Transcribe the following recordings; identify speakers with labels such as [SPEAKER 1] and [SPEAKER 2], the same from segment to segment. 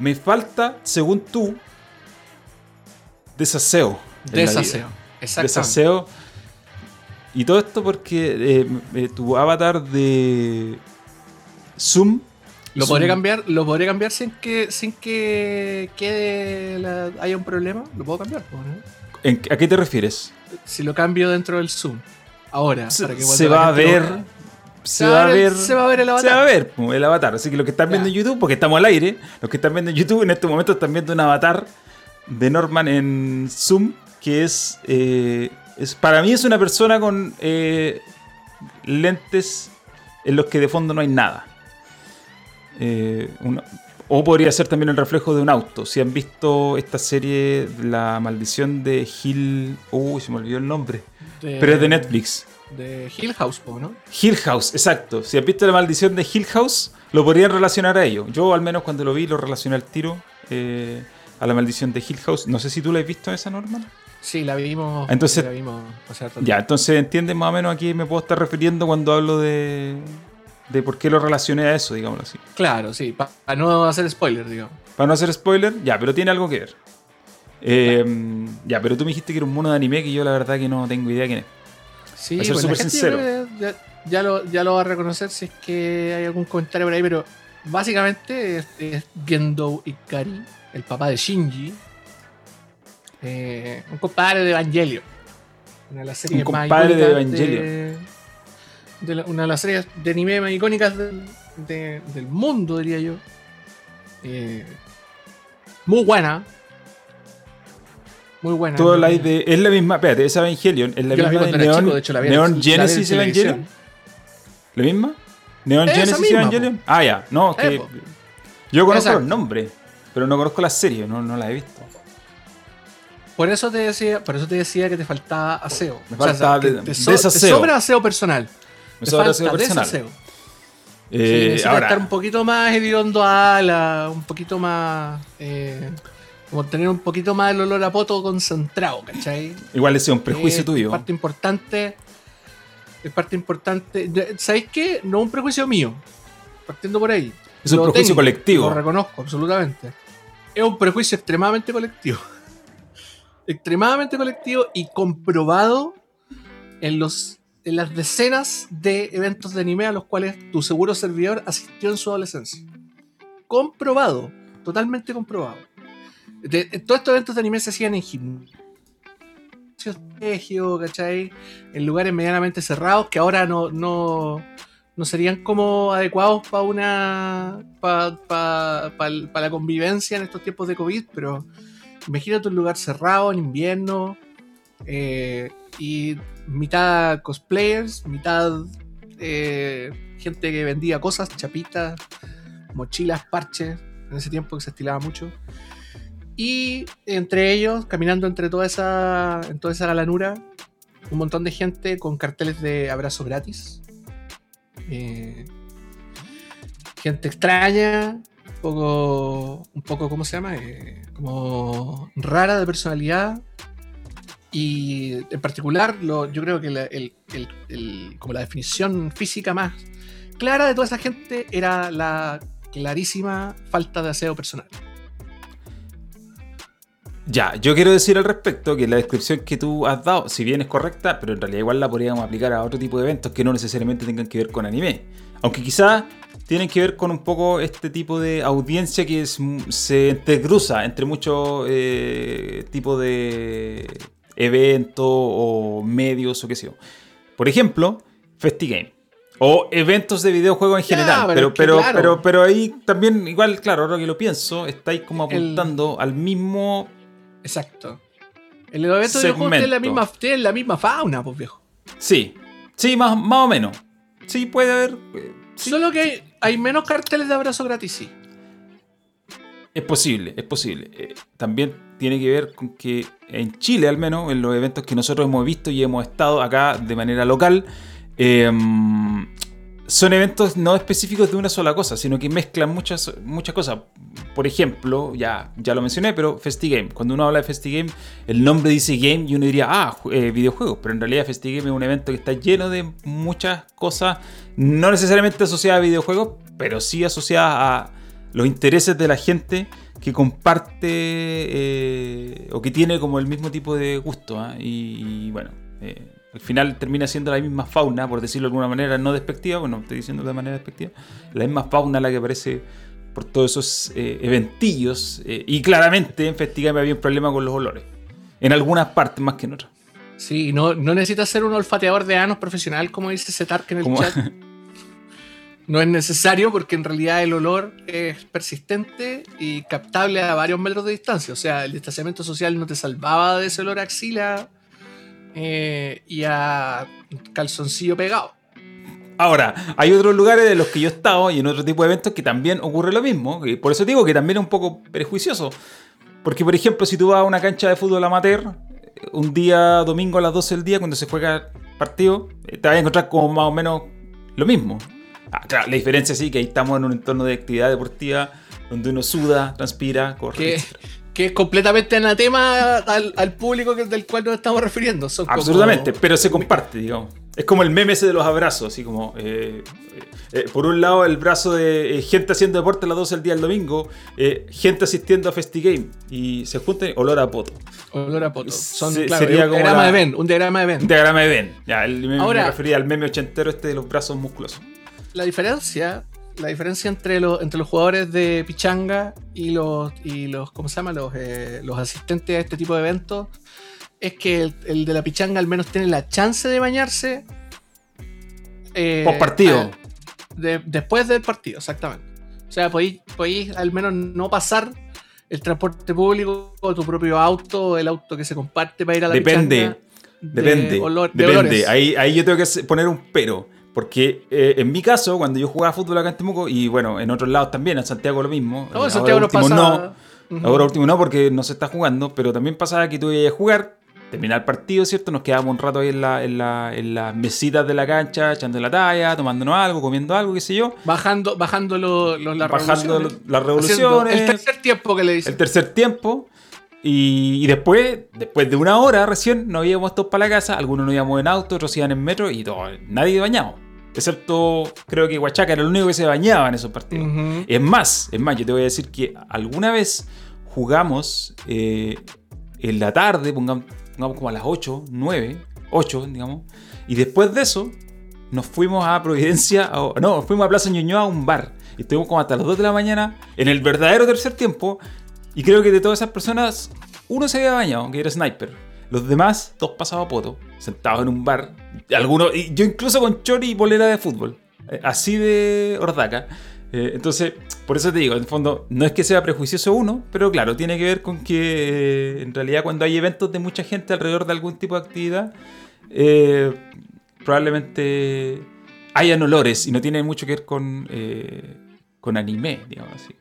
[SPEAKER 1] me falta, según tú, desaseo.
[SPEAKER 2] Desaseo, exacto.
[SPEAKER 1] Desaseo. Y todo esto porque eh, eh, tu avatar de Zoom.
[SPEAKER 2] ¿Lo
[SPEAKER 1] Zoom-
[SPEAKER 2] podré cambiar? ¿Lo podré cambiar sin que sin que quede la- haya un problema? ¿Lo puedo cambiar?
[SPEAKER 1] ¿En- ¿A qué te refieres?
[SPEAKER 2] Si lo cambio dentro del Zoom. Ahora,
[SPEAKER 1] Se,
[SPEAKER 2] para que cuando
[SPEAKER 1] se
[SPEAKER 2] la
[SPEAKER 1] va a
[SPEAKER 2] lo
[SPEAKER 1] Se va a ver.
[SPEAKER 2] se va a ver el
[SPEAKER 1] Se va a
[SPEAKER 2] avatar.
[SPEAKER 1] ver el avatar. Así que los que están viendo en. YouTube, porque estamos al aire, los que están viendo en YouTube en este momento están viendo un avatar de Norman en Zoom, que es. eh, es para mí es una persona con eh, lentes en los que de fondo no hay nada. Eh, o podría ser también el reflejo de un auto. Si han visto esta serie, La maldición de Hill. Uy, se me olvidó el nombre.
[SPEAKER 2] De-
[SPEAKER 1] Pero es de Netflix.
[SPEAKER 2] De Hill House, ¿no?
[SPEAKER 1] Hill House, exacto. Si has visto la maldición de Hill House, lo podrían relacionar a ello. Yo, al menos, cuando lo vi, lo relacioné al tiro eh, a la maldición de Hill House. No sé si tú la has visto esa, Norman.
[SPEAKER 2] Sí, la vimos.
[SPEAKER 1] Entonces-
[SPEAKER 2] la vimos
[SPEAKER 1] Ya, entonces entiendes más o menos a qué me puedo estar refiriendo cuando hablo de, de por qué lo relacioné a eso, digámoslo así.
[SPEAKER 2] Claro, sí, para no hacer spoiler, digamos.
[SPEAKER 1] Para no hacer spoiler, ya, pero tiene algo que ver. Eh, ya, pero tú me dijiste que era un mono de anime que yo la verdad que no tengo idea quién es.
[SPEAKER 2] Sí, la
[SPEAKER 1] súper sincero.
[SPEAKER 2] Ya, ya lo, ya lo va a reconocer si es que hay algún comentario por ahí, pero básicamente es, es Gendo Ikari, el papá de Shinji. eh, un compadre de Evangelion. Una de las series
[SPEAKER 1] Un
[SPEAKER 2] más
[SPEAKER 1] compadre de
[SPEAKER 2] la- una de las series de anime más icónicas del, de- del mundo, diría yo. Eh, muy buena. Muy buena.
[SPEAKER 1] Tú habláis de. Es la misma. Espérate, esa Evangelion. Es la
[SPEAKER 2] Yo la vi
[SPEAKER 1] misma de
[SPEAKER 2] cuando era
[SPEAKER 1] Neon,
[SPEAKER 2] chico, de hecho la
[SPEAKER 1] Neon
[SPEAKER 2] la
[SPEAKER 1] Genesis. Evangelion. ¿La misma? ¿Neon
[SPEAKER 2] Esa
[SPEAKER 1] Genesis
[SPEAKER 2] misma,
[SPEAKER 1] Evangelion? Ah, ya. No, es que.
[SPEAKER 2] Eh, po.
[SPEAKER 1] yo conozco
[SPEAKER 2] Exacto.
[SPEAKER 1] los nombres, pero no conozco la serie, no, no la he visto.
[SPEAKER 2] Por eso te decía, por eso te decía que te faltaba aseo.
[SPEAKER 1] Me
[SPEAKER 2] O sea,
[SPEAKER 1] faltaba
[SPEAKER 2] que
[SPEAKER 1] de-
[SPEAKER 2] te, so- te
[SPEAKER 1] desaseo.
[SPEAKER 2] sobra aseo personal.
[SPEAKER 1] Me sobra
[SPEAKER 2] falta
[SPEAKER 1] aseo personal.
[SPEAKER 2] desaseo. Sí,
[SPEAKER 1] Eh,
[SPEAKER 2] necesitas
[SPEAKER 1] ahora,
[SPEAKER 2] estar un poquito más hediondo a ala, un poquito más. eh, como tener un poquito más el olor a poto concentrado, ¿cachai?
[SPEAKER 1] igual es un prejuicio
[SPEAKER 2] Eh,
[SPEAKER 1] tuyo.
[SPEAKER 2] Es parte importante. Es parte importante. ¿Sabéis qué? No es un prejuicio mío. Partiendo por ahí.
[SPEAKER 1] Es un
[SPEAKER 2] Lo
[SPEAKER 1] prejuicio
[SPEAKER 2] tengo,
[SPEAKER 1] colectivo.
[SPEAKER 2] Lo reconozco, absolutamente. Es un prejuicio extremadamente colectivo. extremadamente colectivo y comprobado en, los, en las decenas de eventos de anime a los cuales tu seguro servidor asistió en su adolescencia. Comprobado. Totalmente comprobado. Todos estos eventos de anime se hacían en gimnasios, colegio, ¿cachai? En lugares medianamente cerrados que ahora no, no, no serían como adecuados para una para la convivencia en estos tiempos de COVID, pero imagínate un lugar cerrado en invierno eh, y mitad cosplayers, mitad eh, gente que vendía cosas, chapitas, mochilas, parches, en ese tiempo que se estilaba mucho. Y entre ellos, caminando entre toda esa, en toda esa galanura, un montón de gente con carteles de abrazo gratis. Eh, gente extraña, un poco, un poco, ¿cómo se llama? Eh, como rara de personalidad. Y en particular, yo creo que como la definición física más clara de toda esa gente era la clarísima falta de aseo personal.
[SPEAKER 1] Ya, yo quiero decir al respecto que la descripción que tú has dado, si bien es correcta, pero en realidad igual la podríamos aplicar a otro tipo de eventos que no necesariamente tengan que ver con anime. Aunque quizás tienen que ver con un poco este tipo de audiencia que es- se entrecruza entre muchos eh, tipos de eventos o medios o qué sé yo. Por ejemplo, FestiGame. O eventos de videojuegos en general.
[SPEAKER 2] pero claro.
[SPEAKER 1] pero, pero ahí también, igual, claro, ahora que lo pienso, estáis como
[SPEAKER 2] El-
[SPEAKER 1] apuntando al mismo
[SPEAKER 2] Exacto. El evento de videojuegos tiene la misma, tiene la misma fauna, pues viejo.
[SPEAKER 1] Sí, sí, más, más o menos. Sí, puede haber. eh, sí,
[SPEAKER 2] Solo que hay, hay menos carteles de abrazo gratis, sí.
[SPEAKER 1] Es posible, es posible. Eh, también tiene que ver con que en Chile, al menos, en los eventos que nosotros hemos visto y hemos estado acá de manera local, eh, son eventos no específicos de una sola cosa, sino que mezclan muchas, muchas cosas. Por ejemplo, ya, ya lo mencioné, pero FestiGame. Cuando uno habla de FestiGame, el nombre dice game y uno diría, ah, eh, videojuegos. Pero en realidad FestiGame es un evento que está lleno de muchas cosas, no necesariamente asociadas a videojuegos, pero sí asociadas a los intereses de la gente que comparte eh, o que tiene como el mismo tipo de gusto. ¿ah? Y, bueno, eh, al final termina siendo la misma fauna, por decirlo de alguna manera, no despectiva, bueno, estoy diciendo de manera despectiva, la misma fauna la que aparece por todos esos eh, eventillos. y claramente en Festigame había un problema con los olores. En algunas partes más que en otras.
[SPEAKER 2] Sí, no, no necesitas ser un olfateador de anos profesional, como dice Zetark en el chat. No es necesario porque en realidad el olor es persistente y captable a varios metros de distancia. O sea, el distanciamiento social no te salvaba de ese olor a axila eh, y a calzoncillo pegado.
[SPEAKER 1] Ahora, hay otros lugares de los que yo he estado y en otro tipo de eventos que también ocurre lo mismo. Por eso digo que también es un poco prejuicioso. Porque, por ejemplo, si tú vas a una cancha de fútbol amateur, un día domingo a las 12 del día, cuando se juega partido, te vas a encontrar como más o menos lo mismo. Ah, claro, la diferencia sí que ahí estamos en un entorno de actividad deportiva donde uno suda, transpira, corre.
[SPEAKER 2] Que, es completamente anatema al, al público del cual nos estamos refiriendo.
[SPEAKER 1] Absolutamente, pero se comparte, digamos. Es como el meme ese de los abrazos, así como. Eh, eh, por un lado, el brazo de eh, gente haciendo deporte a las 12 del día del domingo, gente asistiendo a FestiGame y se juntan olor a poto.
[SPEAKER 2] Olor a poto. Son, claro, un diagrama de Ben. Un diagrama de Ben.
[SPEAKER 1] Un diagrama de Ben. Ya, el meme, me refería al meme ochentero este de los brazos musculosos
[SPEAKER 2] la diferencia, la diferencia entre, los entre los jugadores de Pichanga y los, y los ¿cómo se llama? Los, eh, los asistentes a este tipo de eventos es que el, de la Pichanga al menos tiene la chance de bañarse.
[SPEAKER 1] Eh, Post partido.
[SPEAKER 2] después del partido, exactamente. O sea, podéis, podéis al menos no pasar el transporte público o tu propio auto o el auto que se comparte para ir a la
[SPEAKER 1] Depende. depende. depende. Ahí, ahí yo tengo que poner un pero. Porque eh, en mi caso, cuando yo jugaba fútbol acá en Temuco, y bueno, en otros lados también, en Santiago lo mismo.
[SPEAKER 2] No, en Santiago no pasa.
[SPEAKER 1] No, Ahora último no, porque no se está jugando, pero también pasaba que tú ibas a jugar, terminar el partido, ¿cierto? Nos quedábamos un rato ahí en, la, en, la, en las mesitas de la cancha, echando la talla, tomándonos algo, comiendo algo, qué sé yo.
[SPEAKER 2] Bajando, bajando lo, las
[SPEAKER 1] bajando las revoluciones.
[SPEAKER 2] el tercer tiempo que le dicen.
[SPEAKER 1] El tercer tiempo. Y, después, después de una hora recién, nos íbamos todos para la casa, algunos nos íbamos en auto, otros iban en metro y todo, nadie bañamos. Excepto, creo que Huachaca era el único que se bañaba en esos partidos. Es más, es más, yo te voy a decir que alguna vez jugamos eh, en la tarde, pongamos, como a las 8, 9, 8, digamos. Y después de eso, nos fuimos a Providencia, no, fuimos a Plaza Ñuñoa a un bar. Y estuvimos como hasta las 2 de la mañana en el verdadero tercer tiempo. Y creo que de todas esas personas, uno se había bañado, que era Sniper. Los demás, todos pasados a poto, sentados en un bar. Algunos, y yo incluso con chori y bolera de fútbol. Eh, así de ordaca. Eh, entonces, por eso te digo, en el fondo, no es que sea prejuicioso uno, pero claro, tiene que ver con que eh, en realidad cuando hay eventos de mucha gente alrededor de algún tipo de actividad, probablemente hayan olores y no tiene mucho que ver con, con anime, digamos así.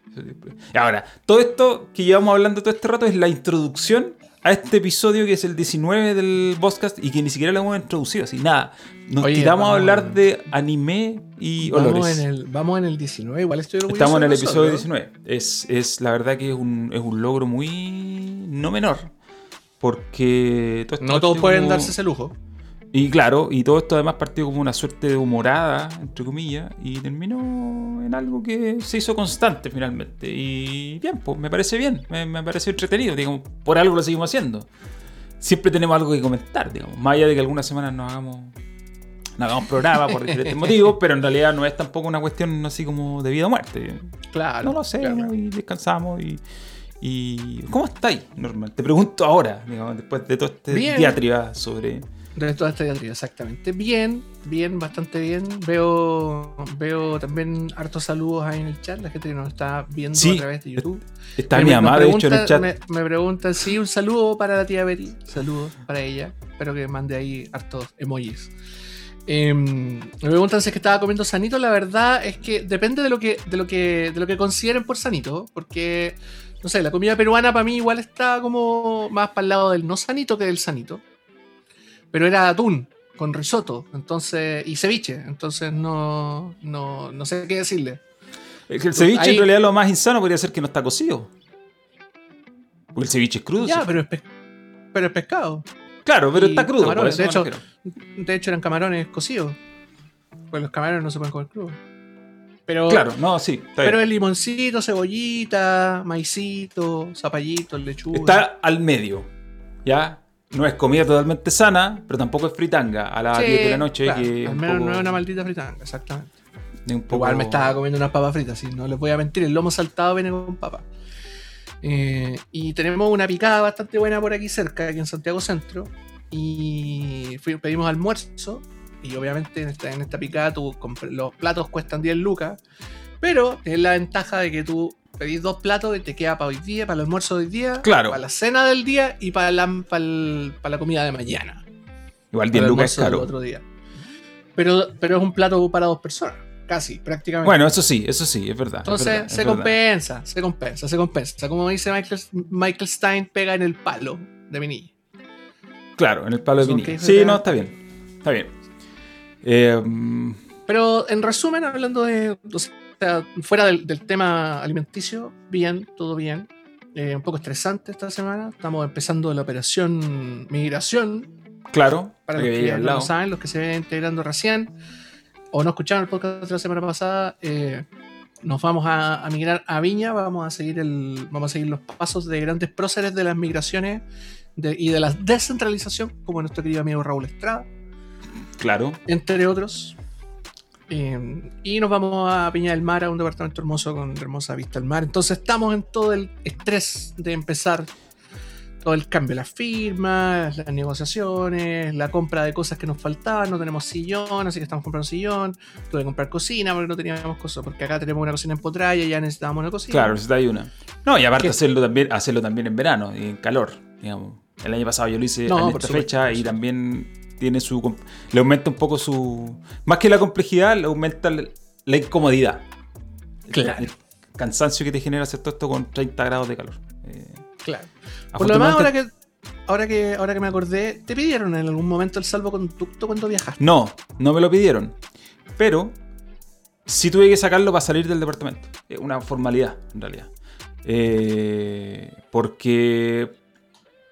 [SPEAKER 1] Ahora, todo esto que llevamos hablando todo este rato es la introducción a este episodio que es el 19 del podcast y que ni siquiera lo hemos introducido, así nada. Nos tiramos a hablar de anime y
[SPEAKER 2] vamos
[SPEAKER 1] olores.
[SPEAKER 2] En el, vamos en el 19, igual estoy orgulloso
[SPEAKER 1] Estamos en el episodio 19. Es, es, la verdad que es un, es un logro muy no menor. Porque...
[SPEAKER 2] no todos pueden darse ese lujo.
[SPEAKER 1] Y claro, y todo esto además partió como una suerte de humorada, entre comillas, y terminó en algo que se hizo constante finalmente. Y bien, pues me parece bien, me, parece entretenido, digamos, por algo lo seguimos haciendo. Siempre tenemos algo que comentar, digamos, más allá de que algunas semanas nos hagamos, no hagamos programa por diferentes motivos, pero en realidad no es tampoco una cuestión así como de vida o muerte.
[SPEAKER 2] Claro.
[SPEAKER 1] No lo hacemos y descansamos y... Y ¿cómo estáis, normal? Te pregunto ahora, digamos, después de todo este diatriba sobre
[SPEAKER 2] de toda esta diatriba, exactamente. Bien, bien, bastante bien. Veo, veo también hartos saludos ahí en el chat, la gente que nos está viendo a través de YouTube.
[SPEAKER 1] Está mi mamá, de hecho, en el chat.
[SPEAKER 2] Me, me, preguntan, sí, un saludo para la tía Betty. Saludos para ella. Espero que mande ahí hartos emojis. Em, me preguntan si es que estaba comiendo sanito. La verdad es que depende de lo que, de lo que, de lo que consideren por sanito. Porque, no sé, la comida peruana para mí igual está como más para el lado del no sanito que del sanito pero era atún con risotto, entonces y ceviche, entonces no, no, sé qué decirle.
[SPEAKER 1] el ceviche en realidad lo más insano podría ser que no está cocido. Porque el ceviche es crudo.
[SPEAKER 2] Ya, pero es, pero es pescado.
[SPEAKER 1] Claro, pero está crudo.
[SPEAKER 2] de, hecho, de hecho, eran camarones cocidos. Pues los camarones no se pueden comer crudos. Pero,
[SPEAKER 1] Claro, no, sí.
[SPEAKER 2] Pero el limoncito, cebollita, maicito, zapallito, lechuga.
[SPEAKER 1] Está al medio. ¿Ya? No es comida totalmente sana, pero tampoco es fritanga a las
[SPEAKER 2] Sí,
[SPEAKER 1] 10 de la noche.
[SPEAKER 2] claro,
[SPEAKER 1] que es
[SPEAKER 2] al menos
[SPEAKER 1] poco-
[SPEAKER 2] no es una maldita fritanga, exactamente.
[SPEAKER 1] es un poco-
[SPEAKER 2] Igual me estaba comiendo unas papas fritas, sí, no les voy a mentir, el lomo saltado viene con papa. Eh, y tenemos una picada bastante buena por aquí cerca, aquí en Santiago Centro. Y fui- pedimos almuerzo. Y obviamente en esta, en esta picada tú los platos cuestan 10 lucas. Pero tienes la ventaja de que tú pedís dos platos y te queda para hoy día, para el almuerzo de hoy día,
[SPEAKER 1] Claro.
[SPEAKER 2] para la cena del día y para la, para el- para la comida de mañana.
[SPEAKER 1] Igual
[SPEAKER 2] para
[SPEAKER 1] 10
[SPEAKER 2] el
[SPEAKER 1] lucas es caro.
[SPEAKER 2] otro día. Pero, pero es un plato para dos personas, casi, prácticamente.
[SPEAKER 1] Bueno, eso sí, eso sí, es verdad. es
[SPEAKER 2] Entonces
[SPEAKER 1] verdad, es
[SPEAKER 2] se
[SPEAKER 1] verdad.
[SPEAKER 2] compensa, se compensa, se compensa. Como dice Michael, Michael Stein, pega en el palo de mi niña.
[SPEAKER 1] Claro, en el palo de
[SPEAKER 2] Son
[SPEAKER 1] vinil.
[SPEAKER 2] quejas
[SPEAKER 1] Sí, no, está bien. Está bien. Eh,
[SPEAKER 2] Pero en resumen, hablando de. O sea, fuera del, del tema alimenticio, bien, todo bien. Eh, un poco estresante esta semana. Estamos empezando la operación migración.
[SPEAKER 1] claro,
[SPEAKER 2] Para los
[SPEAKER 1] que
[SPEAKER 2] no lo saben, los que se vienen integrando recién o no escucharon el podcast de la semana pasada, eh, nos vamos a, a migrar a Viña. Vamos a seguir el, vamos a seguir los pasos de grandes próceres de las migraciones de- y de la descentralización, como nuestro querido amigo Raúl Estrada.
[SPEAKER 1] Claro.
[SPEAKER 2] entre otros. Eh, y nos vamos a Piña del Mar, a un departamento hermoso con hermosa vista al mar. Entonces estamos en todo el estrés de empezar todo el cambio, las firmas, las negociaciones, la compra de cosas que nos faltaban. No tenemos sillón, así que estamos comprando sillón. Tuve que comprar cocina porque no teníamos cosas, porque acá tenemos una cocina en Potraya y ya necesitábamos una cocina.
[SPEAKER 1] Claro, necesita hay una. No, y aparte
[SPEAKER 2] ¿Qué?
[SPEAKER 1] hacerlo también, hacerlo también en verano y en calor. Digamos. El año pasado yo lo hice
[SPEAKER 2] No,
[SPEAKER 1] en esta fecha y también tiene su. Le aumenta un poco su. Más que la complejidad, le aumenta la, incomodidad.
[SPEAKER 2] Claro.
[SPEAKER 1] El cansancio que te genera hacer todo esto con 30 grados de calor. Eh,
[SPEAKER 2] Claro. Por lo demás, ahora que, ahora, que, ahora que me acordé, ¿te pidieron en algún momento el salvoconducto cuando viajaste?
[SPEAKER 1] No, no me lo pidieron. Pero sí tuve que sacarlo para salir del departamento. Es una formalidad, en realidad. Eh, porque.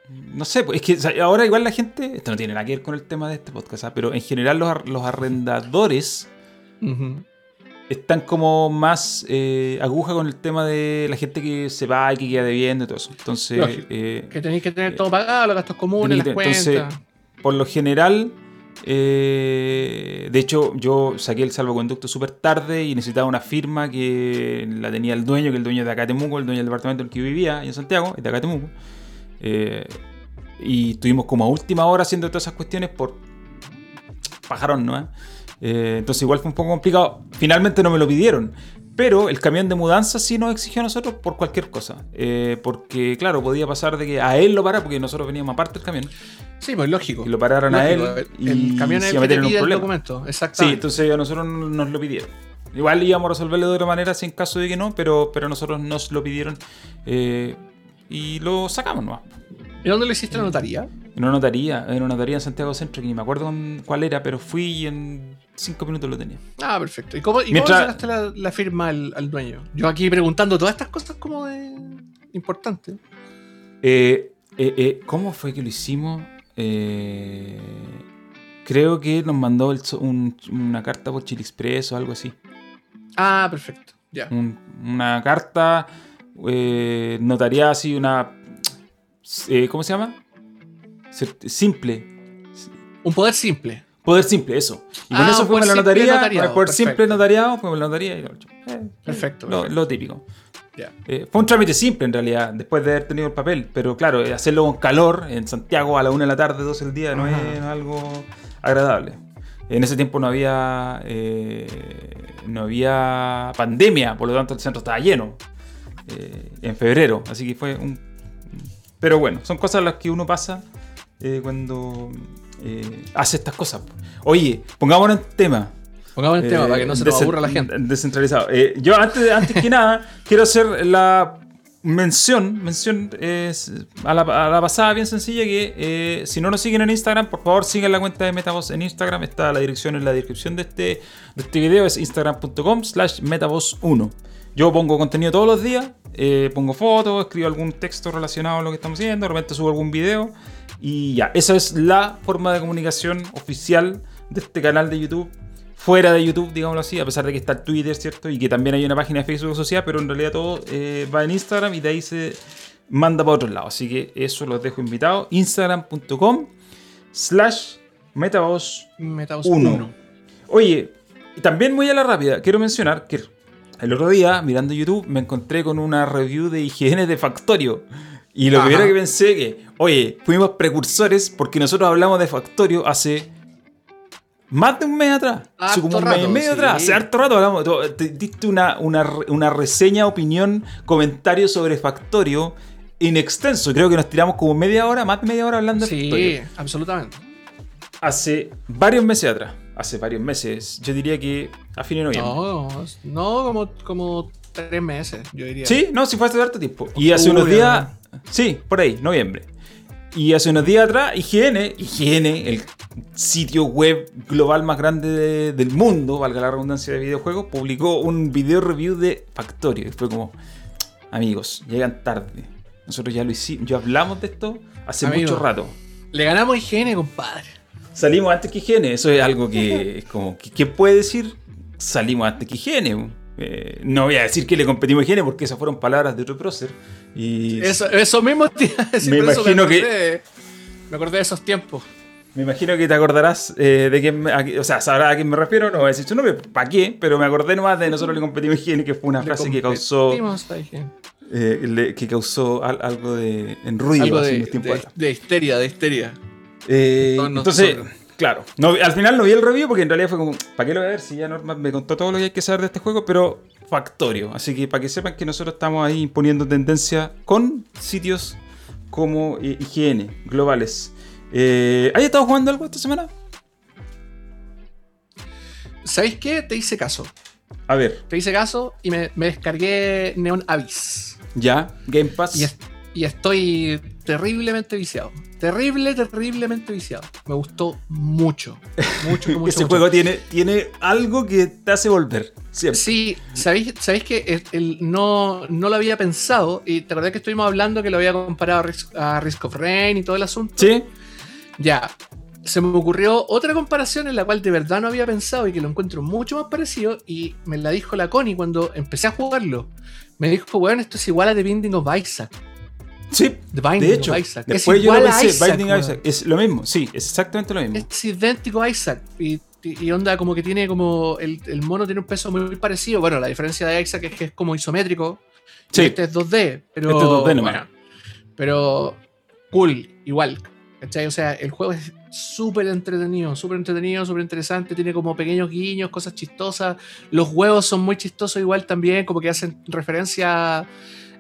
[SPEAKER 1] No sé, pues, es que o sea, ahora igual la gente. Esto no tiene nada que ver con el tema de este podcast, ¿ah? pero en general los, los arrendadores están como más eh, aguja con el tema de la gente que se va y que queda debiendo y todo eso. Entonces, eh,
[SPEAKER 2] Que tenéis que tener todo pagado, los gastos comunes, las cuentas.
[SPEAKER 1] entonces, por lo general, eh, de hecho, yo saqué el salvoconducto súper tarde y necesitaba una firma que la tenía el dueño, que el dueño de acá de Temuco, el dueño del departamento en el que vivía, en Santiago, es de acá de Temuco. Eh, y estuvimos como a última hora haciendo todas esas cuestiones por pajarón, ¿no? Eh, entonces igual fue un poco complicado. Finalmente no me lo pidieron. Pero el camión de mudanza sí nos exigió a nosotros por cualquier cosa. Eh, porque, claro, podía pasar de que a él lo parara, porque nosotros veníamos aparte del camión,
[SPEAKER 2] Sí, pues lógico.
[SPEAKER 1] y lo pararon a él y
[SPEAKER 2] el camión
[SPEAKER 1] se
[SPEAKER 2] el te
[SPEAKER 1] metieron en un
[SPEAKER 2] el
[SPEAKER 1] problema.
[SPEAKER 2] documento.
[SPEAKER 1] Sí, entonces a nosotros no- nos lo pidieron. Igual íbamos a resolverlo de otra manera si en caso de que no, pero, pero nosotros nos lo pidieron eh, y lo sacamos nomás.
[SPEAKER 2] ¿Y dónde lo hiciste la notaría?
[SPEAKER 1] En una notaría, en una notaría en Santiago Centro, que ni me acuerdo con- cuál era, pero fui y en cinco minutos lo tenía.
[SPEAKER 2] Ah, perfecto. ¿Y cómo, y cómo sacaste la, la firma al, al dueño? Yo aquí preguntando todas estas cosas como de importantes.
[SPEAKER 1] Eh, eh, eh, ¿Cómo fue que lo hicimos? Eh, creo que nos mandó el so- un- una carta por Chile Express o algo así.
[SPEAKER 2] Ah, perfecto. Ya.
[SPEAKER 1] Un- una carta eh, notariada así, una... eh, ¿Cómo se llama? Simple.
[SPEAKER 2] Un poder simple.
[SPEAKER 1] Poder simple, eso. Y con
[SPEAKER 2] Ah,
[SPEAKER 1] eso fuimos a la notaría,
[SPEAKER 2] notariado,
[SPEAKER 1] poder
[SPEAKER 2] perfecto.
[SPEAKER 1] simple notariado, fuimos a la notaría y lo, eh,
[SPEAKER 2] Perfecto,
[SPEAKER 1] lo-
[SPEAKER 2] perfecto.
[SPEAKER 1] lo típico.
[SPEAKER 2] Ya.
[SPEAKER 1] Eh, fue un trámite simple en realidad, después de haber tenido el papel, pero claro, eh, hacerlo con calor en Santiago a la una de la tarde, 12 del día, no es,
[SPEAKER 2] Ajá.
[SPEAKER 1] no es algo agradable. En ese tiempo no había eh, no había pandemia, por lo tanto el centro estaba lleno eh, en febrero, así que fue un... Pero bueno, son cosas las que uno pasa eh, cuando eh, hace estas cosas. Oye, pongámonos en tema.
[SPEAKER 2] Pongamos el tema
[SPEAKER 1] Eh,
[SPEAKER 2] para que no se nos aburra la gente.
[SPEAKER 1] Descentralizado. Eh, yo antes, antes que nada quiero hacer la mención, mención a, la, a la pasada bien sencilla que eh, si no nos siguen en Instagram, por favor sigan la cuenta de Metavoz en Instagram. Está la dirección en la descripción de este, de este video, es instagram.com slash metavoz1. Yo pongo contenido todos los días, eh, pongo fotos, escribo algún texto relacionado a lo que estamos haciendo, de repente subo algún video y ya. Esa es la forma de comunicación oficial de este canal de YouTube fuera de YouTube, digámoslo así, a pesar de que está Twitter, ¿cierto? Y que también hay una página de Facebook social, pero en realidad todo eh, va en Instagram y de ahí se manda para otro lado. Así que eso los dejo invitados. Instagram.com slash Metaboss
[SPEAKER 2] Metaboss
[SPEAKER 1] 1.
[SPEAKER 2] 1.
[SPEAKER 1] Oye, y también muy a la rápida, quiero mencionar que el otro día, mirando YouTube, me encontré con una review de IGN de Factorio. Y lo
[SPEAKER 2] Ajá.
[SPEAKER 1] primero que pensé que, oye, fuimos precursores porque nosotros hablamos de Factorio hace más de un mes atrás. Hace como un
[SPEAKER 2] Harto
[SPEAKER 1] mes y medio
[SPEAKER 2] sí.
[SPEAKER 1] atrás. Hace harto rato hablamos. te diste una, una, una reseña, opinión, comentario sobre Factorio in extenso. Creo que nos tiramos como media hora, más de media hora hablando de
[SPEAKER 2] Sí,
[SPEAKER 1] Factorio
[SPEAKER 2] absolutamente.
[SPEAKER 1] hace varios meses atrás. Hace varios meses. Yo diría que a fin de noviembre.
[SPEAKER 2] No, no como, como tres meses, yo diría.
[SPEAKER 1] Sí, no, sí fue hace harto tiempo. Y hace unos días. Sí, por ahí, noviembre. Y hace unos días atrás, IGN, IGN, el sitio web global más grande de- del mundo, valga la redundancia de videojuegos, publicó un video review de Factorio. Y fue como, amigos, llegan tarde. Nosotros ya lo hicimos, ya hablamos de esto hace
[SPEAKER 2] Amigo.
[SPEAKER 1] mucho rato.
[SPEAKER 2] Le ganamos IGN, compadre.
[SPEAKER 1] Salimos antes que IGN, eso es algo que es como, ¿qué, puede decir? Salimos antes que IGN. Eh, no voy a decir que le competimos a IGN porque esas fueron palabras de otro prócer. Y
[SPEAKER 2] Eso, eso mismo te iba a decir,
[SPEAKER 1] Me
[SPEAKER 2] por eso
[SPEAKER 1] imagino que-
[SPEAKER 2] acordé- Me acordé de esos tiempos.
[SPEAKER 1] me imagino que te acordarás eh, de quién, me- a o sea, sabrás a quién me refiero, no voy a decir su nombre, ¿para qué? Pero me acordé nomás de nosotros le competimos IGN, que fue una
[SPEAKER 2] Le
[SPEAKER 1] frase que causó, eh, le- que causó al- algo de en ruido
[SPEAKER 2] Algo
[SPEAKER 1] hace
[SPEAKER 2] de,
[SPEAKER 1] unos tiempos
[SPEAKER 2] de, de histeria, de histeria.
[SPEAKER 1] Eh, entonces,
[SPEAKER 2] nosotros.
[SPEAKER 1] claro, no, al final no vi el review porque en realidad fue como, ¿para qué lo voy a ver si ya Norman me contó todo lo que hay que saber de este juego? Pero factorio. Así que para que sepan que nosotros estamos ahí imponiendo tendencia con sitios como eh, IGN, globales. Eh, ¿Has estado jugando algo esta semana?
[SPEAKER 2] ¿Sabéis qué? Te hice caso.
[SPEAKER 1] A ver,
[SPEAKER 2] Te hice caso y me, me descargué Neon Abyss.
[SPEAKER 1] ya, Game Pass.
[SPEAKER 2] Y, y estoy terriblemente viciado. Terrible, terriblemente viciado. Me gustó mucho. Mucho, mucho.
[SPEAKER 1] Ese
[SPEAKER 2] mucho.
[SPEAKER 1] juego tiene, tiene algo que te hace volver. Siempre.
[SPEAKER 2] Sí, ¿sabéis, sabéis que el- no, no lo había pensado? Y te acordás que estuvimos hablando que lo había comparado a Risk, a Risk of Rain y todo el asunto.
[SPEAKER 1] ¿Sí?
[SPEAKER 2] Ya, se me ocurrió otra comparación en la cual de verdad no había pensado y que lo encuentro mucho más parecido. Y me la dijo la Connie cuando empecé a jugarlo. Me dijo, weón, esto es igual a The Binding of Isaac.
[SPEAKER 1] Sí.
[SPEAKER 2] The Binding
[SPEAKER 1] De hecho,
[SPEAKER 2] of Isaac.
[SPEAKER 1] después
[SPEAKER 2] es
[SPEAKER 1] yo lo pensé,
[SPEAKER 2] Isaac,
[SPEAKER 1] Binding. Isaac. Es lo mismo, sí, es exactamente lo mismo.
[SPEAKER 2] Es idéntico a Isaac. Y, onda como que tiene como. El, el mono tiene un peso muy parecido. Bueno, la diferencia de Isaac es que es como isométrico.
[SPEAKER 1] Sí.
[SPEAKER 2] Este es 2D. Pero.
[SPEAKER 1] Este es 2D nomás.
[SPEAKER 2] bueno, pero. Cool, igual. ¿Cachai? O sea, el juego es súper entretenido, súper entretenido, súper interesante. Tiene como pequeños guiños, cosas chistosas. Los huevos son muy chistosos, igual también, como que hacen referencia.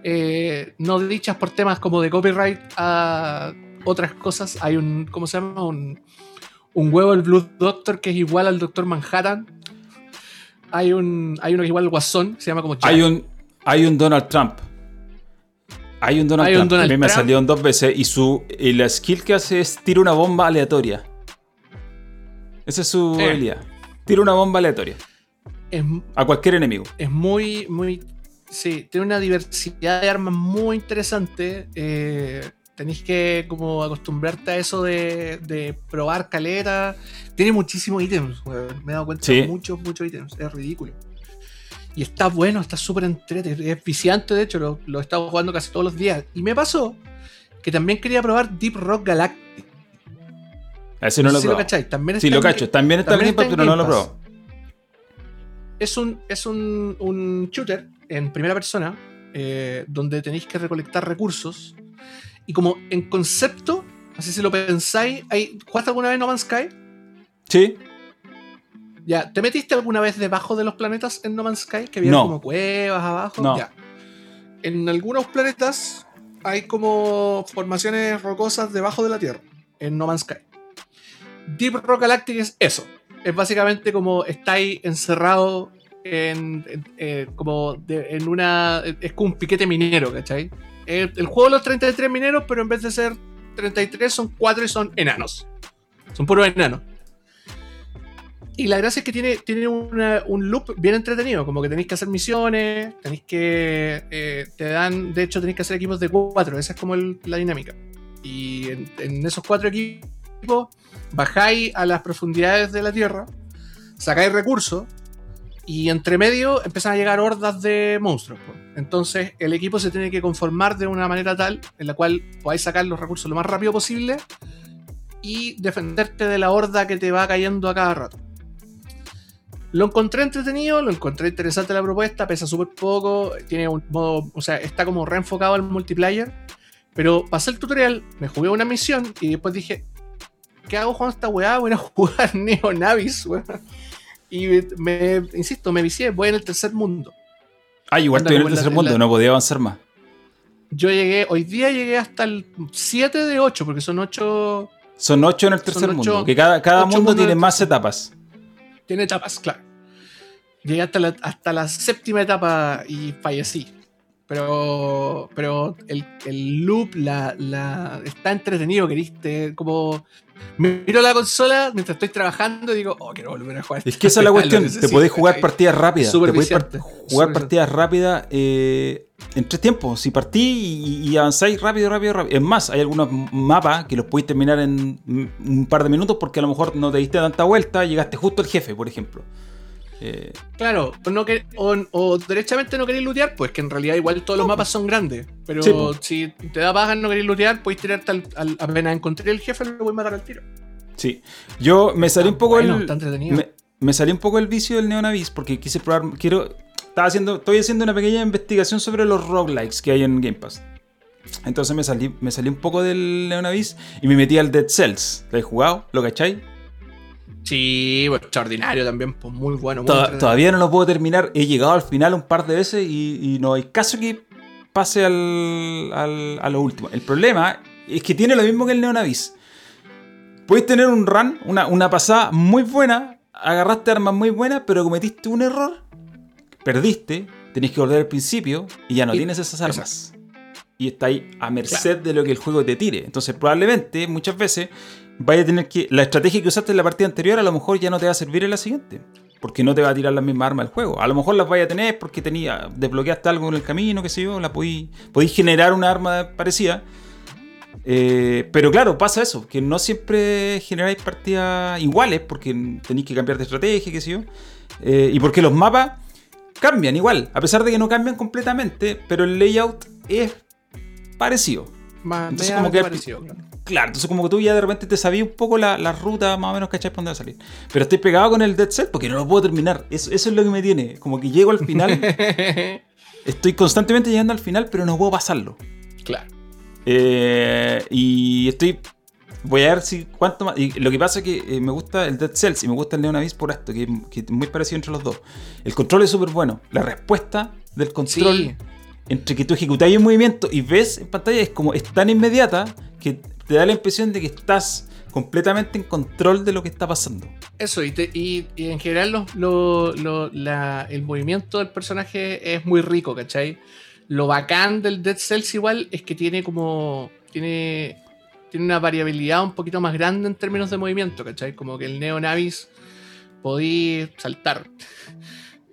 [SPEAKER 2] Eh, no dichas por temas como de copyright a otras cosas. Hay un. ¿Cómo se llama? Un, un huevo del Blue Doctor que es igual al Doctor Manhattan. Hay un. Hay uno que es igual al Guasón, que se llama como Jack.
[SPEAKER 1] Hay un, hay un Donald Trump. Hay un Donald
[SPEAKER 2] Hay un
[SPEAKER 1] Trump.
[SPEAKER 2] Donald
[SPEAKER 1] a mí me
[SPEAKER 2] Trump.
[SPEAKER 1] salió dos veces y su y la skill que hace es tira una bomba aleatoria. Esa es su
[SPEAKER 2] Eh.
[SPEAKER 1] habilidad. Tira una bomba aleatoria
[SPEAKER 2] Es,
[SPEAKER 1] a cualquier enemigo.
[SPEAKER 2] es muy, muy. Sí, tiene una diversidad de armas muy interesante. Eh, tenéis que como acostumbrarte a eso de, de probar caleta. Tiene muchísimos ítems, weón. Me he dado cuenta
[SPEAKER 1] Sí.
[SPEAKER 2] de muchos, muchos ítems. Es ridículo. Y está bueno, está súper entretenido. Es viciante, de hecho, lo, lo he estado jugando casi todos los días. Y me pasó que también quería probar Deep Rock Galactic.
[SPEAKER 1] A ese no, lo
[SPEAKER 2] sé cachai. También
[SPEAKER 1] Sí, lo cacho. También está en
[SPEAKER 2] también
[SPEAKER 1] Game Pass,
[SPEAKER 2] está en
[SPEAKER 1] pero no lo probado.
[SPEAKER 2] es un, es un, un shooter en primera persona eh, donde tenéis que recolectar recursos. Y como en concepto, así si lo pensáis, hay, ¿jugaste alguna vez No Man's Sky?
[SPEAKER 1] Sí.
[SPEAKER 2] Ya, ¿te metiste alguna vez debajo de los planetas en No Man's Sky? Que había
[SPEAKER 1] No.
[SPEAKER 2] como cuevas abajo.
[SPEAKER 1] No.
[SPEAKER 2] Ya. En algunos planetas hay como formaciones rocosas debajo de la Tierra, en No Man's Sky. Deep Rock Galactic es eso. Es básicamente como estáis encerrado en, eh, como en una... Es como un piquete minero, ¿cachai? El, el juego de los 33 mineros, pero en vez de ser 33 son 4 y son enanos. Son puros enanos. Y la gracia es que tiene, tiene un loop bien entretenido, como que tenéis que hacer misiones, tenéis que... eh, te dan, de hecho tenéis que hacer equipos de cuatro, esa es como la dinámica. Y en, en esos cuatro equipos bajáis a las profundidades de la Tierra, sacáis recursos y entre medio empiezan a llegar hordas de monstruos. po. Entonces el equipo se tiene que conformar de una manera tal en la cual podáis sacar los recursos lo más rápido posible y defenderte de la horda que te va cayendo a cada rato. Lo encontré entretenido, lo encontré interesante la propuesta, pesa súper poco, tiene un modo, o sea, está como reenfocado al multiplayer. Pero pasé el tutorial, me jugué una misión y después dije, ¿qué hago con esta weá? Voy a jugar Neo Navis, weón. Y me, insisto, me vicié, voy en el tercer mundo.
[SPEAKER 1] Ah, igual estoy en el
[SPEAKER 2] la-
[SPEAKER 1] tercer mundo,
[SPEAKER 2] la-
[SPEAKER 1] no podía avanzar más.
[SPEAKER 2] Yo llegué, hoy día llegué hasta el 7 de 8, porque son 8,
[SPEAKER 1] Son ocho en el tercer
[SPEAKER 2] ocho-
[SPEAKER 1] mundo, que cada, cada mundo tiene más etapas.
[SPEAKER 2] tiene etapas, claro. Llegué hasta la, hasta la séptima etapa y fallecí. Pero, pero el, el loop la, la- está entretenido, queriste. Como miro la consola mientras estoy trabajando y digo, oh, quiero volver a jugar.
[SPEAKER 1] Es que esa es la cuestión, te podés jugar partidas rápidas. Te podés par- jugar partidas rápidas eh, en tres tiempos. Si partís y, y avanzáis rápido, rápido, rápido. Es más, hay algunos mapas que los podéis terminar en un par de minutos porque a lo mejor no te diste tanta vuelta, llegaste justo al jefe, por ejemplo. Eh,
[SPEAKER 2] Claro, o, no que- o, o derechamente no queréis lootear, pues que en realidad igual todos los mapas son grandes. Pero
[SPEAKER 1] Sí,
[SPEAKER 2] si te da paja no queréis lootear, podéis tirarte al, al- apenas encontré el jefe, lo voy a matar al tiro.
[SPEAKER 1] sí. Yo me salí un poco
[SPEAKER 2] Bueno,
[SPEAKER 1] el. me salí un poco el vicio del Neonavis porque quise probar. Quiero. Estaba haciendo. Estoy haciendo una pequeña investigación sobre los roguelikes que hay en Game Pass. Entonces me salí, me salí un poco del Neonavis y me metí al Dead Cells. ¿Lo he jugado? ¿Lo cacháis?
[SPEAKER 2] Sí, pues, extraordinario también, pues muy bueno. muy
[SPEAKER 1] todavía no lo puedo terminar. He llegado al final un par de veces y, y no hay caso que pase al, al- a lo último. El problema es que tiene lo mismo que el Neonavis. Puedes tener un run, una, una pasada muy buena, agarraste armas muy buenas, pero cometiste un error, perdiste, tenés que volver al principio y ya no
[SPEAKER 2] Y-
[SPEAKER 1] tienes esas armas. Y estáis a merced de lo que el juego te tire. Entonces, probablemente, muchas veces, vaya a tener que. La estrategia que usaste en la partida anterior, a lo mejor ya no te va a servir en la siguiente. Porque no te va a tirar las mismas armas del juego. A lo mejor las vaya a tener porque tenía, desbloqueaste algo en el camino, qué sé yo, la podí, podí generar una arma parecida. Eh, pero claro, pasa eso, que no siempre generáis partidas iguales porque tenéis que cambiar de estrategia, qué sé yo. Eh, y porque los mapas cambian igual, a pesar de que no cambian completamente, pero el layout es parecido.
[SPEAKER 2] Más,
[SPEAKER 1] Entonces, como que-
[SPEAKER 2] parecido, claro.
[SPEAKER 1] Claro, entonces como que tú ya de repente te sabías un poco la, la ruta más o menos, ¿cachai? Por dónde va a salir. Pero estoy pegado con el Dead Cell porque no lo puedo terminar. Eso, eso es lo que me tiene. Como que llego al final, estoy constantemente llegando al final, pero no puedo pasarlo.
[SPEAKER 2] claro.
[SPEAKER 1] Eh, y estoy. Voy a ver si cuánto más. Y lo que pasa es que eh, me gusta el Dead Cells y me gusta el Neonavis por esto, que, que es muy parecido entre los dos. El control es súper bueno. La respuesta del control
[SPEAKER 2] Sí.
[SPEAKER 1] entre que tú ejecutáis un movimiento y ves en pantalla es como es tan inmediata que te da la impresión de que estás completamente en control de lo que está pasando.
[SPEAKER 2] Eso, y, y- en general lo- lo- la- el movimiento del personaje es muy rico, ¿cachai? Lo bacán del Dead Cells igual es que tiene como. Tiene, tiene una variabilidad un poquito más grande en términos de movimiento, ¿cachai? Como que el Neo Navis podí saltar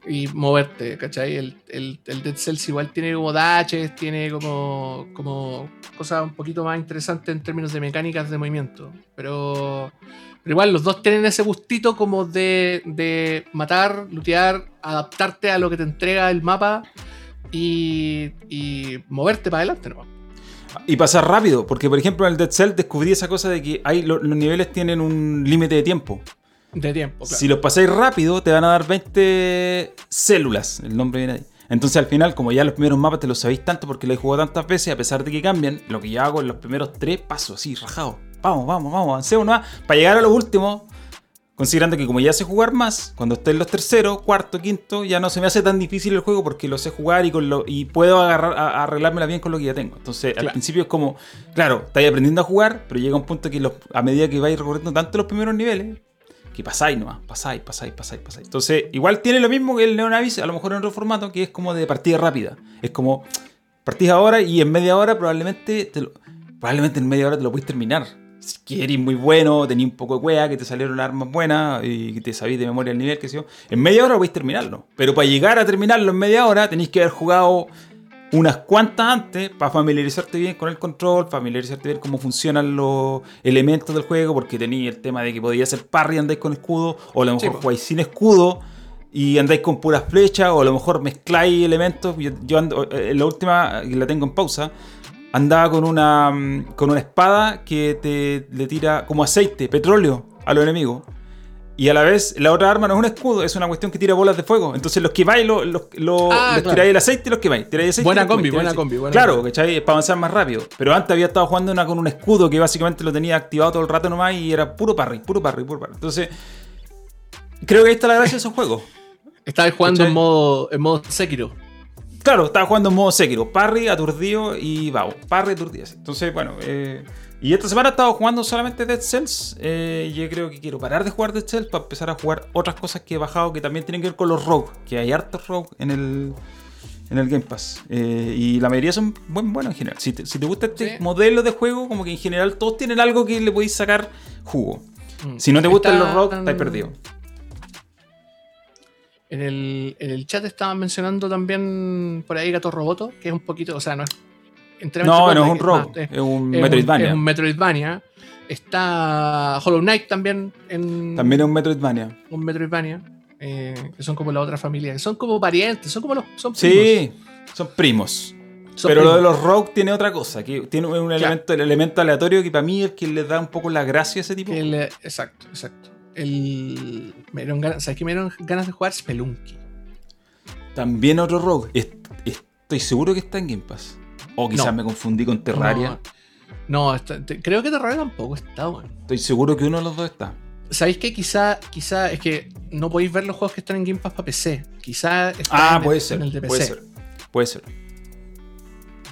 [SPEAKER 2] y moverte, ¿cachai? El, el, el Dead Cells igual tiene como dashes, tiene como, como cosas un poquito más interesantes en términos de mecánicas de movimiento. Pero, igual los dos tienen ese gustito como de, de matar, lootear, adaptarte a lo que te entrega el mapa y, y moverte para adelante, ¿no?
[SPEAKER 1] Y pasar rápido, porque por ejemplo en el Dead Cell descubrí esa cosa de que hay, lo- los niveles tienen un límite de tiempo.
[SPEAKER 2] De tiempo, claro.
[SPEAKER 1] Si los pasáis rápido, te van a dar 20 células. El nombre viene ahí. Entonces al final, como ya los primeros mapas te los sabéis tanto porque los he jugado tantas veces, a pesar de que cambian, lo que yo hago en los primeros tres pasos, así, rajado. Vamos, vamos, vamos, avancemos nomás. Para llegar a los últimos, considerando que como ya sé jugar más, cuando esté en los terceros, cuarto, quinto, ya no se me hace tan difícil el juego porque lo sé jugar y, con lo, y puedo agarrar, a, arreglármela bien con lo que ya tengo. Entonces al
[SPEAKER 2] Claro.
[SPEAKER 1] principio es como, claro, estáis aprendiendo a jugar, pero llega un punto que los- a medida que vais recorriendo tanto los primeros niveles, que pasáis nomás, pasáis, pasáis, pasáis, pasáis. Entonces, igual tiene lo mismo que el Neonavis, a lo mejor en otro formato, que es como de partida rápida. Es como, partís ahora y en media hora probablemente, probablemente en media hora te lo puedes terminar. Si que eres muy bueno, tenías un poco de cueva, que te salieron armas buenas y que te sabís de memoria el nivel, que sé yo. En media hora podéis terminarlo. Pero para llegar a terminarlo en media hora tenéis que haber jugado unas cuantas antes para familiarizarte bien con el control, familiarizarte bien cómo funcionan los elementos del juego, porque tenía el tema de que podía ser parry andáis con escudo, o a lo mejor
[SPEAKER 2] Sí,
[SPEAKER 1] jugáis sin escudo y andáis con puras flechas, o a lo mejor mezcláis elementos. Yo, yo ando, eh, en la última, que la tengo en pausa, andaba con una, mm, con una espada que te le tira como aceite, petróleo a los enemigos. Y a la vez, la otra arma no es un escudo, es una cuestión que tira bolas de fuego. Entonces los quemáis, los, los, los-
[SPEAKER 2] Ah,
[SPEAKER 1] les
[SPEAKER 2] claro.
[SPEAKER 1] tiráis el aceite y los. Tiráis aceite y
[SPEAKER 2] Buena
[SPEAKER 1] los
[SPEAKER 2] combi, buena combi, buena
[SPEAKER 1] Claro,
[SPEAKER 2] combi.
[SPEAKER 1] ¿cachai? Es para avanzar más rápido. Pero antes había estado jugando una con un escudo que básicamente lo tenía activado todo el rato nomás y era puro parry, puro parry, puro parry. Entonces, creo que ahí está la gracia de esos juegos.
[SPEAKER 2] Estaba jugando
[SPEAKER 1] ¿Cachai?
[SPEAKER 2] en modo, en modo Sekiro.
[SPEAKER 1] Claro, estaba jugando en modo Sekiro. Parry, aturdido y vago. Parry, aturdido. Entonces, bueno. eh, y esta semana he estado jugando solamente Dead Cells. eh, yo creo que quiero parar de jugar Dead Cells para empezar a jugar otras cosas que he bajado que también tienen que ver con los rogue. Que hay hartos rogue en el, en el Game Pass. Eh, y la mayoría son buen, buenos en general. Si te, si te gusta este
[SPEAKER 2] Sí.
[SPEAKER 1] modelo de juego, como que en general todos tienen algo que le podéis sacar jugo.
[SPEAKER 2] Mm.
[SPEAKER 1] Si no te gustan
[SPEAKER 2] Está-
[SPEAKER 1] los rogue, estáis perdido.
[SPEAKER 2] En el, en el chat estaban mencionando también por ahí Gato Roboto, que es un poquito, o sea, no es. Enteramente
[SPEAKER 1] No, no es un rogue,
[SPEAKER 2] es-
[SPEAKER 1] un Metroidvania.
[SPEAKER 2] es un Metroidvania. Está Hollow Knight también en
[SPEAKER 1] También es un Metroidvania.
[SPEAKER 2] un Metroidvania. eh, que son como la otra familia. Que son como parientes, son como los. Son primos.
[SPEAKER 1] Sí, son primos.
[SPEAKER 2] Son
[SPEAKER 1] Pero lo de los rogue tiene otra cosa, que tiene un elemento, el elemento aleatorio que para mí es el que le da un poco la gracia a ese tipo.
[SPEAKER 2] El- exacto, exacto. El, me dieron ganas, ¿sabes qué me dieron ganas de jugar? Spelunky.
[SPEAKER 1] También otro rogue. Est- estoy seguro que está en Game Pass. O quizás
[SPEAKER 2] No.
[SPEAKER 1] me confundí con Terraria.
[SPEAKER 2] No, no, está- te- creo que Terraria tampoco está, weón.
[SPEAKER 1] Estoy seguro que uno de los dos está.
[SPEAKER 2] ¿Sabéis que quizá, quizá es que no podéis ver los juegos que están en Game Pass para PC? Quizá está
[SPEAKER 1] Ah,
[SPEAKER 2] en,
[SPEAKER 1] puede
[SPEAKER 2] el,
[SPEAKER 1] ser.
[SPEAKER 2] en el de PC.
[SPEAKER 1] Puede ser. Puede ser.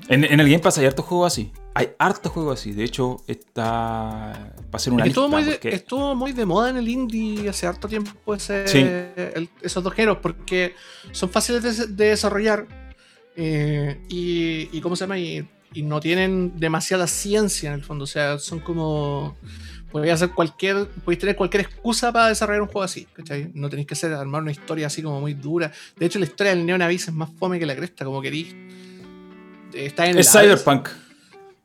[SPEAKER 1] En, en el Game Pass hay hartos juegos así. Hay hartos juegos así. De hecho, está. Va a ser una
[SPEAKER 2] Es que estuvo,
[SPEAKER 1] lista,
[SPEAKER 2] muy de, estuvo muy de moda en el indie hace harto tiempo ese-
[SPEAKER 1] Sí.
[SPEAKER 2] el- esos dos géneros porque son fáciles de, de desarrollar eh, y, y ¿cómo se llama? Y, y no tienen demasiada ciencia en el fondo. O sea, son como... Podéis hacer cualquier... Podéis tener cualquier excusa para desarrollar un juego así. ¿cachai? No tenéis que hacer, armar una historia así como muy dura. De hecho, la historia del Neon Abyss es más fome que la cresta. Como queréis... Está en el
[SPEAKER 1] Es. Cyberpunk.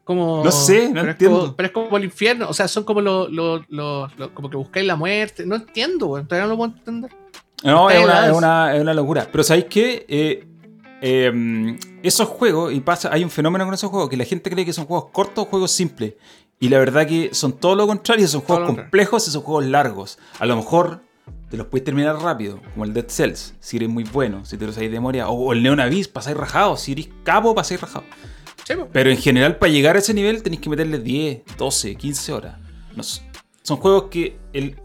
[SPEAKER 2] Como,
[SPEAKER 1] No sé, no
[SPEAKER 2] pero
[SPEAKER 1] entiendo.
[SPEAKER 2] Es como, pero es como el infierno, o sea, son como los. los- los- los- como que buscáis la muerte. No entiendo, weón, todavía no lo puedo entender.
[SPEAKER 1] No, es una, es, una, es una locura. Pero ¿sabéis qué? Eh, eh, esos juegos, y pasa, hay un fenómeno con esos juegos, que la gente cree que son juegos cortos o juegos simples. Y la verdad que son todo lo contrario, son juegos complejos y son juegos largos. A lo mejor te los puedes terminar rápido, como el Dead Cells, si eres muy bueno, si te lo sabéis de memoria. O, o el Neon Abyss, pasáis rajado. Si eres cabo, pasáis rajado.
[SPEAKER 2] Sí.
[SPEAKER 1] Pero en general, para llegar a ese nivel, tenéis que meterle 10, 12, 15 horas. No son juegos que el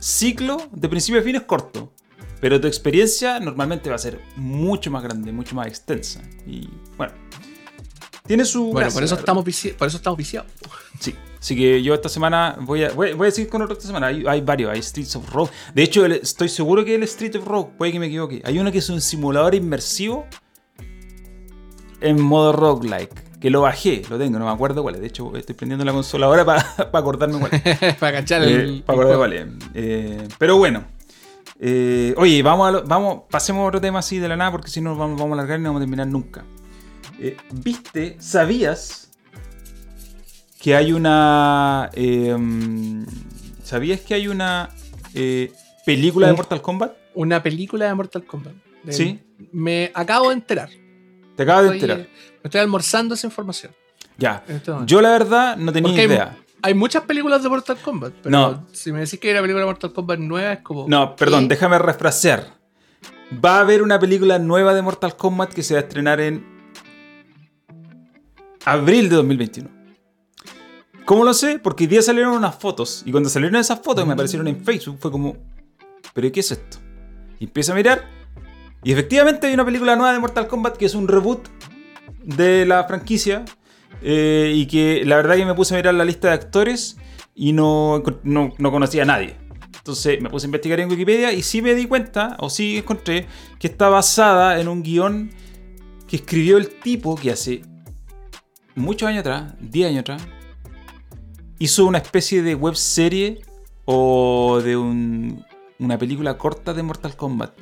[SPEAKER 1] ciclo de principio a fin es corto. Pero tu experiencia normalmente va a ser mucho más grande, mucho más extensa. Y bueno, tiene su.
[SPEAKER 2] Bueno,
[SPEAKER 1] gracia,
[SPEAKER 2] por eso, estamos por eso estamos viciados.
[SPEAKER 1] Sí. Así que yo esta semana voy a, voy, voy a seguir con otro esta semana. Hay, hay varios, hay Streets of Rogue. De hecho, el- estoy seguro que el Street of Rogue, puede que me equivoque. Hay uno que es un simulador inmersivo en modo roguelike. Que lo bajé, lo tengo, no me acuerdo cuál es. De hecho, estoy prendiendo la consola ahora para acordarme cuál es.
[SPEAKER 2] Para cachar
[SPEAKER 1] Eh,
[SPEAKER 2] el.
[SPEAKER 1] para
[SPEAKER 2] el
[SPEAKER 1] acordar
[SPEAKER 2] juego.
[SPEAKER 1] cuál es. Eh, pero bueno. Eh, oye, vamos, a lo- vamos, pasemos a otro tema así de la nada porque si no vamos, vamos a alargar y no vamos a terminar nunca. Eh, ¿Viste? ¿Sabías que hay una... eh, ¿Sabías que hay una eh, película de Mortal Kombat?
[SPEAKER 2] Una película de Mortal Kombat. De-
[SPEAKER 1] Sí.
[SPEAKER 2] Me acabo de enterar.
[SPEAKER 1] Te acabas de
[SPEAKER 2] Estoy-
[SPEAKER 1] enterar.
[SPEAKER 2] Me estoy almorzando esa información.
[SPEAKER 1] Ya.
[SPEAKER 2] este.
[SPEAKER 1] Yo la verdad no tenía
[SPEAKER 2] Porque
[SPEAKER 1] idea.
[SPEAKER 2] Hay muchas películas de Mortal Kombat, pero
[SPEAKER 1] No.
[SPEAKER 2] si me decís que hay una película de Mortal Kombat nueva es como.
[SPEAKER 1] No, perdón,
[SPEAKER 2] ¿qué?
[SPEAKER 1] déjame refrasear. Va a haber una película nueva de Mortal Kombat que se va a estrenar en abril de 2021. ¿Cómo lo sé? Porque hoy día salieron unas fotos. Y cuando salieron esas fotos me aparecieron en Facebook. Fue como, ¿pero qué es esto? Y empiezo a mirar. Y efectivamente hay una película nueva de Mortal Kombat que es un reboot de la franquicia. Eh, y que la verdad que me puse a mirar la lista de actores y no, no, no conocía a nadie. Entonces me puse a investigar en Wikipedia y sí me di cuenta, o sí encontré, que está basada en un guion que escribió el tipo que hace muchos años atrás, 10 años atrás, hizo una especie de web serie o de un- una película corta de Mortal Kombat.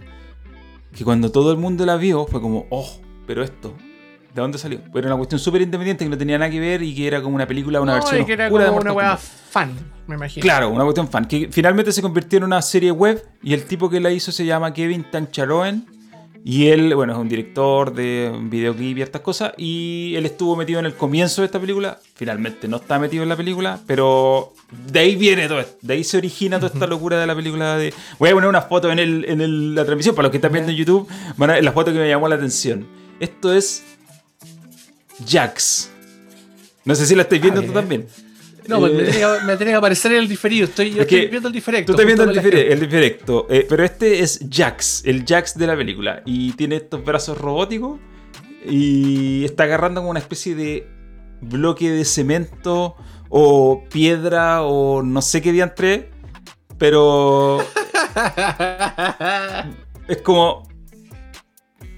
[SPEAKER 1] Que cuando todo el mundo la vio fue como, oh, pero esto ¿De dónde salió? Pero era una cuestión súper independiente que no tenía nada que ver y que era como una película, una
[SPEAKER 2] No,
[SPEAKER 1] versión
[SPEAKER 2] y que era
[SPEAKER 1] oscura de
[SPEAKER 2] como
[SPEAKER 1] Mortal
[SPEAKER 2] una weá fan, me imagino.
[SPEAKER 1] Claro, una cuestión fan. Que finalmente se convirtió en una serie web y el tipo que la hizo se llama Kevin Tancharoen. Y él, bueno, es un director de videoclip y estas cosas. Y él estuvo metido en el comienzo de esta película. Finalmente no está metido en la película, pero de ahí viene todo esto. De ahí se origina toda esta locura de la película. de Voy a poner una foto en, el, en el- la transmisión. Para los que están viendo en YouTube, van a ver la foto que me llamó la atención. Esto es Jax. No sé si la estáis viendo
[SPEAKER 2] Ah,
[SPEAKER 1] tú también.
[SPEAKER 2] No, pues me
[SPEAKER 1] Eh,
[SPEAKER 2] tiene, que, me tiene que aparecer el diferido. Estoy, yo estoy viendo el diferido.
[SPEAKER 1] Tú estás viendo el, difere- el diferecto, eh, pero este es Jax, el Jax de la película. Y tiene estos brazos robóticos y está agarrando como una especie de bloque de cemento o piedra o no sé qué diantre, pero es como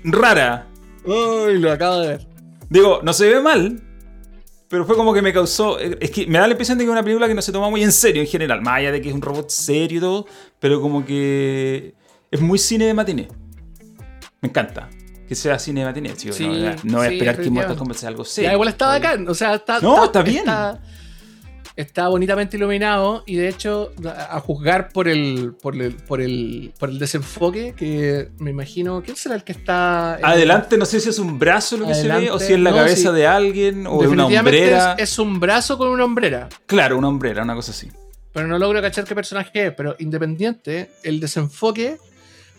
[SPEAKER 1] rara.
[SPEAKER 2] Uy, lo acabo de ver.
[SPEAKER 1] Digo, no se ve mal, pero fue como que me causó. Es que me da la impresión de que es una película que no se toma muy en serio en general, más allá de que es un robot serio y todo, pero como que es muy cine de matiné. Me encanta que sea cine de matiné. sí, no, voy a- no voy a
[SPEAKER 2] sí,
[SPEAKER 1] esperar que Mortal. Kombat sea algo serio.
[SPEAKER 2] Ya, igual está bacán. O sea, está.
[SPEAKER 1] No, está bien.
[SPEAKER 2] Está, está bonitamente iluminado. Y de hecho, a juzgar por el, por el, por el, por el desenfoque, que me imagino. ¿Quién será el que está.
[SPEAKER 1] Adelante, no sé si es un brazo lo que se ve, o si es la
[SPEAKER 2] no,
[SPEAKER 1] cabeza
[SPEAKER 2] sí.
[SPEAKER 1] de alguien, o es una hombrera.
[SPEAKER 2] es, es un brazo con una hombrera.
[SPEAKER 1] Claro, una hombrera, una cosa así.
[SPEAKER 2] pero no logro cachar qué personaje es. Pero independiente, el desenfoque,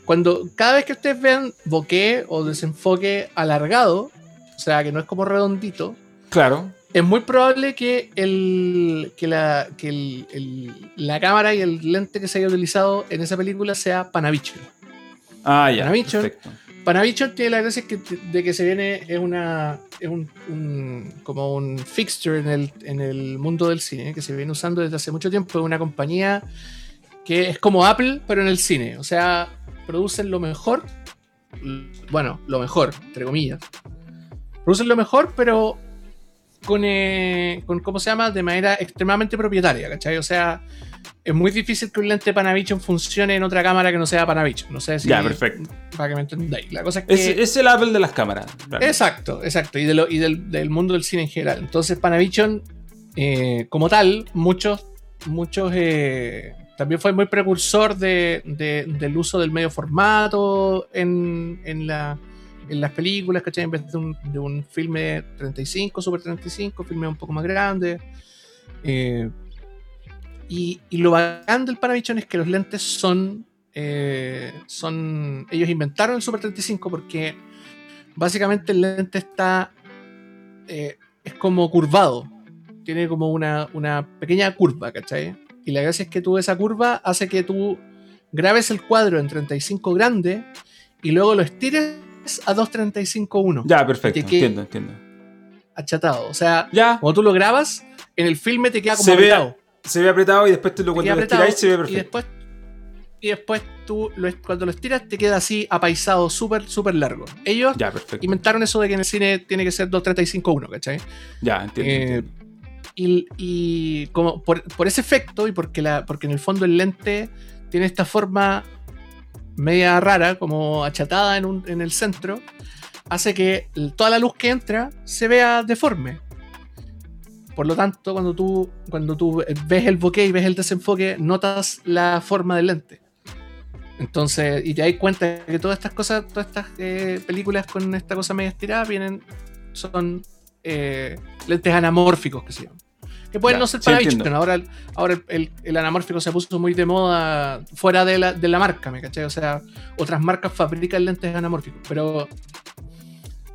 [SPEAKER 2] cuando cada vez que ustedes vean bokeh o desenfoque alargado, o sea, que no es como redondito,
[SPEAKER 1] Claro.
[SPEAKER 2] Es muy probable que, el, que, la, que el- el- la cámara y el lente que se haya utilizado en esa película sea Panavision.
[SPEAKER 1] Ah, ya.
[SPEAKER 2] Panavision.
[SPEAKER 1] Perfecto.
[SPEAKER 2] Panavision tiene la gracia que, de que se viene, es una es un, un- como un fixture en el, en el mundo del cine, que se viene usando desde hace mucho tiempo. Es una compañía que es como Apple, pero en el cine. O sea, producen lo mejor. Bueno, lo mejor, entre comillas. Producen lo mejor, pero con, eh, con ¿cómo se llama? De manera extremadamente propietaria, ¿cachai? O sea, es muy difícil que un lente Panavision funcione en otra cámara que no sea Panavision. No sé si...
[SPEAKER 1] Ya, perfecto.
[SPEAKER 2] Para que me entendáis. La cosa es que...
[SPEAKER 1] Es, es el Apple de las cámaras. claro.
[SPEAKER 2] Exacto, exacto. Y, de lo- y del, del mundo del cine en general. Entonces, Panavision, eh, como tal, muchos, muchos eh, también fue muy precursor de- de- del uso del medio formato en, en, la- en las películas, ¿cachai? En vez de un, de un filme 35, Super 35, filme un poco más grande. Eh, y, y lo bacán del Panavision es que los lentes son. eh, son. Ellos inventaron el Super 35 porque básicamente el lente está. eh, es como curvado. Tiene como una, una pequeña curva, ¿cachai? Y la gracia es que tú esa curva hace que tú grabes el cuadro en 35 grande y luego lo estires a 235.1
[SPEAKER 1] Ya, perfecto. Entiendo, entiendo.
[SPEAKER 2] achatado. O sea,
[SPEAKER 1] Ya,
[SPEAKER 2] cuando tú lo grabas, en el filme te queda como
[SPEAKER 1] Se ve
[SPEAKER 2] apretado.
[SPEAKER 1] se ve apretado y después te lo,
[SPEAKER 2] Te
[SPEAKER 1] cuando lo estiráis se ve
[SPEAKER 2] y
[SPEAKER 1] perfecto.
[SPEAKER 2] después y después tú lo cuando lo estiras te queda así apaisado súper súper largo. Ellos
[SPEAKER 1] Ya, perfecto.
[SPEAKER 2] inventaron eso de que en el cine tiene que ser 235.1, ¿cachai?
[SPEAKER 1] Ya, entiendo.
[SPEAKER 2] Eh,
[SPEAKER 1] entiendo.
[SPEAKER 2] Y, y como por, por ese efecto y porque, la, porque en el fondo el lente tiene esta forma media rara, como achatada en, un- en el centro, hace que toda la luz que entra se vea deforme. Por lo tanto, cuando tú, cuando tú ves el bokeh y ves el desenfoque, notas la forma del lente. Entonces, y te das cuenta que todas estas cosas, todas estas eh, películas con esta cosa media estirada vienen, son eh, lentes anamórficos que se llaman. Que pueden
[SPEAKER 1] Ya,
[SPEAKER 2] no ser
[SPEAKER 1] sí,
[SPEAKER 2] para. Vision, ahora, el, ahora el, el- el anamórfico se puso muy de moda fuera de la, de la marca, ¿me cachai? O sea, otras marcas fabrican lentes anamórficos, pero,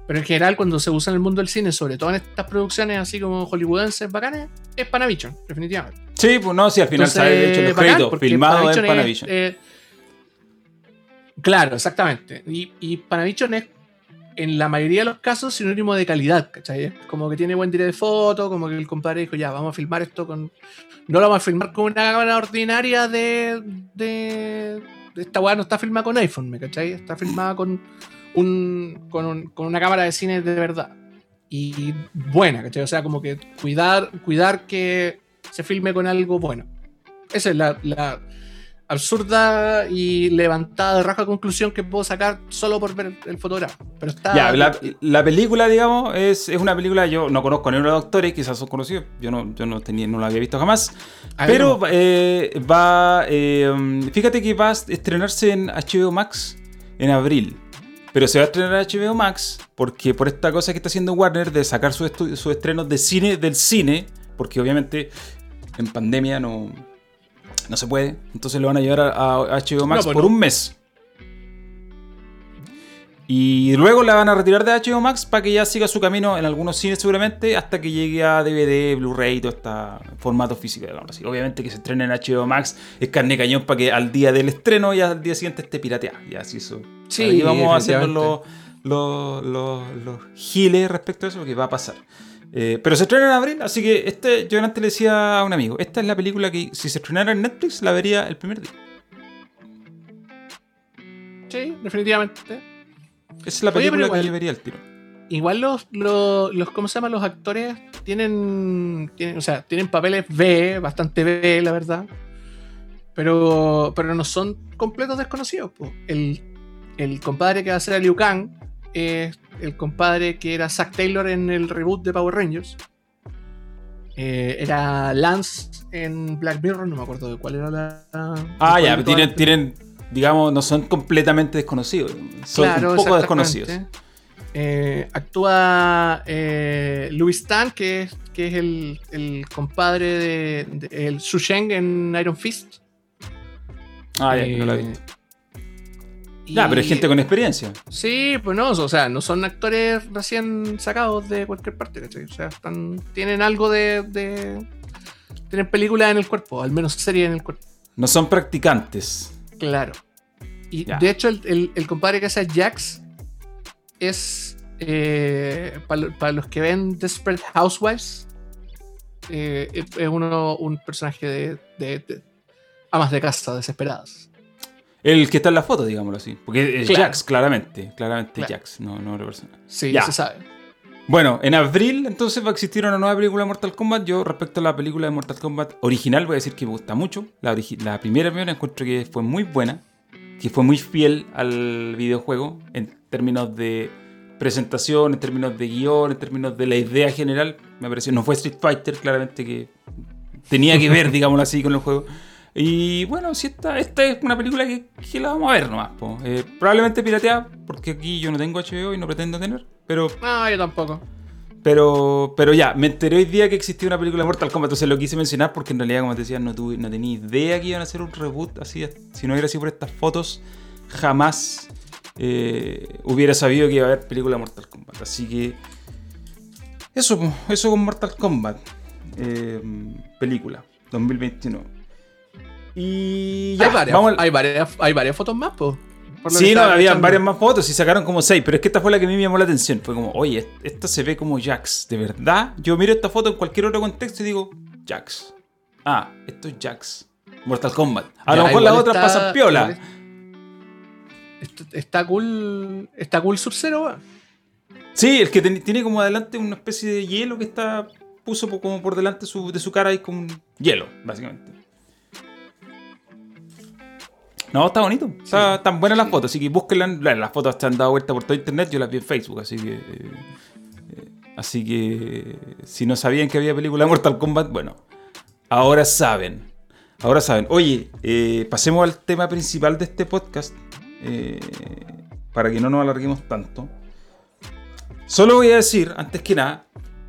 [SPEAKER 2] pero en general cuando se usa en el mundo del cine, sobre todo en estas producciones así como hollywoodenses bacanes, es Panavision, definitivamente.
[SPEAKER 1] Sí, pues no, sí, al final
[SPEAKER 2] Entonces,
[SPEAKER 1] sale de hecho los créditos, filmado en
[SPEAKER 2] Panavision es, eh, claro, exactamente. Y, y Panavision es, en la mayoría de los casos, sinónimo de calidad, ¿cachai? Como que tiene buen tire de foto, como que el compadre dijo, ya, vamos a filmar esto con... No lo vamos a filmar con una cámara ordinaria de... de, esta weá no está filmada con iPhone, ¿me cachai? Está filmada con, un, con, con una cámara de cine de verdad. Y buena, ¿cachai? O sea, como que cuidar, cuidar que se filme con algo bueno. Esa es la- absurda y levantada de raja conclusión que puedo sacar solo por ver el fotograma. Pero está.
[SPEAKER 1] Ya, la, la película, digamos, es, es una película. Yo no conozco a ninguno de los actores, quizás son conocidos. Yo no, yo no, tenía, no la había visto jamás.
[SPEAKER 2] A
[SPEAKER 1] Pero eh, va. eh, fíjate que va a estrenarse en HBO Max en abril. Pero se va a estrenar en HBO Max porque por esta cosa que está haciendo Warner de sacar sus sus estrenos de cine del cine, porque obviamente en pandemia no, no se puede. Entonces lo van a llevar a, a HBO Max
[SPEAKER 2] pues
[SPEAKER 1] por
[SPEAKER 2] no.
[SPEAKER 1] un mes. Y luego la van a retirar de HBO Max para que ya siga su camino en algunos cines seguramente hasta que llegue a DVD, Blu-ray todo este formato físico. así. Obviamente que se estrene en HBO Max es carne cañón para que al día del estreno y al día siguiente esté pirateada. Y así eso.
[SPEAKER 2] Sí,
[SPEAKER 1] vamos a hacer los, los, los, los giles respecto a eso, porque va a pasar. Eh, pero se estrena en abril, así que este, yo antes le decía a un amigo, esta es la película que si se estrenara en Netflix la vería el primer día.
[SPEAKER 2] Sí, definitivamente.
[SPEAKER 1] Esa es la
[SPEAKER 2] Oye,
[SPEAKER 1] película
[SPEAKER 2] igual-
[SPEAKER 1] que yo vería al tiro.
[SPEAKER 2] Igual los, los, los, ¿cómo se llama? Los actores tienen, tienen, o sea, tienen papeles B, bastante B, la verdad. Pero, pero no son completos desconocidos. El, el compadre que va a ser a Liu Kang es el compadre que era Zack Taylor en el reboot de Power Rangers. Eh, era Lance en Black Mirror, no me acuerdo de cuál era la.
[SPEAKER 1] Ah, ya, tienen, tienen, digamos, no son completamente desconocidos. Son
[SPEAKER 2] Claro,
[SPEAKER 1] un poco desconocidos.
[SPEAKER 2] Eh, actúa eh, Louis Tan, que es, que es el, el compadre de, de- el Su Sheng en Iron Fist.
[SPEAKER 1] Ah, ya, no la he visto. Ya, pero es gente con experiencia.
[SPEAKER 2] Sí, pues no, o sea, no son actores recién sacados de cualquier parte, ¿cachai? O sea, están, tienen algo de, de- Tienen películas en el cuerpo, al menos series en el cuerpo.
[SPEAKER 1] No son practicantes.
[SPEAKER 2] Claro. Y
[SPEAKER 1] Ya.
[SPEAKER 2] de hecho, el, el- el compadre que hace Jax es. para los que ven Desperate Housewives, eh, es es uno, un personaje de, de- de amas de casa desesperadas.
[SPEAKER 1] El que está en la foto, digámoslo así. Porque es
[SPEAKER 2] Claro.
[SPEAKER 1] Jax, claramente. Claramente
[SPEAKER 2] Claro.
[SPEAKER 1] Jax, no, no otra persona.
[SPEAKER 2] Sí,
[SPEAKER 1] Ya.
[SPEAKER 2] se sabe.
[SPEAKER 1] Bueno, en abril entonces va a existir una nueva película de Mortal Kombat. Yo respecto a la película de Mortal Kombat original voy a decir que me gusta mucho. La, primera primera encuentro que fue muy buena, que fue muy fiel al videojuego en términos de presentación, en términos de guion, en términos de la idea general. Me pareció, no fue Street Fighter, claramente que tenía que ver, digámoslo así, con el juego. Y bueno, si esta, esta es una película que, que la vamos a ver nomás. po. Eh, probablemente pirateada, porque aquí yo no tengo HBO y no pretendo tener, pero
[SPEAKER 2] No, yo tampoco.
[SPEAKER 1] pero, pero ya, me enteré hoy día que existía una película de Mortal Kombat, entonces lo quise mencionar porque en realidad, como te decía, no, tuve, no tenía idea que iban a hacer un reboot así. Si no hubiera sido por estas fotos, jamás eh, hubiera sabido que iba a haber película de Mortal Kombat. Así que eso, eso con Mortal Kombat. eh, película, 2021. Y ya,
[SPEAKER 2] hay, varias,
[SPEAKER 1] vamos al-
[SPEAKER 2] hay, varias, hay varias fotos más, pues.
[SPEAKER 1] Sí, no, había varias más fotos y sacaron como seis, pero es que esta fue la que a mí me llamó la atención. Fue como, oye, est- esta se ve como Jax, ¿de verdad? Yo miro esta foto en cualquier otro contexto y digo, Jax. Ah, esto es Jax. Mortal Kombat. A lo mejor las otras
[SPEAKER 2] está-
[SPEAKER 1] pasan piola.
[SPEAKER 2] Está, está cool. Está cool Sub-Zero.
[SPEAKER 1] Sí, el que ten- tiene como adelante una especie de hielo que está puso como por delante su- de su cara y como un hielo, básicamente. No, está bonito. Está, Están buenas las fotos, así que búsquenla. La- Las fotos se han dado vuelta por todo internet. Yo las vi en Facebook, así que. eh, eh, así que. Si no sabían que había película de Mortal Kombat, bueno. Ahora saben. Ahora saben. Oye, eh, pasemos al tema principal de este podcast. eh, para que no nos alarguemos tanto. Solo voy a decir, antes que nada,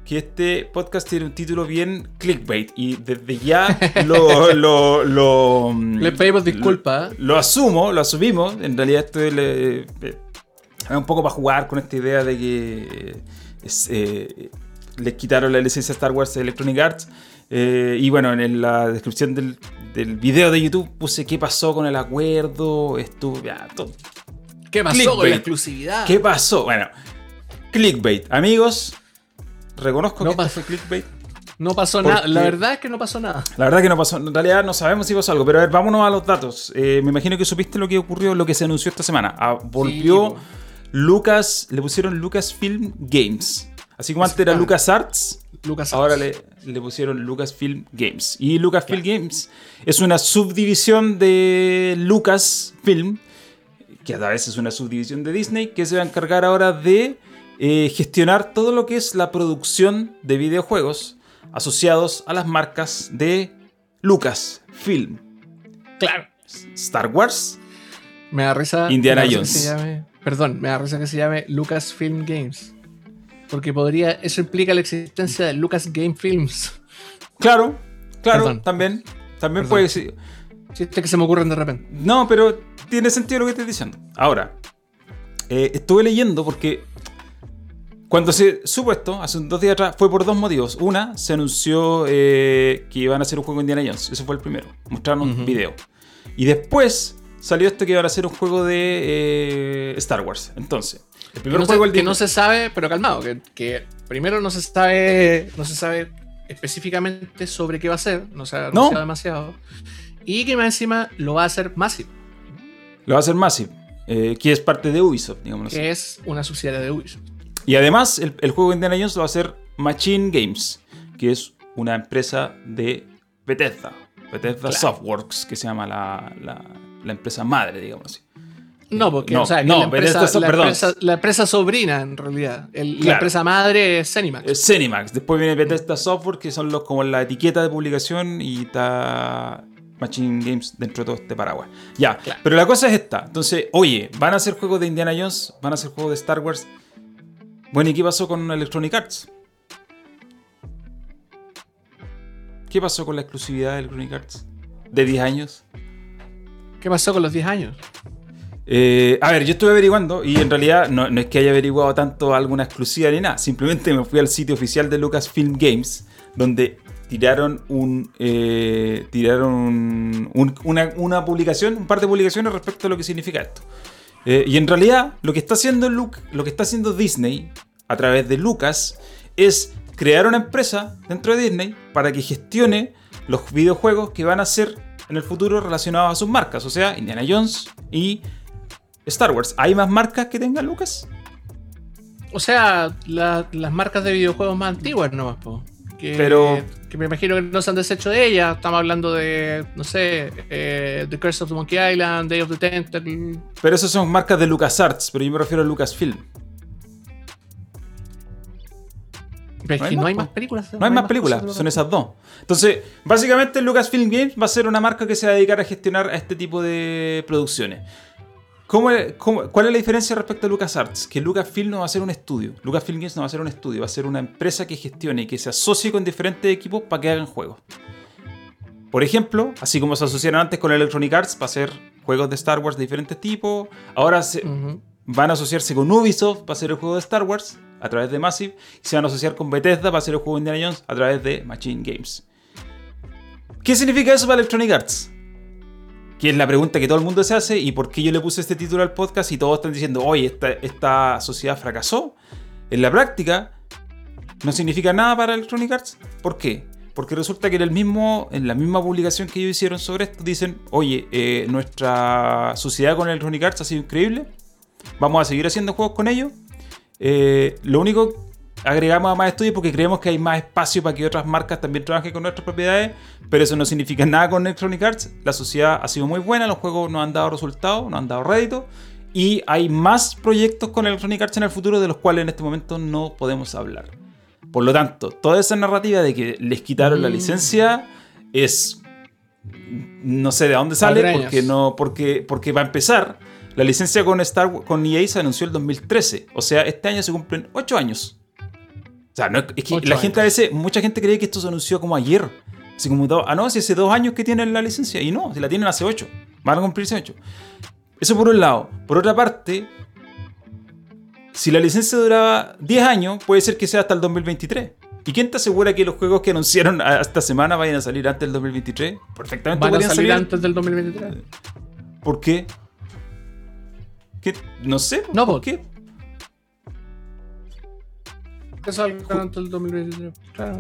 [SPEAKER 1] que este podcast tiene un título bien clickbait. Y desde ya lo. lo, lo
[SPEAKER 2] Les pedimos disculpas. ¿eh?
[SPEAKER 1] lo asumo, lo asumimos. En realidad esto es, le- eh, es un poco para jugar con esta idea de que es, eh, les quitaron la licencia Star Wars de Electronic Arts. Eh, y bueno, en la descripción del, del video de YouTube puse qué pasó con el acuerdo. Estuvo, ya, todo.
[SPEAKER 2] ¿Qué pasó con la exclusividad?
[SPEAKER 1] ¿Qué pasó? Bueno, clickbait. Amigos, reconozco
[SPEAKER 2] No
[SPEAKER 1] que esto
[SPEAKER 2] pasó.
[SPEAKER 1] fue clickbait.
[SPEAKER 2] No pasó nada. La verdad es que no pasó nada.
[SPEAKER 1] La verdad que no pasó, en realidad no sabemos si pasó algo, pero a ver, vámonos a los datos. Eh, me imagino que supiste lo que ocurrió, lo que se anunció esta semana. Ah, volvió
[SPEAKER 2] po.
[SPEAKER 1] Lucas, le pusieron Lucasfilm Games. Así como antes era. LucasArts,
[SPEAKER 2] Lucas
[SPEAKER 1] ahora le, le pusieron Lucasfilm Games. Y Lucasfilm Games es una subdivisión de Lucasfilm, que a veces es una subdivisión de Disney, que se va a encargar ahora de eh, gestionar todo lo que es la producción de videojuegos asociados a las marcas de Lucasfilm.
[SPEAKER 2] Claro.
[SPEAKER 1] Star Wars,
[SPEAKER 2] Me da risa.
[SPEAKER 1] Indiana
[SPEAKER 2] me da risa
[SPEAKER 1] Jones.
[SPEAKER 2] que se llame- perdón, me da risa que se llame Lucasfilm Games. Porque podría. Eso implica la existencia de Lucas Game Films.
[SPEAKER 1] Claro, claro,
[SPEAKER 2] Perdón.
[SPEAKER 1] también. También
[SPEAKER 2] Perdón.
[SPEAKER 1] puede ser.
[SPEAKER 2] Chistes que se me ocurren de repente.
[SPEAKER 1] No, pero tiene sentido lo que estoy diciendo. Ahora, eh, estuve leyendo porque cuando se supo esto, hace dos días atrás, fue por dos motivos. Una, se anunció eh, que iban a hacer un juego de Indiana Jones. Ese fue el primero. Mostraron un
[SPEAKER 2] Ujú.
[SPEAKER 1] video. Y después salió esto que iban a hacer un juego de eh, Star Wars. Entonces, el
[SPEAKER 2] Que
[SPEAKER 1] primer
[SPEAKER 2] no,
[SPEAKER 1] juego
[SPEAKER 2] se,
[SPEAKER 1] el
[SPEAKER 2] que no se sabe, pero calmado, que, que primero no se sabe. No se sabe específicamente sobre qué va a ser. No se ha anunciado demasiado. Y que más encima lo va a hacer Massive,
[SPEAKER 1] lo va a hacer Massive, eh, que es parte de Ubisoft, digamos así.
[SPEAKER 2] que es una subsidiaria de Ubisoft.
[SPEAKER 1] Y además, el, el juego de Indiana Jones lo va a hacer Machine Games, que es una empresa de Bethesda. Bethesda
[SPEAKER 2] Claro.
[SPEAKER 1] Softworks, que se llama la, la- la empresa madre, digamos así.
[SPEAKER 2] No, porque
[SPEAKER 1] No,
[SPEAKER 2] o sea,
[SPEAKER 1] no,
[SPEAKER 2] la, empresa,
[SPEAKER 1] so-
[SPEAKER 2] la,
[SPEAKER 1] perdón.
[SPEAKER 2] empresa, la empresa sobrina, en realidad. El- La empresa madre es Cenimax.
[SPEAKER 1] Es Cenimax. Después viene Bethesda Software, que son los como la etiqueta de publicación, y está Machine Games dentro de todo este paraguas. Ya,
[SPEAKER 2] Claro.
[SPEAKER 1] pero la cosa es esta. Entonces, oye, van a hacer juegos de Indiana Jones, van a hacer juegos de Star Wars. Bueno, ¿y qué pasó con Electronic Arts? ¿Qué pasó con la exclusividad de Electronic Arts? ¿De 10 años?
[SPEAKER 2] ¿Qué pasó con los 10 años?
[SPEAKER 1] Eh, a ver, yo estuve averiguando y en realidad no, no es que haya averiguado tanto alguna exclusiva ni nada. Simplemente me fui al sitio oficial de Lucasfilm Games, donde tiraron un eh, tiraron un- un- una, una publicación, un par de publicaciones respecto a lo que significa esto. Eh, y en realidad lo que está haciendo lo que está haciendo Disney a través de Lucas es crear una empresa dentro de Disney para que gestione los videojuegos que van a ser en el futuro relacionados a sus marcas, o sea, Indiana Jones y Star Wars. ¿Hay más marcas que tenga Lucas?
[SPEAKER 2] O sea, la- las marcas de videojuegos más antiguas nomás, po. Que,
[SPEAKER 1] Pero-
[SPEAKER 2] que me imagino que no se han deshecho de ellas. Estamos hablando de, no sé, eh, The Curse of the Monkey Island, Day of the Tentacle.
[SPEAKER 1] Pero esas son marcas de LucasArts, pero yo me refiero a Lucasfilm.
[SPEAKER 2] Pero es
[SPEAKER 1] No hay
[SPEAKER 2] no
[SPEAKER 1] más,
[SPEAKER 2] hay más películas.
[SPEAKER 1] No hay más películas, son esas dos. Entonces, básicamente Lucasfilm Games va a ser una marca que se va a dedicar a gestionar a este tipo de producciones. ¿Cómo, cómo- cuál es la diferencia respecto a LucasArts? Que Lucasfilm no va a ser un estudio. Lucasfilm Games no va a ser un estudio, va a ser una empresa que gestione y que se asocie con diferentes equipos para que hagan juegos. Por ejemplo, así como se asociaron antes con Electronic Arts para hacer juegos de Star Wars de diferentes tipos, ahora se, van a asociarse con Ubisoft para hacer el juego de Star Wars a través de Massive y se van a asociar con Bethesda para hacer el juego de Indiana Jones a través de Machine Games. ¿Qué significa eso para Electronic Arts? Que es la pregunta que todo el mundo se hace y por qué yo le puse este título al podcast y todos están diciendo, oye, esta, sociedad fracasó. En la práctica, no significa nada para Electronic Arts. ¿Por qué? Porque resulta que en, el mismo, en la misma publicación que ellos hicieron sobre esto, dicen, oye, eh, nuestra sociedad con Electronic Arts ha sido increíble, vamos a seguir haciendo juegos con ellos. Eh, lo único, agregamos a más estudios porque creemos que hay más espacio para que otras marcas también trabajen con nuestras propiedades, pero eso no significa nada con Electronic Arts. La sociedad ha sido muy buena, los juegos nos han dado resultados, nos han dado rédito. Y hay más proyectos con Electronic Arts en el futuro de los cuales en este momento no podemos hablar. Por lo tanto, toda esa narrativa de que les quitaron la
[SPEAKER 2] Mm.
[SPEAKER 1] licencia es. No sé de dónde sale, porque no. Porque, porque va a empezar. La licencia con, Star, con EA se anunció el 2013. O sea, este año se cumplen 8 años. O sea, no es, que
[SPEAKER 2] Ocho
[SPEAKER 1] la
[SPEAKER 2] años.
[SPEAKER 1] gente a veces, mucha gente cree que esto se anunció como ayer. Así como, ah, no, si hace dos años que tienen la licencia. Y no, si la tienen hace 8. Van a cumplirse 8. Eso por un lado. Por otra parte, si la licencia duraba 10 años, puede ser que sea hasta el 2023. ¿Y quién te asegura que los juegos que anunciaron esta semana vayan a salir antes del 2023? Perfectamente
[SPEAKER 2] Van a salir
[SPEAKER 1] salir.
[SPEAKER 2] antes del 2023.
[SPEAKER 1] ¿Por qué? ¿Qué? No sé.
[SPEAKER 2] No,
[SPEAKER 1] ¿por
[SPEAKER 2] po.
[SPEAKER 1] qué?
[SPEAKER 2] Que salgan antes del 2023. Claro.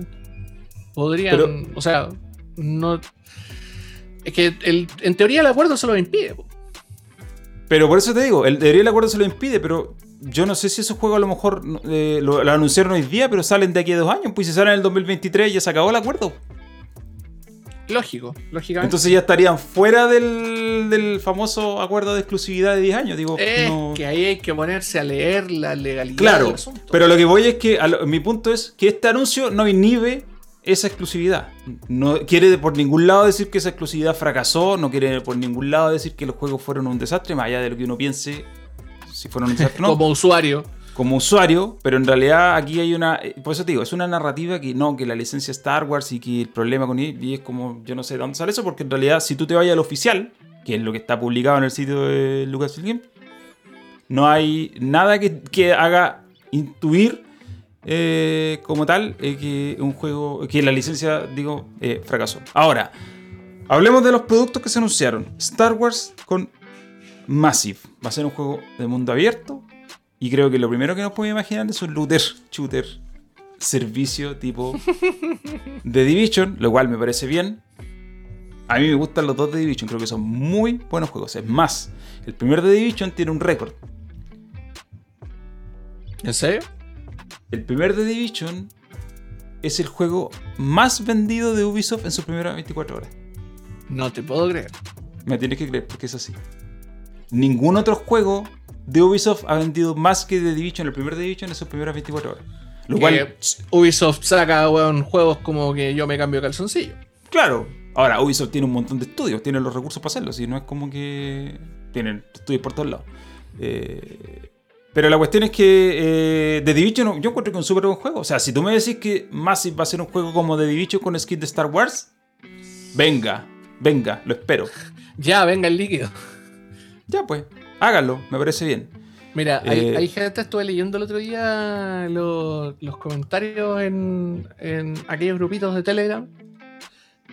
[SPEAKER 2] Podrían.
[SPEAKER 1] Pero-
[SPEAKER 2] o sea, no. Es que el- en teoría el acuerdo se lo impide. po.
[SPEAKER 1] Pero por eso te digo, el, debería el acuerdo se lo impide, pero yo no sé si esos juegos a lo mejor eh, lo, lo anunciaron hoy día, pero salen de aquí a dos años. Pues si salen en el 2023 ya se acabó el acuerdo.
[SPEAKER 2] Lógico, lógicamente.
[SPEAKER 1] Entonces ya estarían fuera del, del famoso acuerdo de exclusividad de 10 años. Digo,
[SPEAKER 2] es
[SPEAKER 1] no-
[SPEAKER 2] que ahí hay que ponerse a leer la legalidad
[SPEAKER 1] Claro,
[SPEAKER 2] del asunto.
[SPEAKER 1] pero lo que voy es que lo- mi punto es que este anuncio no inhibe esa exclusividad. No quiere por ningún lado decir que esa exclusividad fracasó, no quiere por ningún lado decir que los juegos fueron un desastre, más allá de lo que uno piense si fueron un desastre o no.
[SPEAKER 2] Como usuario.
[SPEAKER 1] Como usuario, pero en realidad aquí hay una. eh, Por eso te digo, es una narrativa que no, que la licencia Star Wars y que el problema con él, y es como, yo no sé de dónde sale eso, porque en realidad, si tú te vayas al oficial, que es lo que está publicado en el sitio de Lucasfilm no hay nada que, que haga intuir eh, como tal eh, que un juego, que la licencia, digo, fracasó. Ahora, hablemos de los productos que se anunciaron. Star Wars con Massive. Va a ser un juego de mundo abierto. Y creo que lo primero que nos podemos imaginar es un looter shooter servicio tipo The Division, lo cual me parece bien. A mí me gustan los dos de Division, creo que son muy buenos juegos. Es más, el primer de Division tiene un récord.
[SPEAKER 2] ¿En serio?
[SPEAKER 1] El primer The Division es el juego más vendido de Ubisoft en sus primeras 24 horas.
[SPEAKER 2] No te puedo creer.
[SPEAKER 1] Me tienes que creer porque es así. Ningún otro juego de Ubisoft ha vendido más que The Division, el primer The Division, en sus primeras 24 horas. Lo cual,
[SPEAKER 2] Ubisoft saca weón, juegos como que yo me cambio calzoncillo.
[SPEAKER 1] claro. Ahora, Ubisoft tiene un montón de estudios, tiene los recursos para hacerlo, y no es como que tienen estudios por todos lados. Eh, pero la cuestión es que eh, The Division yo encuentro que es un súper buen juego. O sea, si tú me decís que Massive va a ser un juego como The Division con skin de Star Wars, venga, venga, lo espero.
[SPEAKER 2] Ya, venga el líquido.
[SPEAKER 1] Ya pues, háganlo, me parece bien.
[SPEAKER 2] Mira, hay,
[SPEAKER 1] Eh,
[SPEAKER 2] hay gente, estuve leyendo el otro día los, los comentarios en, en aquellos grupitos de Telegram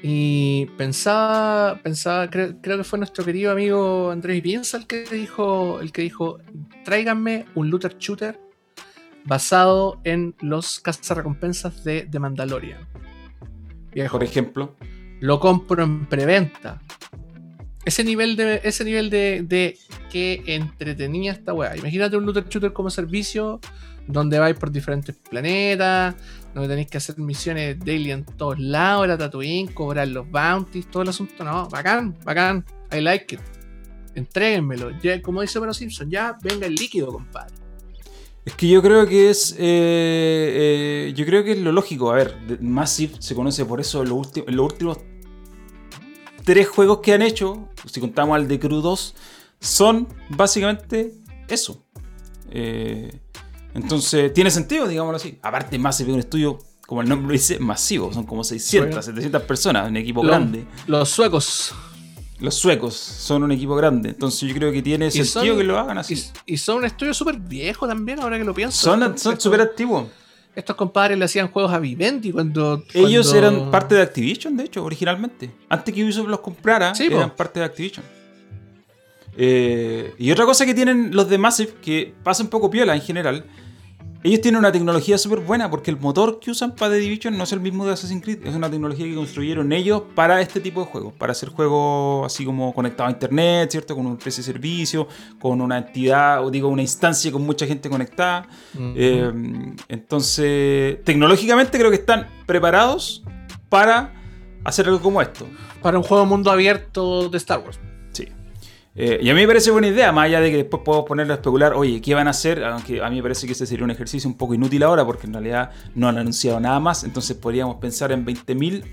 [SPEAKER 2] y pensaba, pensaba creo, creo que fue nuestro querido amigo Andrés Piensa el que dijo, el que dijo, tráiganme un looter shooter basado en los cazarrecompensas de, de Mandalorian. Viejo,
[SPEAKER 1] Por ejemplo,
[SPEAKER 2] lo compro en preventa. Ese nivel de. Ese nivel de, de que entretenía esta weá. Imagínate un looter shooter como servicio. Donde vais por diferentes planetas. Donde tenéis que hacer misiones daily en todos lados. Era Tatooine, cobrar los bounties, todo el asunto. No, bacán, bacán. I like it. Entréguenmelo. Ya, como dice Pero Simpson, ya venga el líquido, compadre.
[SPEAKER 1] Es que yo creo que es. eh, eh, yo creo que es lo lógico. A ver, Massive se conoce por eso en los últimos tres juegos que han hecho, si contamos al de Crew 2, son básicamente eso. Eh, entonces, tiene sentido, digámoslo así. Aparte, Massive es un estudio, como el nombre dice, masivo. Son como 600,
[SPEAKER 2] Bueno.
[SPEAKER 1] 700 personas, un equipo
[SPEAKER 2] Los-
[SPEAKER 1] grande.
[SPEAKER 2] Los suecos.
[SPEAKER 1] Los suecos son un equipo grande. Entonces, yo creo que tiene sentido
[SPEAKER 2] son-
[SPEAKER 1] que lo hagan así.
[SPEAKER 2] Y, y son un estudio súper viejo también, ahora que lo pienso.
[SPEAKER 1] Son súper activos.
[SPEAKER 2] Estos compadres le hacían juegos a Vivendi cuando.
[SPEAKER 1] Ellos
[SPEAKER 2] cuando-
[SPEAKER 1] eran parte de Activision, de hecho, originalmente. Antes que Ubisoft los comprara,
[SPEAKER 2] Sí, po.
[SPEAKER 1] eran parte de Activision. Eh, y otra cosa que tienen los de Massive, que pasa un poco piola en general, ellos tienen una tecnología súper buena, porque el motor que usan para The Division no es el mismo de Assassin's Creed, es una tecnología que construyeron ellos para este tipo de juegos, para hacer juegos así como conectados a internet, ¿cierto? Con un precio de servicio, con una entidad, o digo, una instancia con mucha gente conectada. Eh, entonces, tecnológicamente creo que están preparados para hacer algo como esto.
[SPEAKER 2] Para un juego mundo abierto de Star Wars.
[SPEAKER 1] Eh, y a mí me parece buena idea, más allá de que después podemos ponerlo a especular, oye, ¿qué van a hacer? Aunque a mí me parece que ese sería un ejercicio un poco inútil ahora, porque en realidad no han anunciado nada más, entonces podríamos pensar en 20.000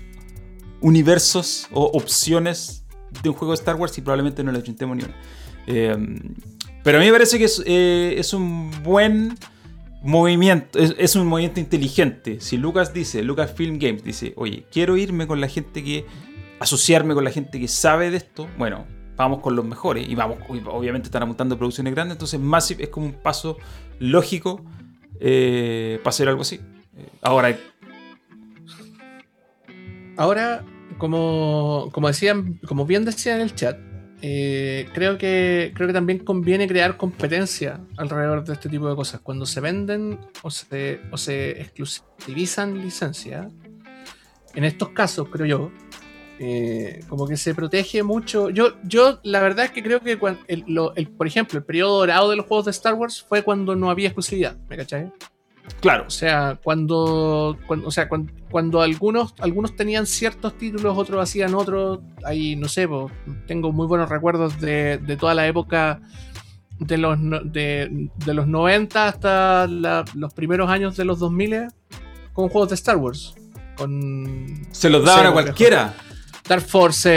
[SPEAKER 1] universos o opciones de un juego de Star Wars y probablemente no le achuntemos ni una. Eh, pero a mí me parece que es, eh, es un buen movimiento, es, es un movimiento inteligente. Si Lucas dice, Lucasfilm Games dice, oye, quiero irme con la gente que, asociarme con la gente que sabe de esto, bueno, vamos con los mejores y vamos, obviamente están apuntando producciones grandes, entonces Massive es como un paso lógico eh, para hacer algo así. Eh, ahora,
[SPEAKER 2] Ahora, como, como decían, como bien decía en el chat, eh, creo que creo que también conviene crear competencia alrededor de este tipo de cosas. Cuando se venden o se, o se exclusivizan licencias, en estos casos, creo yo, eh, como que se protege mucho. Yo, yo la verdad es que creo que, el, por ejemplo, el periodo dorado de los juegos de Star Wars fue cuando no había exclusividad, ¿me cachai?
[SPEAKER 1] Claro.
[SPEAKER 2] O sea, cuando, o sea, cuando, algunos, algunos tenían ciertos títulos, otros hacían otros. Ahí, no sé, tengo muy buenos recuerdos de, toda la época de los, de, los 90 hasta los primeros años de los 2000 con juegos de Star Wars. Con,
[SPEAKER 1] Se los daban a cualquiera.
[SPEAKER 2] Dark Force,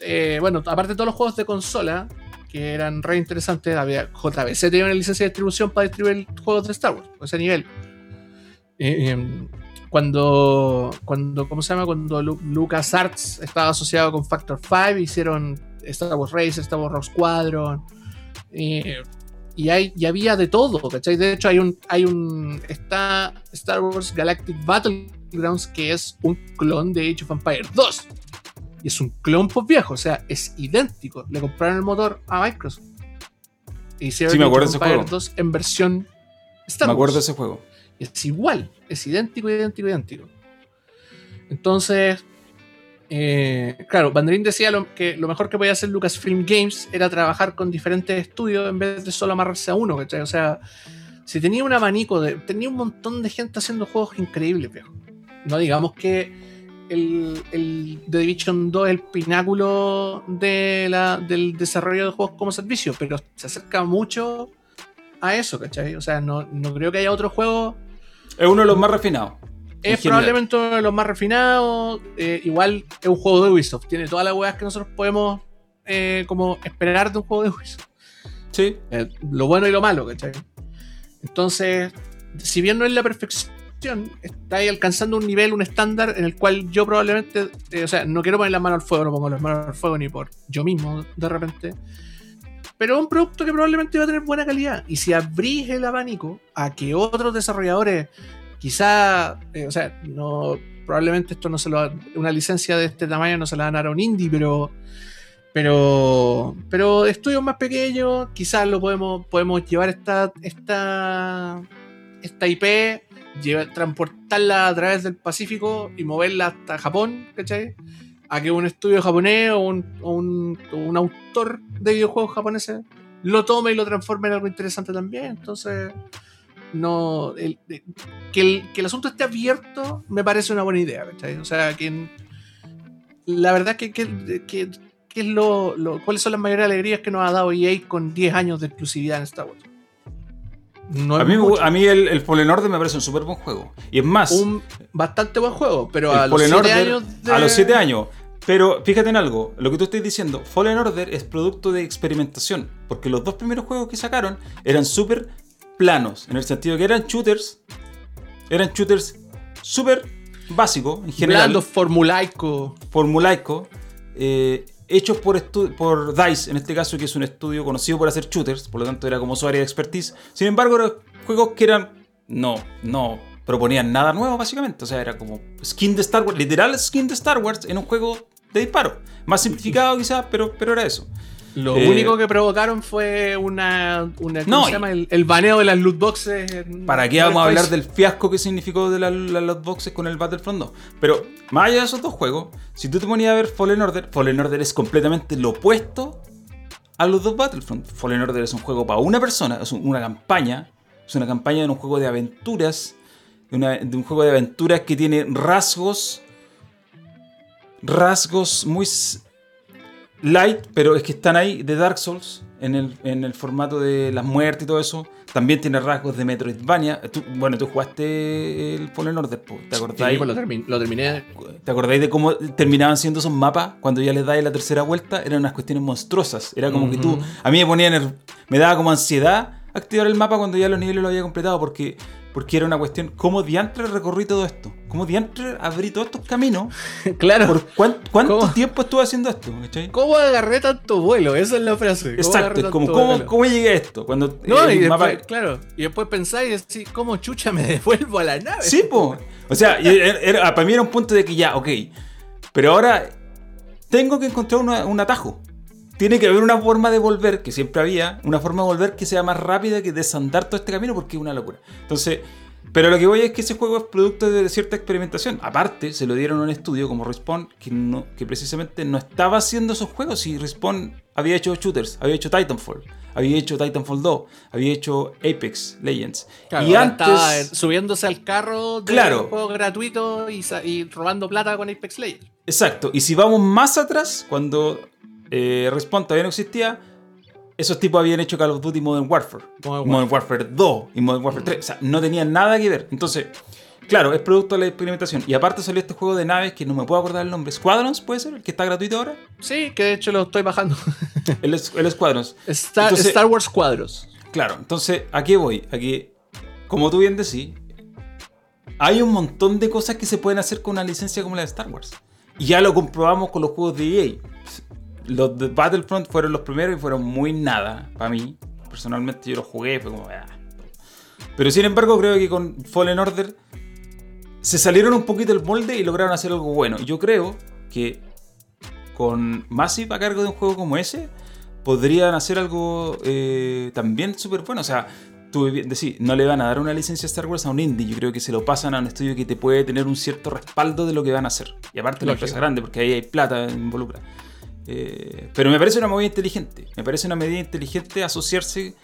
[SPEAKER 2] eh, bueno, aparte de todos los juegos de consola, que eran re interesantes, había JBC tenía una licencia de distribución para distribuir juegos de Star Wars, a ese nivel. Eh, em, cuando, cuando, ¿cómo se llama? Cuando LucasArts estaba asociado con Factor 5, hicieron Star Wars Racer, Star Wars Rogue Squadron. Eh, y, hay, y había de todo, ¿cachai? De hecho, hay un, hay un. Está Star Wars Galactic Battlegrounds, que es un clon de Age of Empires 2. Y es un clon pues viejo, o sea, es idéntico. Le compraron el motor a Microsoft.
[SPEAKER 1] Y hicieron sí, me acuerdo ese juego.
[SPEAKER 2] 2 en versión
[SPEAKER 1] Star Me acuerdo de ese juego.
[SPEAKER 2] Es igual, es idéntico, idéntico, idéntico. Entonces, eh, claro, Banderín decía que lo mejor que podía hacer Lucasfilm Games era trabajar con diferentes estudios en vez de solo amarrarse a uno, ¿cachai? O sea, si tenía un abanico de. tenía un montón de gente haciendo juegos increíbles, viejo. No digamos que el, el, The Division 2 es el pináculo de la, del desarrollo de juegos como servicio, pero se acerca mucho a eso, ¿cachai? O sea, no, creo que haya otro juego.
[SPEAKER 1] Es uno de los más refinados.
[SPEAKER 2] Es probablemente uno de los más refinados. Eh, igual es un juego de Ubisoft. Tiene todas las weas que nosotros podemos eh, como esperar de un juego de Ubisoft.
[SPEAKER 1] Sí.
[SPEAKER 2] Eh, lo bueno y lo malo, ¿cachai? Entonces, si bien no es la perfección está ahí alcanzando un nivel, un estándar en el cual yo probablemente, eh, o sea, no quiero poner las manos al fuego, no pongo las manos al fuego ni por yo mismo de repente. Pero un producto que probablemente va a tener buena calidad. Y si abrís el abanico a que otros desarrolladores, quizá, eh, o sea, no, probablemente esto no se lo una licencia de este tamaño no se la van a dar a un indie, pero pero pero estudios más pequeños quizás lo podemos podemos llevar esta esta esta IP transportarla a través del Pacífico y moverla hasta Japón, ¿cachai? A que un estudio japonés o un, un, autor de videojuegos japoneses lo tome y lo transforme en algo interesante también. Entonces, no que, el, asunto esté abierto me parece una buena idea, ¿cachai? O sea, que la verdad que, que, es lo, cuáles son las mayores alegrías que nos ha dado EA con 10 años de exclusividad en Star Wars
[SPEAKER 1] a, mí, a mí el, el Fallen Order me parece un súper buen juego. Y es más.
[SPEAKER 2] Un bastante buen juego, pero a los 7 años.
[SPEAKER 1] A los 7 años. Pero fíjate en algo, lo que tú estás diciendo, Fallen Order es producto de experimentación, porque los dos primeros juegos que sacaron eran súper planos, en el sentido que eran shooters, eran shooters súper básicos en general. Blando,
[SPEAKER 2] formulaico.
[SPEAKER 1] Formulaico. Eh, hechos por, por DICE, en este caso, que es un estudio conocido por hacer shooters, por lo tanto era como su área de expertise. Sin embargo, eran juegos que eran. No, no proponían nada nuevo, básicamente. O sea, era como skin de Star Wars, literal skin de Star Wars en un juego de disparo. Más simplificado quizás, pero, pero era eso.
[SPEAKER 2] Lo eh, único que provocaron fue una. ¿Cómo se llama? El, baneo de las loot boxes.
[SPEAKER 1] ¿Para qué vamos a hablar del fiasco que significó de las, loot boxes con el Battlefront 2? Pero, más allá de esos dos juegos, si tú te ponías a ver Fallen Order, Fallen Order es completamente lo opuesto a los dos Battlefront. Fallen Order es un juego para una persona, es una campaña. Es una campaña de un juego de aventuras. de un juego de aventuras que tiene rasgos. Rasgos muy light, pero es que están ahí de Dark Souls en el, en el formato de las muertes y todo eso. También tiene rasgos de Metroidvania. bueno, tú jugaste el Fallen Order, ¿te acordáis?
[SPEAKER 2] Sí, pues lo, terminé.
[SPEAKER 1] ¿Te acordáis de cómo terminaban siendo esos mapas cuando ya les dais la tercera vuelta? Eran unas cuestiones monstruosas. Era como que tú. A mí me ponían. Me daba como ansiedad activar el mapa cuando ya los niveles lo había completado porque porque era una cuestión, ¿cómo diantre recorrí todo esto? ¿Cómo diantre abrí todos estos caminos?
[SPEAKER 2] claro.
[SPEAKER 1] ¿Por cuánto, tiempo estuve haciendo esto?
[SPEAKER 2] ¿Cómo agarré tanto vuelo? Esa es la frase.
[SPEAKER 1] Exacto, como, ¿cómo, llegué a esto? Cuando,
[SPEAKER 2] no, y después, claro, y después pensáis, ¿cómo chucha me devuelvo a la nave?
[SPEAKER 1] Sí, po. O sea, para mí era un punto de que ya, ok, pero ahora tengo que encontrar un atajo tiene que haber una forma de volver, que siempre había, una forma de volver que sea más rápida que desandar todo este camino porque es una locura. Entonces, Pero lo que voy es que ese juego es producto de cierta experimentación. Aparte, se lo dieron a un estudio como Respawn que, no, que precisamente no estaba haciendo esos juegos. Y Respawn había hecho shooters, había hecho Titanfall, había hecho Titanfall 2, había hecho Apex Legends.
[SPEAKER 2] Claro,
[SPEAKER 1] y antes.
[SPEAKER 2] estaba subiéndose al carro de
[SPEAKER 1] Claro.
[SPEAKER 2] juego gratuito y, y robando plata con Apex Legends.
[SPEAKER 1] Exacto. Y si vamos más atrás, cuando eh, Respawn todavía no existía, esos tipos habían hecho Call of Duty Modern Warfare.
[SPEAKER 2] Modern
[SPEAKER 1] Modern Warfare 2 y Modern Warfare 3. O sea, no tenían nada que ver. Entonces, claro, es producto de la experimentación. Y aparte salió este juego de naves que no me puedo acordar el nombre. ¿Squadrons puede ser? ¿El que está gratuito ahora?
[SPEAKER 2] Sí, que de hecho lo estoy bajando.
[SPEAKER 1] El, el Squadrons.
[SPEAKER 2] Star,
[SPEAKER 1] Entonces-
[SPEAKER 2] Star Wars Cuadros.
[SPEAKER 1] Claro, entonces, ¿a qué voy? A que, como tú bien decís, hay un montón de cosas que se pueden hacer con una licencia como la de Star Wars. Y ya lo comprobamos con los juegos de EA. Los de Battlefront fueron los primeros y fueron muy nada para mí. Personalmente yo los jugué, fue como... "Ah". Pero sin embargo creo que con Fallen Order se salieron un poquito del molde y lograron hacer algo bueno. Y yo creo que con Massive a cargo de un juego como ese, podrían hacer algo eh, también súper bueno. O sea, tú decís, no le van a dar una licencia a Star Wars a un indie. Yo creo que se lo pasan a un estudio que te puede tener un cierto respaldo de lo que van a hacer. Y aparte
[SPEAKER 2] Lógico.
[SPEAKER 1] empresa grande, porque ahí hay plata involucrada. Eh, pero me parece una movida inteligente. Me parece una medida inteligente asociarse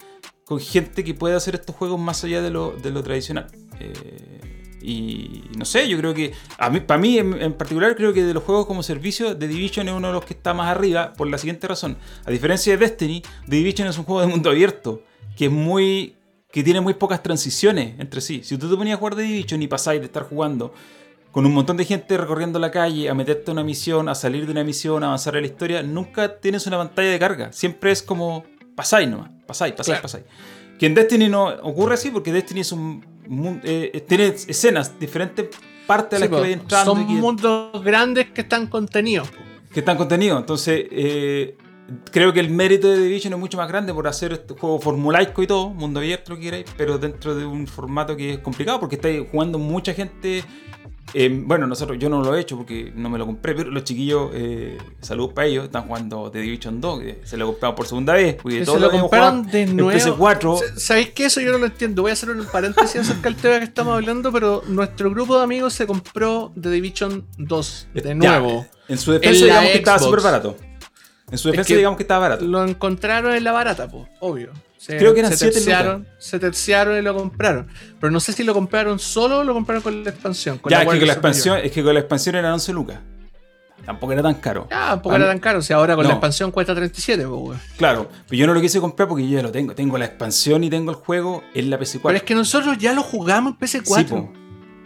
[SPEAKER 1] con gente que puede hacer estos juegos más allá de lo, tradicional. Eh, y no sé, yo creo que, a mí, para mí en, en particular, creo que de los juegos como servicio, The Division es uno de los que está más arriba por la siguiente razón. A diferencia de Destiny, The Division es un juego de mundo abierto, que es muy que tiene muy pocas transiciones entre sí. Si tú te ponías a jugar The Division y pasáis de estar jugando con un montón de gente recorriendo la calle, a meterte a una misión, a salir de una misión, a avanzar en la historia, nunca tienes una pantalla de carga. Siempre es como pasáis nomás, pasáis, pasáis,
[SPEAKER 2] Claro.
[SPEAKER 1] pasáis. Que en Destiny no ocurre así, porque Destiny es un mun- eh, tiene escenas, diferentes partes a
[SPEAKER 2] Sí,
[SPEAKER 1] las que vais entrando
[SPEAKER 2] son
[SPEAKER 1] y que,
[SPEAKER 2] mundos grandes que están contenidos.
[SPEAKER 1] que están contenidos. Entonces, eh, creo que el mérito de Division es mucho más grande por hacer este juego formulaico y todo, mundo abierto, lo que queráis, pero dentro de un formato que es complicado porque estáis jugando mucha gente. eh, bueno, nosotros, yo no lo he hecho porque no me lo compré, pero los chiquillos, eh, saludos para ellos, están jugando The Division 2, que se lo compraron por segunda vez. Porque
[SPEAKER 2] Que
[SPEAKER 1] todos
[SPEAKER 2] se lo compraron de nuevo.
[SPEAKER 1] PS4.
[SPEAKER 2] Sa- ¿Sabéis qué? Eso yo no lo entiendo. Voy a hacer un paréntesis acerca del tema que estamos hablando, pero nuestro grupo de amigos se compró The Division 2 de
[SPEAKER 1] Ya,
[SPEAKER 2] nuevo.
[SPEAKER 1] en su defensa, digamos que estaba súper barato. En su defensa,
[SPEAKER 2] que
[SPEAKER 1] digamos que estaba barato.
[SPEAKER 2] Lo encontraron en la barata, pues, obvio. Se,
[SPEAKER 1] Creo que eran
[SPEAKER 2] se terciaron, se terciaron y lo compraron. Pero no sé si lo compraron solo o lo compraron con la expansión. Con
[SPEAKER 1] ya,
[SPEAKER 2] la
[SPEAKER 1] es que, con la expansión, es que con la expansión eran 11 lucas. Tampoco era tan caro.
[SPEAKER 2] Ya, tampoco era tan caro. O sea, ahora con
[SPEAKER 1] No.
[SPEAKER 2] la expansión cuesta 37, pues, weón.
[SPEAKER 1] Claro, pero yo no lo quise comprar porque yo ya lo tengo. Tengo la expansión y tengo el juego en la PC4.
[SPEAKER 2] Pero es que nosotros ya lo jugamos en
[SPEAKER 1] Sí,
[SPEAKER 2] PC4.
[SPEAKER 1] po.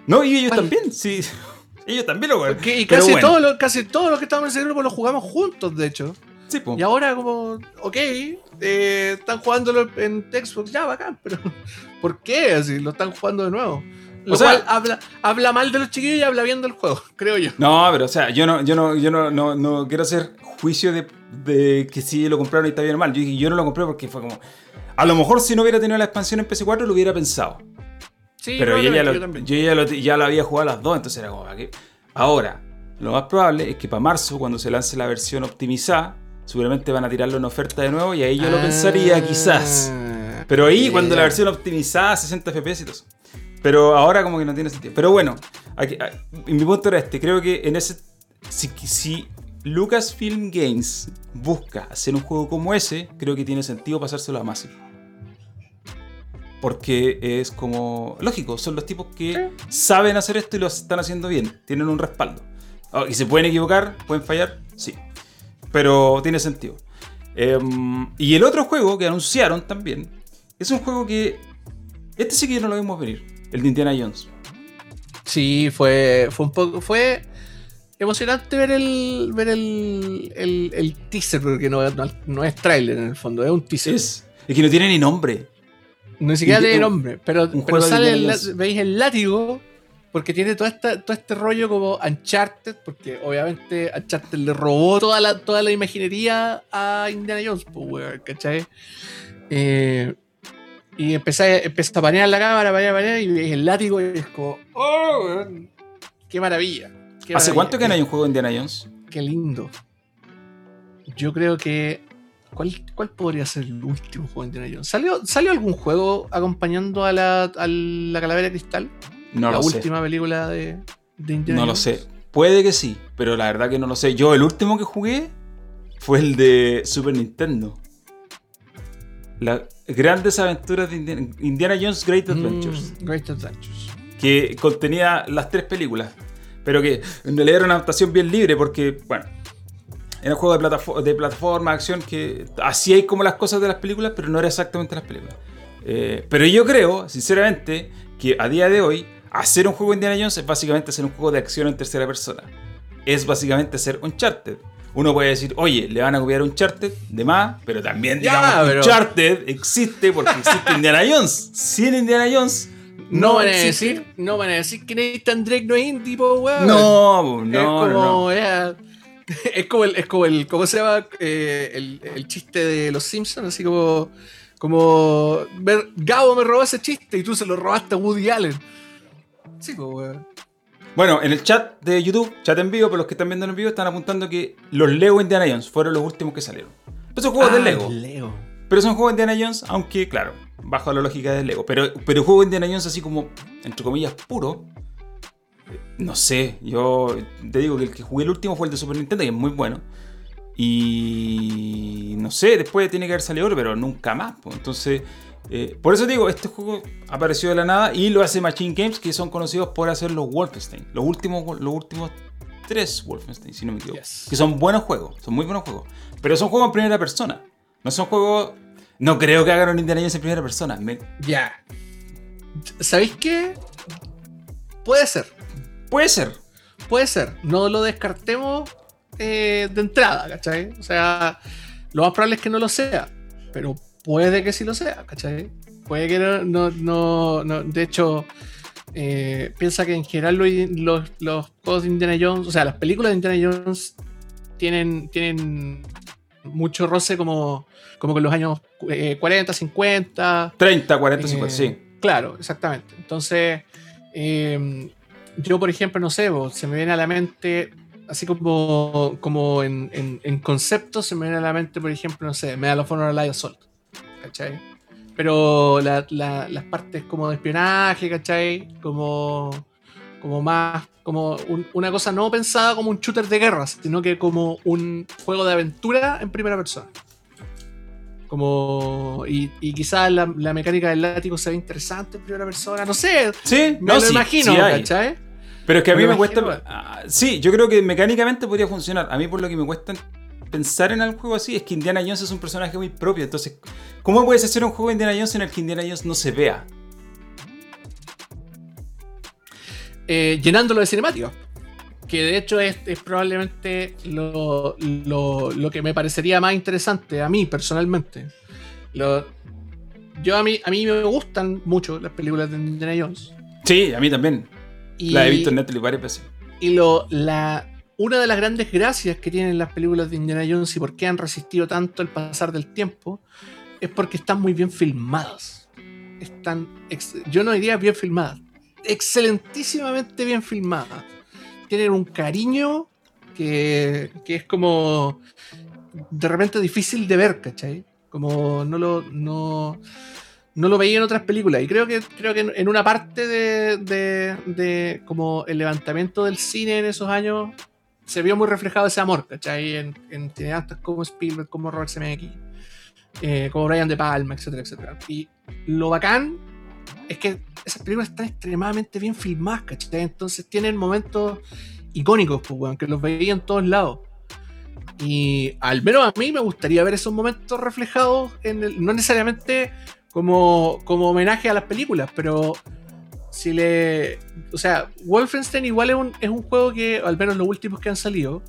[SPEAKER 1] No, y ellos
[SPEAKER 2] ¿Cuál?
[SPEAKER 1] también, sí. Ellos también lo.
[SPEAKER 2] Porque- y casi,
[SPEAKER 1] bueno,
[SPEAKER 2] los, casi todos los que estamos en ese grupo lo jugamos juntos, de hecho.
[SPEAKER 1] Sí, po.
[SPEAKER 2] Y ahora como, ok, eh, están jugándolo en Xbox, ya bacán, pero ¿por qué? Así lo están jugando de nuevo. Lo
[SPEAKER 1] O sea-
[SPEAKER 2] cual habla, habla mal de los chiquillos y habla bien del juego, creo yo.
[SPEAKER 1] No, pero o sea, yo no, yo no, yo no, no, no quiero hacer juicio de, de que si lo compraron y está bien o mal. Yo yo no lo compré porque fue como. A lo mejor si no hubiera tenido la expansión en PC4 lo hubiera pensado.
[SPEAKER 2] Sí,
[SPEAKER 1] Pero yo ya, lo,
[SPEAKER 2] yo
[SPEAKER 1] ya, lo, ya lo había jugado a las dos, entonces era como. ¿a qué? Ahora, lo más probable es que para marzo, cuando se lance la versión optimizada, seguramente van a tirarlo en oferta de nuevo y ahí yo lo pensaría
[SPEAKER 2] Ah,
[SPEAKER 1] quizás. Pero ahí, cuando la versión optimizada, 60 FPS y todo eso. Pero ahora como que no tiene sentido. Pero bueno, aquí- a- mi punto era este. Creo que en ese... Si, si Lucasfilm Games busca hacer un juego como ese, creo que tiene sentido pasárselo a Massive. Porque es como... Lógico, son los tipos que saben hacer esto y lo están haciendo bien. Tienen un respaldo. Oh, y se pueden equivocar, pueden fallar, sí. Pero tiene sentido. Em, y el otro juego que anunciaron también es un juego que. Este sí que no lo vimos venir. El de Indiana Jones.
[SPEAKER 2] Sí, fue, fue un poco. Fue emocionante ver el. ver el. el, el teaser, porque no, no, no es tráiler en el fondo, es un teaser.
[SPEAKER 1] Es, es que no tiene ni nombre.
[SPEAKER 2] Ni siquiera tiene nombre, pero, pero sale el, veis el látigo, porque tiene todo, esta, todo este rollo como Uncharted, porque obviamente Uncharted le robó toda la, toda la imaginería a Indiana Jones, pues, weón, ¿cachai? Eh, y empecé, empecé a panear la cámara, panear, panear, y veis el látigo y es como, ¡oh, weón! ¡Qué maravilla! qué
[SPEAKER 1] ¿Hace
[SPEAKER 2] maravilla,
[SPEAKER 1] cuánto que no hay un juego de Indiana Jones?
[SPEAKER 2] Qué lindo. Yo creo que ¿Cuál, ¿Cuál podría ser el último juego de Indiana Jones? ¿Salió, ¿Salió algún juego acompañando a la, a la Calavera de Cristal?
[SPEAKER 1] No
[SPEAKER 2] la
[SPEAKER 1] lo sé.
[SPEAKER 2] última película de, de Indiana
[SPEAKER 1] No lo sé. Puede que sí, pero la verdad que no lo sé. Yo el último que jugué fue el de Super Nintendo. Las grandes aventuras de Indiana, Indiana Jones Great Adventures.
[SPEAKER 2] Mm, Great Adventures.
[SPEAKER 1] Que contenía las tres películas. Pero que en realidad era una adaptación bien libre porque, bueno, era un juego de, platafo- de plataforma, acción, que así hay como las cosas de las películas, pero no era exactamente las películas. Eh, pero yo creo, sinceramente, que a día de hoy, hacer un juego de Indiana Jones es básicamente hacer un juego de acción en tercera persona. Es básicamente hacer Uncharted. Uno puede decir, oye, le van a copiar Uncharted de más, pero también
[SPEAKER 2] Ya,
[SPEAKER 1] digamos que
[SPEAKER 2] pero-
[SPEAKER 1] Uncharted existe porque existe Indiana Jones. Sin Indiana Jones.
[SPEAKER 2] No, van a decir, no van a decir que Nathan Drake no es indie, po, weón.
[SPEAKER 1] No, no,
[SPEAKER 2] es
[SPEAKER 1] no,
[SPEAKER 2] como,
[SPEAKER 1] no.
[SPEAKER 2] es como el, es como el, ¿cómo se llama? Eh, el, el chiste de los Simpsons, así como, como, Gabo me robó ese chiste y tú se lo robaste a Woody Allen. Sí, pues, weón.
[SPEAKER 1] Bueno, en el chat de YouTube, chat en vivo, para los que están viendo en vivo, están apuntando que los Lego Indiana Jones fueron los últimos que salieron. Pero son juegos de
[SPEAKER 2] Ah,
[SPEAKER 1] Lego.
[SPEAKER 2] Lego.
[SPEAKER 1] Pero son juegos de Indiana Jones, aunque, claro, bajo la lógica del Lego. Pero, pero juegos de Indiana Jones así como, entre comillas, puro. eh, No sé, yo te digo que el que jugué el último fue el de Super Nintendo, que es muy bueno. Y no sé, después tiene que haber salido otro, pero nunca más. pues. Entonces, eh, por eso digo, este juego apareció de la nada y lo hace Machine Games, que son conocidos por hacer los Wolfenstein. Los últimos, los últimos tres Wolfenstein, si no me equivoco.
[SPEAKER 2] Yes.
[SPEAKER 1] Que son buenos juegos, son muy buenos juegos. Pero son juegos en primera persona. No son juegos. No creo que hagan un Indiana Jones en primera persona. Me-
[SPEAKER 2] Ya. ¿Sabéis qué? Puede ser.
[SPEAKER 1] Puede ser.
[SPEAKER 2] Puede ser. No lo descartemos eh, de entrada, ¿cachai? O sea, lo más probable es que no lo sea. Pero puede que sí lo sea, ¿cachai? Puede que no. no, no- no- de hecho, eh, piensa que en general lo- los, los juegos de Indiana Jones, o sea, las películas de Indiana Jones tienen, tienen mucho roce como, como con los años eh, 40, 50.
[SPEAKER 1] 30, 40,
[SPEAKER 2] Eh,
[SPEAKER 1] 50, sí.
[SPEAKER 2] Claro, exactamente. Entonces, eh, yo, por ejemplo, no sé, vos, se me viene a la mente, así como, como en, en, en concepto, se me viene a la mente, por ejemplo, no sé, Medal of Honor Live Assault. ¿Cachai? Pero la- la- las partes como de espionaje, ¿cachai? Como, como más, como un- una cosa no pensada como un shooter de guerras, sino que como un juego de aventura en primera persona. Como. Y, y quizás la, la mecánica del látigo se ve interesante en primera persona. No sé.
[SPEAKER 1] Sí,
[SPEAKER 2] Me
[SPEAKER 1] no,
[SPEAKER 2] lo
[SPEAKER 1] sí,
[SPEAKER 2] imagino,
[SPEAKER 1] sí.
[SPEAKER 2] ¿cachai?
[SPEAKER 1] Pero es que a mí me cuesta. ah, sí, yo creo que mecánicamente podría funcionar. A mí, por lo que me cuesta pensar en algo juego así, es que Indiana Jones es un personaje muy propio. Entonces, ¿cómo puedes hacer un juego de Indiana Jones en el que Indiana Jones no se vea?
[SPEAKER 2] Eh, llenándolo de cinemática. Que de hecho es, es probablemente lo, lo- lo que me parecería más interesante a mí personalmente. Lo- yo a mí, a mí me gustan mucho las películas de Indiana Jones.
[SPEAKER 1] Sí, a mí también.
[SPEAKER 2] Y,
[SPEAKER 1] La he visto en Netflix varias veces.
[SPEAKER 2] y lo, la, una de las grandes gracias que tienen las películas de Indiana Jones y por qué han resistido tanto el pasar del tiempo es porque están muy bien filmadas. Están, yo no diría bien filmadas, excelentísimamente bien filmadas. Tienen un cariño que, que es como de repente difícil de ver, ¿cachai? Como no lo, no, no lo veía en otras películas. Y creo que, creo que en una parte de, de, de como el levantamiento del cine en esos años se vio muy reflejado ese amor, ¿cachai? En, en como Spielberg, como Robert Zemeckis, eh, como Brian De Palma, etcétera, etcétera. Y lo bacán es que esas películas están extremadamente bien filmadas, ¿cachai? Entonces tienen momentos icónicos, pues, weón, que los veía en todos lados. Y al menos a mí me gustaría ver esos momentos reflejados en el, no necesariamente como, como homenaje a las películas, pero si le. O sea, Wolfenstein igual es un, es un juego que, al menos los últimos que han salido,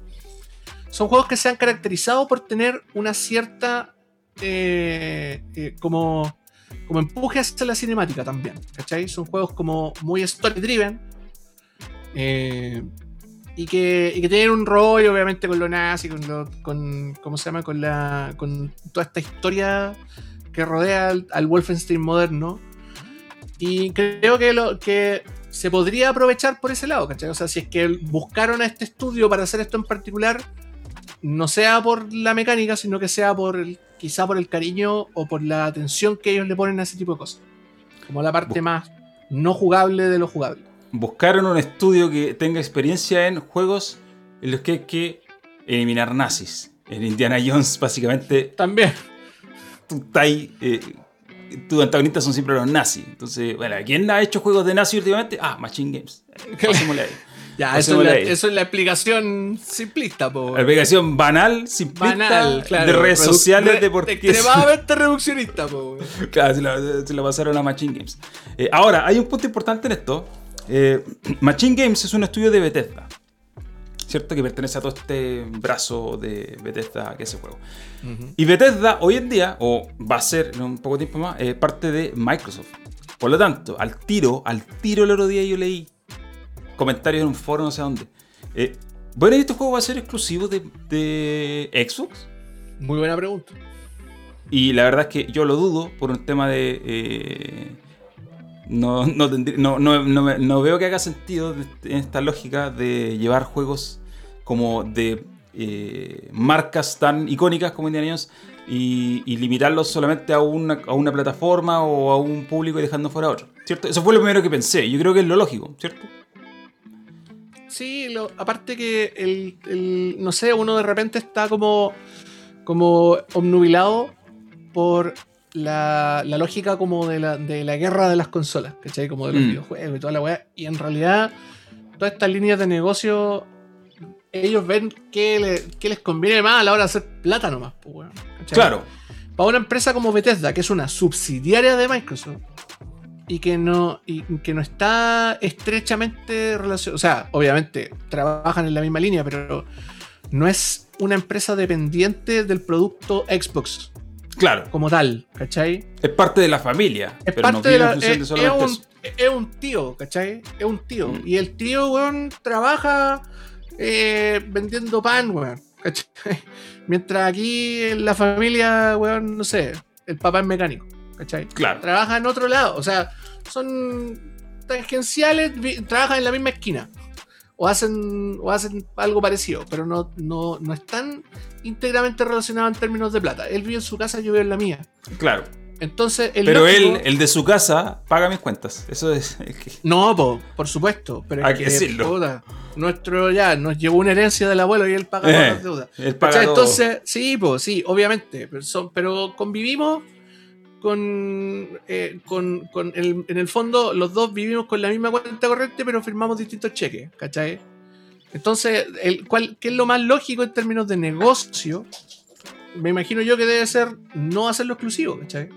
[SPEAKER 2] son juegos que se han caracterizado por tener una cierta. eh, eh, como, como empuje hacia la cinemática también, ¿cachai? Son juegos como muy story driven. eh, y que, y que tienen un rollo, obviamente, con lo nazi, con, lo, con ¿cómo se llama? Con, la, con toda esta historia que rodea al, al Wolfenstein moderno. Y creo que, lo, que se podría aprovechar por ese lado, ¿cachai? O sea, si es que buscaron a este estudio para hacer esto en particular, no sea por la mecánica, sino que sea por el, quizá por el cariño o por la atención que ellos le ponen a ese tipo de cosas. Como la parte más no jugable de lo jugable.
[SPEAKER 1] Buscaron un estudio que tenga experiencia en juegos en los que hay que eliminar nazis. En Indiana Jones, básicamente,
[SPEAKER 2] También.
[SPEAKER 1] tú estás ahí, eh, tus antagonistas son siempre los nazis. Entonces, bueno, ¿quién ha hecho juegos de nazis últimamente? Ah, Machine Games. Pasémosle ahí.
[SPEAKER 2] Ya, eso es, la,
[SPEAKER 1] ahí.
[SPEAKER 2] eso es la explicación simplista, po.
[SPEAKER 1] La aplicación banal, simplista,
[SPEAKER 2] Banal, claro.
[SPEAKER 1] de redes sociales
[SPEAKER 2] re-
[SPEAKER 1] de por.
[SPEAKER 2] Extremadamente reduccionista, po.
[SPEAKER 1] Claro, se la pasaron a Machine Games. Eh, ahora, hay un punto importante en esto. Eh, Machine Games es un estudio de Bethesda. ¿Cierto? Que pertenece a todo este brazo de Bethesda que hace juego. Y Bethesda hoy en día, o va a ser en un poco tiempo más, eh, parte de Microsoft. Por lo tanto, al tiro, al tiro el otro día yo leí comentarios en un foro, no sé dónde. Eh, bueno, ¿y este juego va a ser exclusivo de, de Xbox?
[SPEAKER 2] Muy buena pregunta.
[SPEAKER 1] Y la verdad es que yo lo dudo por un tema de... eh, no, no, no, no- no me- no veo que haga sentido en esta lógica de llevar juegos como de eh, marcas tan icónicas como Indiana Jones y, y limitarlos solamente a una, a una plataforma o a un público y dejando fuera a otro. ¿Cierto? Eso fue lo primero que pensé. Yo creo que es lo lógico, ¿cierto?
[SPEAKER 2] Sí, lo- aparte que el, el- no sé, uno de repente está como, como obnubilado por la, la lógica como de la, de la guerra de las consolas, ¿cachai? Como de los
[SPEAKER 1] Mm.
[SPEAKER 2] videojuegos y toda la weá. Y en realidad, todas estas líneas de negocio, ellos ven qué, le- qué les conviene más a la hora de hacer plata nomás, pues, weón, ¿cachai?
[SPEAKER 1] Claro.
[SPEAKER 2] para una empresa como Bethesda, que es una subsidiaria de Microsoft y que no, y que no está estrechamente relacionada, o sea, obviamente trabajan en la misma línea, pero no es una empresa dependiente del producto Xbox
[SPEAKER 1] Claro.
[SPEAKER 2] como tal, ¿cachai?
[SPEAKER 1] Es parte de la familia.
[SPEAKER 2] Es
[SPEAKER 1] pero
[SPEAKER 2] parte
[SPEAKER 1] no
[SPEAKER 2] de la. Es,
[SPEAKER 1] de
[SPEAKER 2] es un, es un tío, ¿cachai? Es un tío.
[SPEAKER 1] Mm.
[SPEAKER 2] Y el tío, weón, trabaja eh, vendiendo pan, weón. ¿cachai? Mientras aquí en la familia, weón, no sé, el papá es mecánico, ¿cachai?
[SPEAKER 1] Claro.
[SPEAKER 2] Trabaja en otro lado. O sea, son tangenciales, trabajan en la misma esquina. O hacen, o hacen algo parecido, pero no, no, no están íntegramente relacionados en términos de plata. Él vive en su casa, yo vivo en la mía.
[SPEAKER 1] Claro.
[SPEAKER 2] Entonces, el
[SPEAKER 1] Pero
[SPEAKER 2] lógico-
[SPEAKER 1] él, el de su casa, paga mis cuentas. Eso es.
[SPEAKER 2] No, po, por supuesto. Pero
[SPEAKER 1] Hay que
[SPEAKER 2] que,
[SPEAKER 1] decirlo.
[SPEAKER 2] puta, nuestro ya nos llevó una herencia del abuelo y él paga
[SPEAKER 1] Eh,
[SPEAKER 2] las deudas.
[SPEAKER 1] él paga
[SPEAKER 2] ¿Cachai?
[SPEAKER 1] todo.
[SPEAKER 2] Entonces, sí, pues sí, obviamente. Pero, son- pero convivimos con. eh, con, con el- en el fondo, los dos vivimos con la misma cuenta corriente, pero firmamos distintos cheques, ¿cachai? Entonces, el, ¿cuál, ¿qué es lo más lógico en términos de negocio? Me imagino yo que debe ser no hacerlo exclusivo, ¿cachai?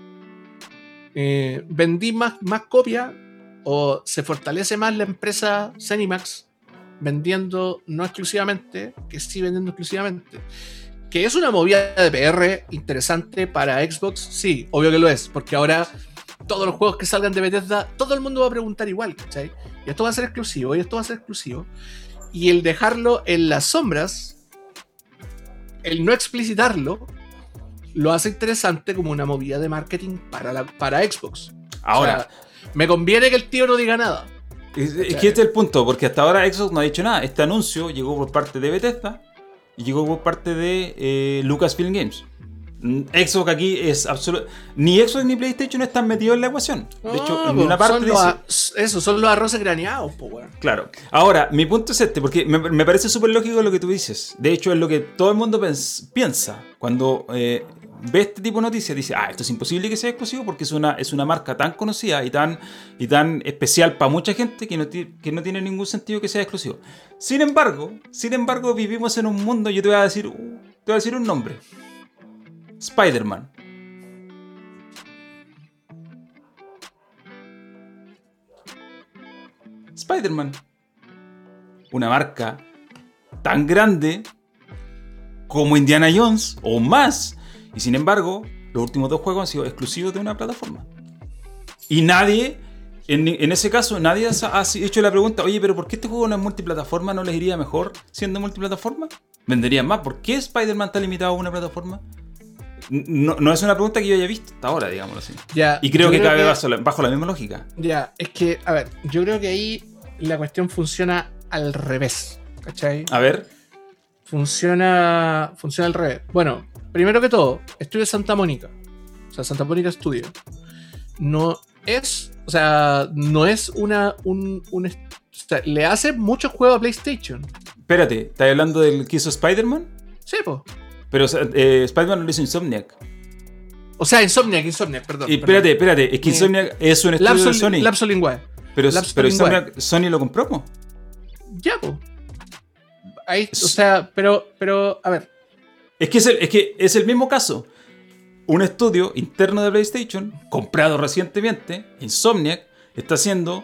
[SPEAKER 2] Eh, vendí más, más copias o se fortalece más la empresa Zenimax vendiendo no exclusivamente, que sí vendiendo exclusivamente. Que es una movida de PR interesante para Xbox, sí, obvio que lo es, porque ahora todos los juegos que salgan de Bethesda, todo el mundo va a preguntar igual, ¿cachai? Y esto va a ser exclusivo, y esto va a ser exclusivo. Y el dejarlo en las sombras, el no explicitarlo, lo hace interesante como una movida de marketing para, la, para Xbox.
[SPEAKER 1] Ahora,
[SPEAKER 2] O sea, me conviene que el tío no diga nada.
[SPEAKER 1] es, es que este es el punto, porque hasta ahora Xbox no ha dicho nada. Este anuncio llegó por parte de Bethesda y llegó por parte de eh, Lucasfilm Games. Mm, Xbox aquí es absoluto. Ni Xbox ni PlayStation están metidos en la ecuación. De hecho,
[SPEAKER 2] No,
[SPEAKER 1] en
[SPEAKER 2] po,
[SPEAKER 1] una parte
[SPEAKER 2] son los
[SPEAKER 1] dice-
[SPEAKER 2] eso, son los arroces graneados, po, weón.
[SPEAKER 1] Claro. Ahora, mi punto es este, porque me, me parece súper lógico lo que tú dices. De hecho, es lo que todo el mundo piensa cuando eh, ve este tipo de noticias. Dice, ah, esto es imposible que sea exclusivo porque es una, es una marca tan conocida y tan, y tan especial para mucha gente que no, que no tiene ningún sentido que sea exclusivo. Sin embargo, sin embargo, vivimos en un mundo, yo te voy a decir, uh, te voy a decir un nombre. Spider-Man. Spider-Man. Una marca tan grande como Indiana Jones o más. Y sin embargo, los últimos dos juegos han sido exclusivos de una plataforma. Y nadie, en, en ese caso, nadie ha, ha hecho la pregunta, oye, pero ¿por qué este juego no es multiplataforma? ¿No les iría mejor siendo multiplataforma? ¿Venderían más? ¿Por qué Spider-Man está limitado a una plataforma? No, no es una pregunta que yo haya visto hasta ahora, digámoslo así.
[SPEAKER 2] Ya,
[SPEAKER 1] Y creo que cabe bajo la, bajo la misma lógica.
[SPEAKER 2] Ya, es que, a ver, yo creo que ahí la cuestión funciona al revés. ¿Cachai?
[SPEAKER 1] A ver,
[SPEAKER 2] funciona, funciona al revés. Bueno, primero que todo, Estudio Santa Mónica. O sea, Santa Mónica Studio. No es, o sea, no es una, un, un o sea, le hace muchos juegos a PlayStation.
[SPEAKER 1] Espérate, ¿estás hablando del que hizo Spider-Man?
[SPEAKER 2] Sí, pues.
[SPEAKER 1] Pero eh, Spider-Man lo hizo Insomniac.
[SPEAKER 2] O sea, Insomniac, Insomniac, perdón.
[SPEAKER 1] Y espérate, espérate, es que
[SPEAKER 2] Eh,
[SPEAKER 1] Insomniac es un estudio de Sony.
[SPEAKER 2] Lapso Linguae.
[SPEAKER 1] pero
[SPEAKER 2] Lapso
[SPEAKER 1] pero. Insomniac, Sony lo compró, po.
[SPEAKER 2] Ya, pues. Ahí, o sea, pero, pero, a ver.
[SPEAKER 1] Es que es, el, es que es el mismo caso. Un estudio interno de PlayStation, comprado recientemente, Insomniac, está haciendo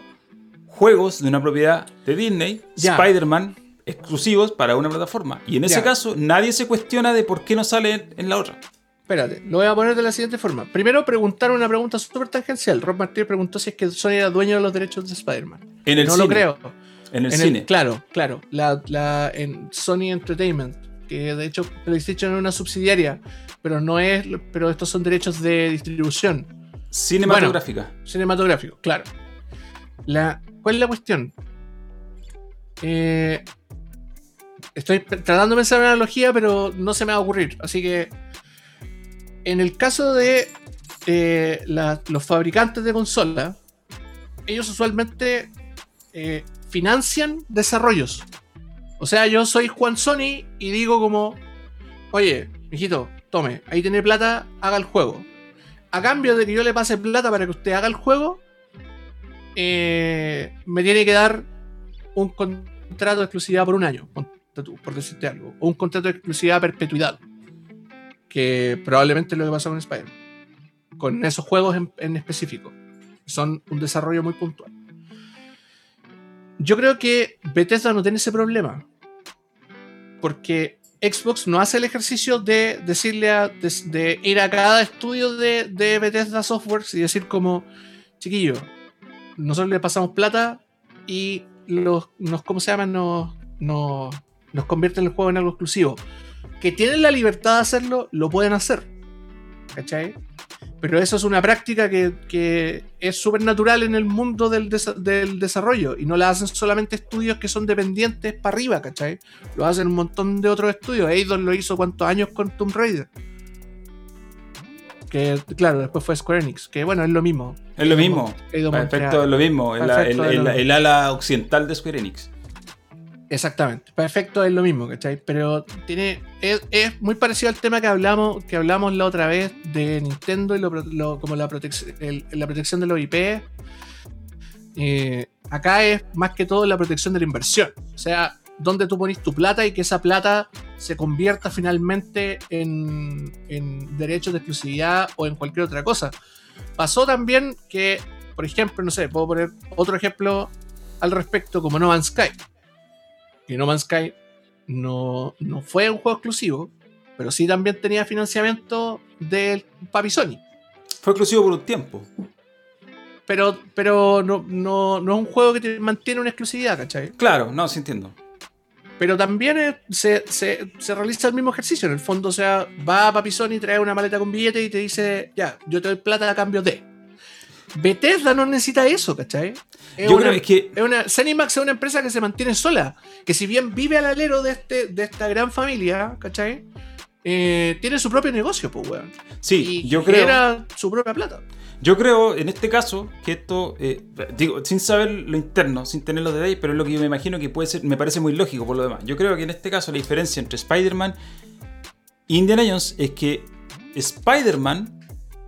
[SPEAKER 1] juegos de una propiedad de Disney. Spider-Man, exclusivos para una plataforma. Y en ese
[SPEAKER 2] Ya.
[SPEAKER 1] caso, nadie se cuestiona de por qué no sale en, la otra.
[SPEAKER 2] Espérate, lo voy a poner de la siguiente forma. Primero preguntaron una pregunta súper tangencial. Rob Martínez preguntó si es que Sony era dueño de los derechos de Spider-Man. No
[SPEAKER 1] cine.
[SPEAKER 2] lo creo.
[SPEAKER 1] En el
[SPEAKER 2] En
[SPEAKER 1] cine.
[SPEAKER 2] claro, claro. La, la- en Sony Entertainment, que de hecho PlayStation es una subsidiaria, pero no es, pero estos son derechos de distribución
[SPEAKER 1] Cinematográfica.
[SPEAKER 2] cinematográfico, claro. La, ¿Cuál es la cuestión? Eh, estoy tratando de pensar una analogía, pero no se me va a ocurrir. Así que, en el caso de eh, la- los fabricantes de consolas, ellos usualmente eh, financian desarrollos. O sea, yo soy Juan Sony y digo como, oye, mijito, tome, ahí tiene plata, haga el juego. A cambio de que yo le pase plata para que usted haga el juego, eh, me tiene que dar un contrato de exclusividad por un año, por decirte algo. O un contrato de exclusividad a perpetuidad. Que probablemente es lo que pasó con Spider-Man. Con esos juegos en específico. Son un desarrollo muy puntual. Yo creo que Bethesda no tiene ese problema. Porque Xbox no hace el ejercicio de decirle a. de, ir a cada estudio de, de Bethesda Softworks y decir como. Chiquillo, nosotros le pasamos plata y los, nos, ¿cómo se llama? Nos, nos, nos convierten el juego en algo exclusivo. Que tienen la libertad de hacerlo, lo pueden hacer. ¿Cachai? Pero eso es una práctica que, que es súper natural en el mundo del, desa- del desarrollo. Y no la hacen solamente estudios que son dependientes para arriba, ¿cachai? Lo hacen un montón de otros estudios. Eidos lo hizo cuántos años con Tomb Raider. Que, claro, después fue Square Enix. Que bueno, es lo mismo.
[SPEAKER 1] Es lo mismo.
[SPEAKER 2] Eidos
[SPEAKER 1] Perfecto, es lo mismo. El,
[SPEAKER 2] Perfecto,
[SPEAKER 1] el-
[SPEAKER 2] es lo
[SPEAKER 1] el-
[SPEAKER 2] mismo.
[SPEAKER 1] el ala occidental de Square Enix.
[SPEAKER 2] Exactamente. Perfecto es lo mismo, ¿cachai? Pero tiene. Es, muy parecido al tema que hablamos, que hablamos la otra vez de Nintendo y lo, como la, la protección de los IP. Eh, acá es más que todo la protección de la inversión. O sea, donde tú pones tu plata y que esa plata se convierta finalmente en, en derechos de exclusividad o en cualquier otra cosa. Pasó también que, por ejemplo, no sé, puedo poner otro ejemplo al respecto como No Man's Sky. Que No Man's Sky no, no fue un juego exclusivo, pero sí también tenía financiamiento del Papi Sony.
[SPEAKER 1] Fue exclusivo por un tiempo.
[SPEAKER 2] Pero, pero no, no, no es un juego que te mantiene una exclusividad, ¿cachai?
[SPEAKER 1] Claro, no, sí entiendo.
[SPEAKER 2] Pero también es- se, se- se realiza el mismo ejercicio. En el fondo, o sea, va a Papi Sony, trae una maleta con billete y te dice, ya, yo te doy plata a cambio de. Bethesda no necesita eso, ¿cachai? Es
[SPEAKER 1] Yo
[SPEAKER 2] una-
[SPEAKER 1] creo que
[SPEAKER 2] es una, Zenimax es una empresa que se mantiene sola. Que si bien vive al alero de, este, de esta gran familia, ¿cachai? Eh, tiene su propio negocio, pues, weón.
[SPEAKER 1] sí,
[SPEAKER 2] y
[SPEAKER 1] yo creo.
[SPEAKER 2] genera su propia plata.
[SPEAKER 1] Yo creo en este caso que esto, eh, digo, sin saber lo interno, sin tener los detalles, pero es lo que yo me imagino que puede ser, me parece muy lógico por lo demás. Yo creo que en este caso la diferencia entre Spider-Man e Indiana Jones es que Spider-Man,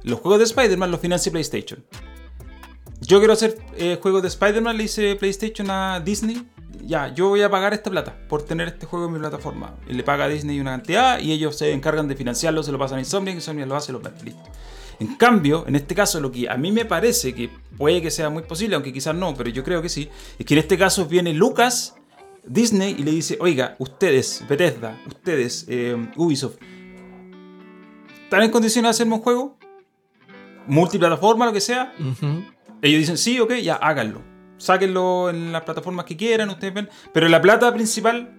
[SPEAKER 1] los juegos de Spider-Man los financia PlayStation. Yo quiero hacer eh, juegos de Spider-Man, le dice PlayStation a Disney. Ya, yo voy a pagar esta plata por tener este juego en mi plataforma. Y le paga a Disney una cantidad y ellos se encargan de financiarlo, se lo pasan a Insomniac, Insomniac lo hace, lo vende, listo. En cambio, en este caso, lo que a mí me parece que puede que sea muy posible, aunque quizás no, pero yo creo que sí, es que en este caso viene Lucas, Disney, y le dice, oiga, ustedes, Bethesda, ustedes, eh, Ubisoft, ¿están en condiciones de hacerme un juego? Multiplataforma, lo que sea. Ellos dicen, sí, ok, ya háganlo. Sáquenlo en las plataformas que quieran, ustedes ven. Pero la plata principal,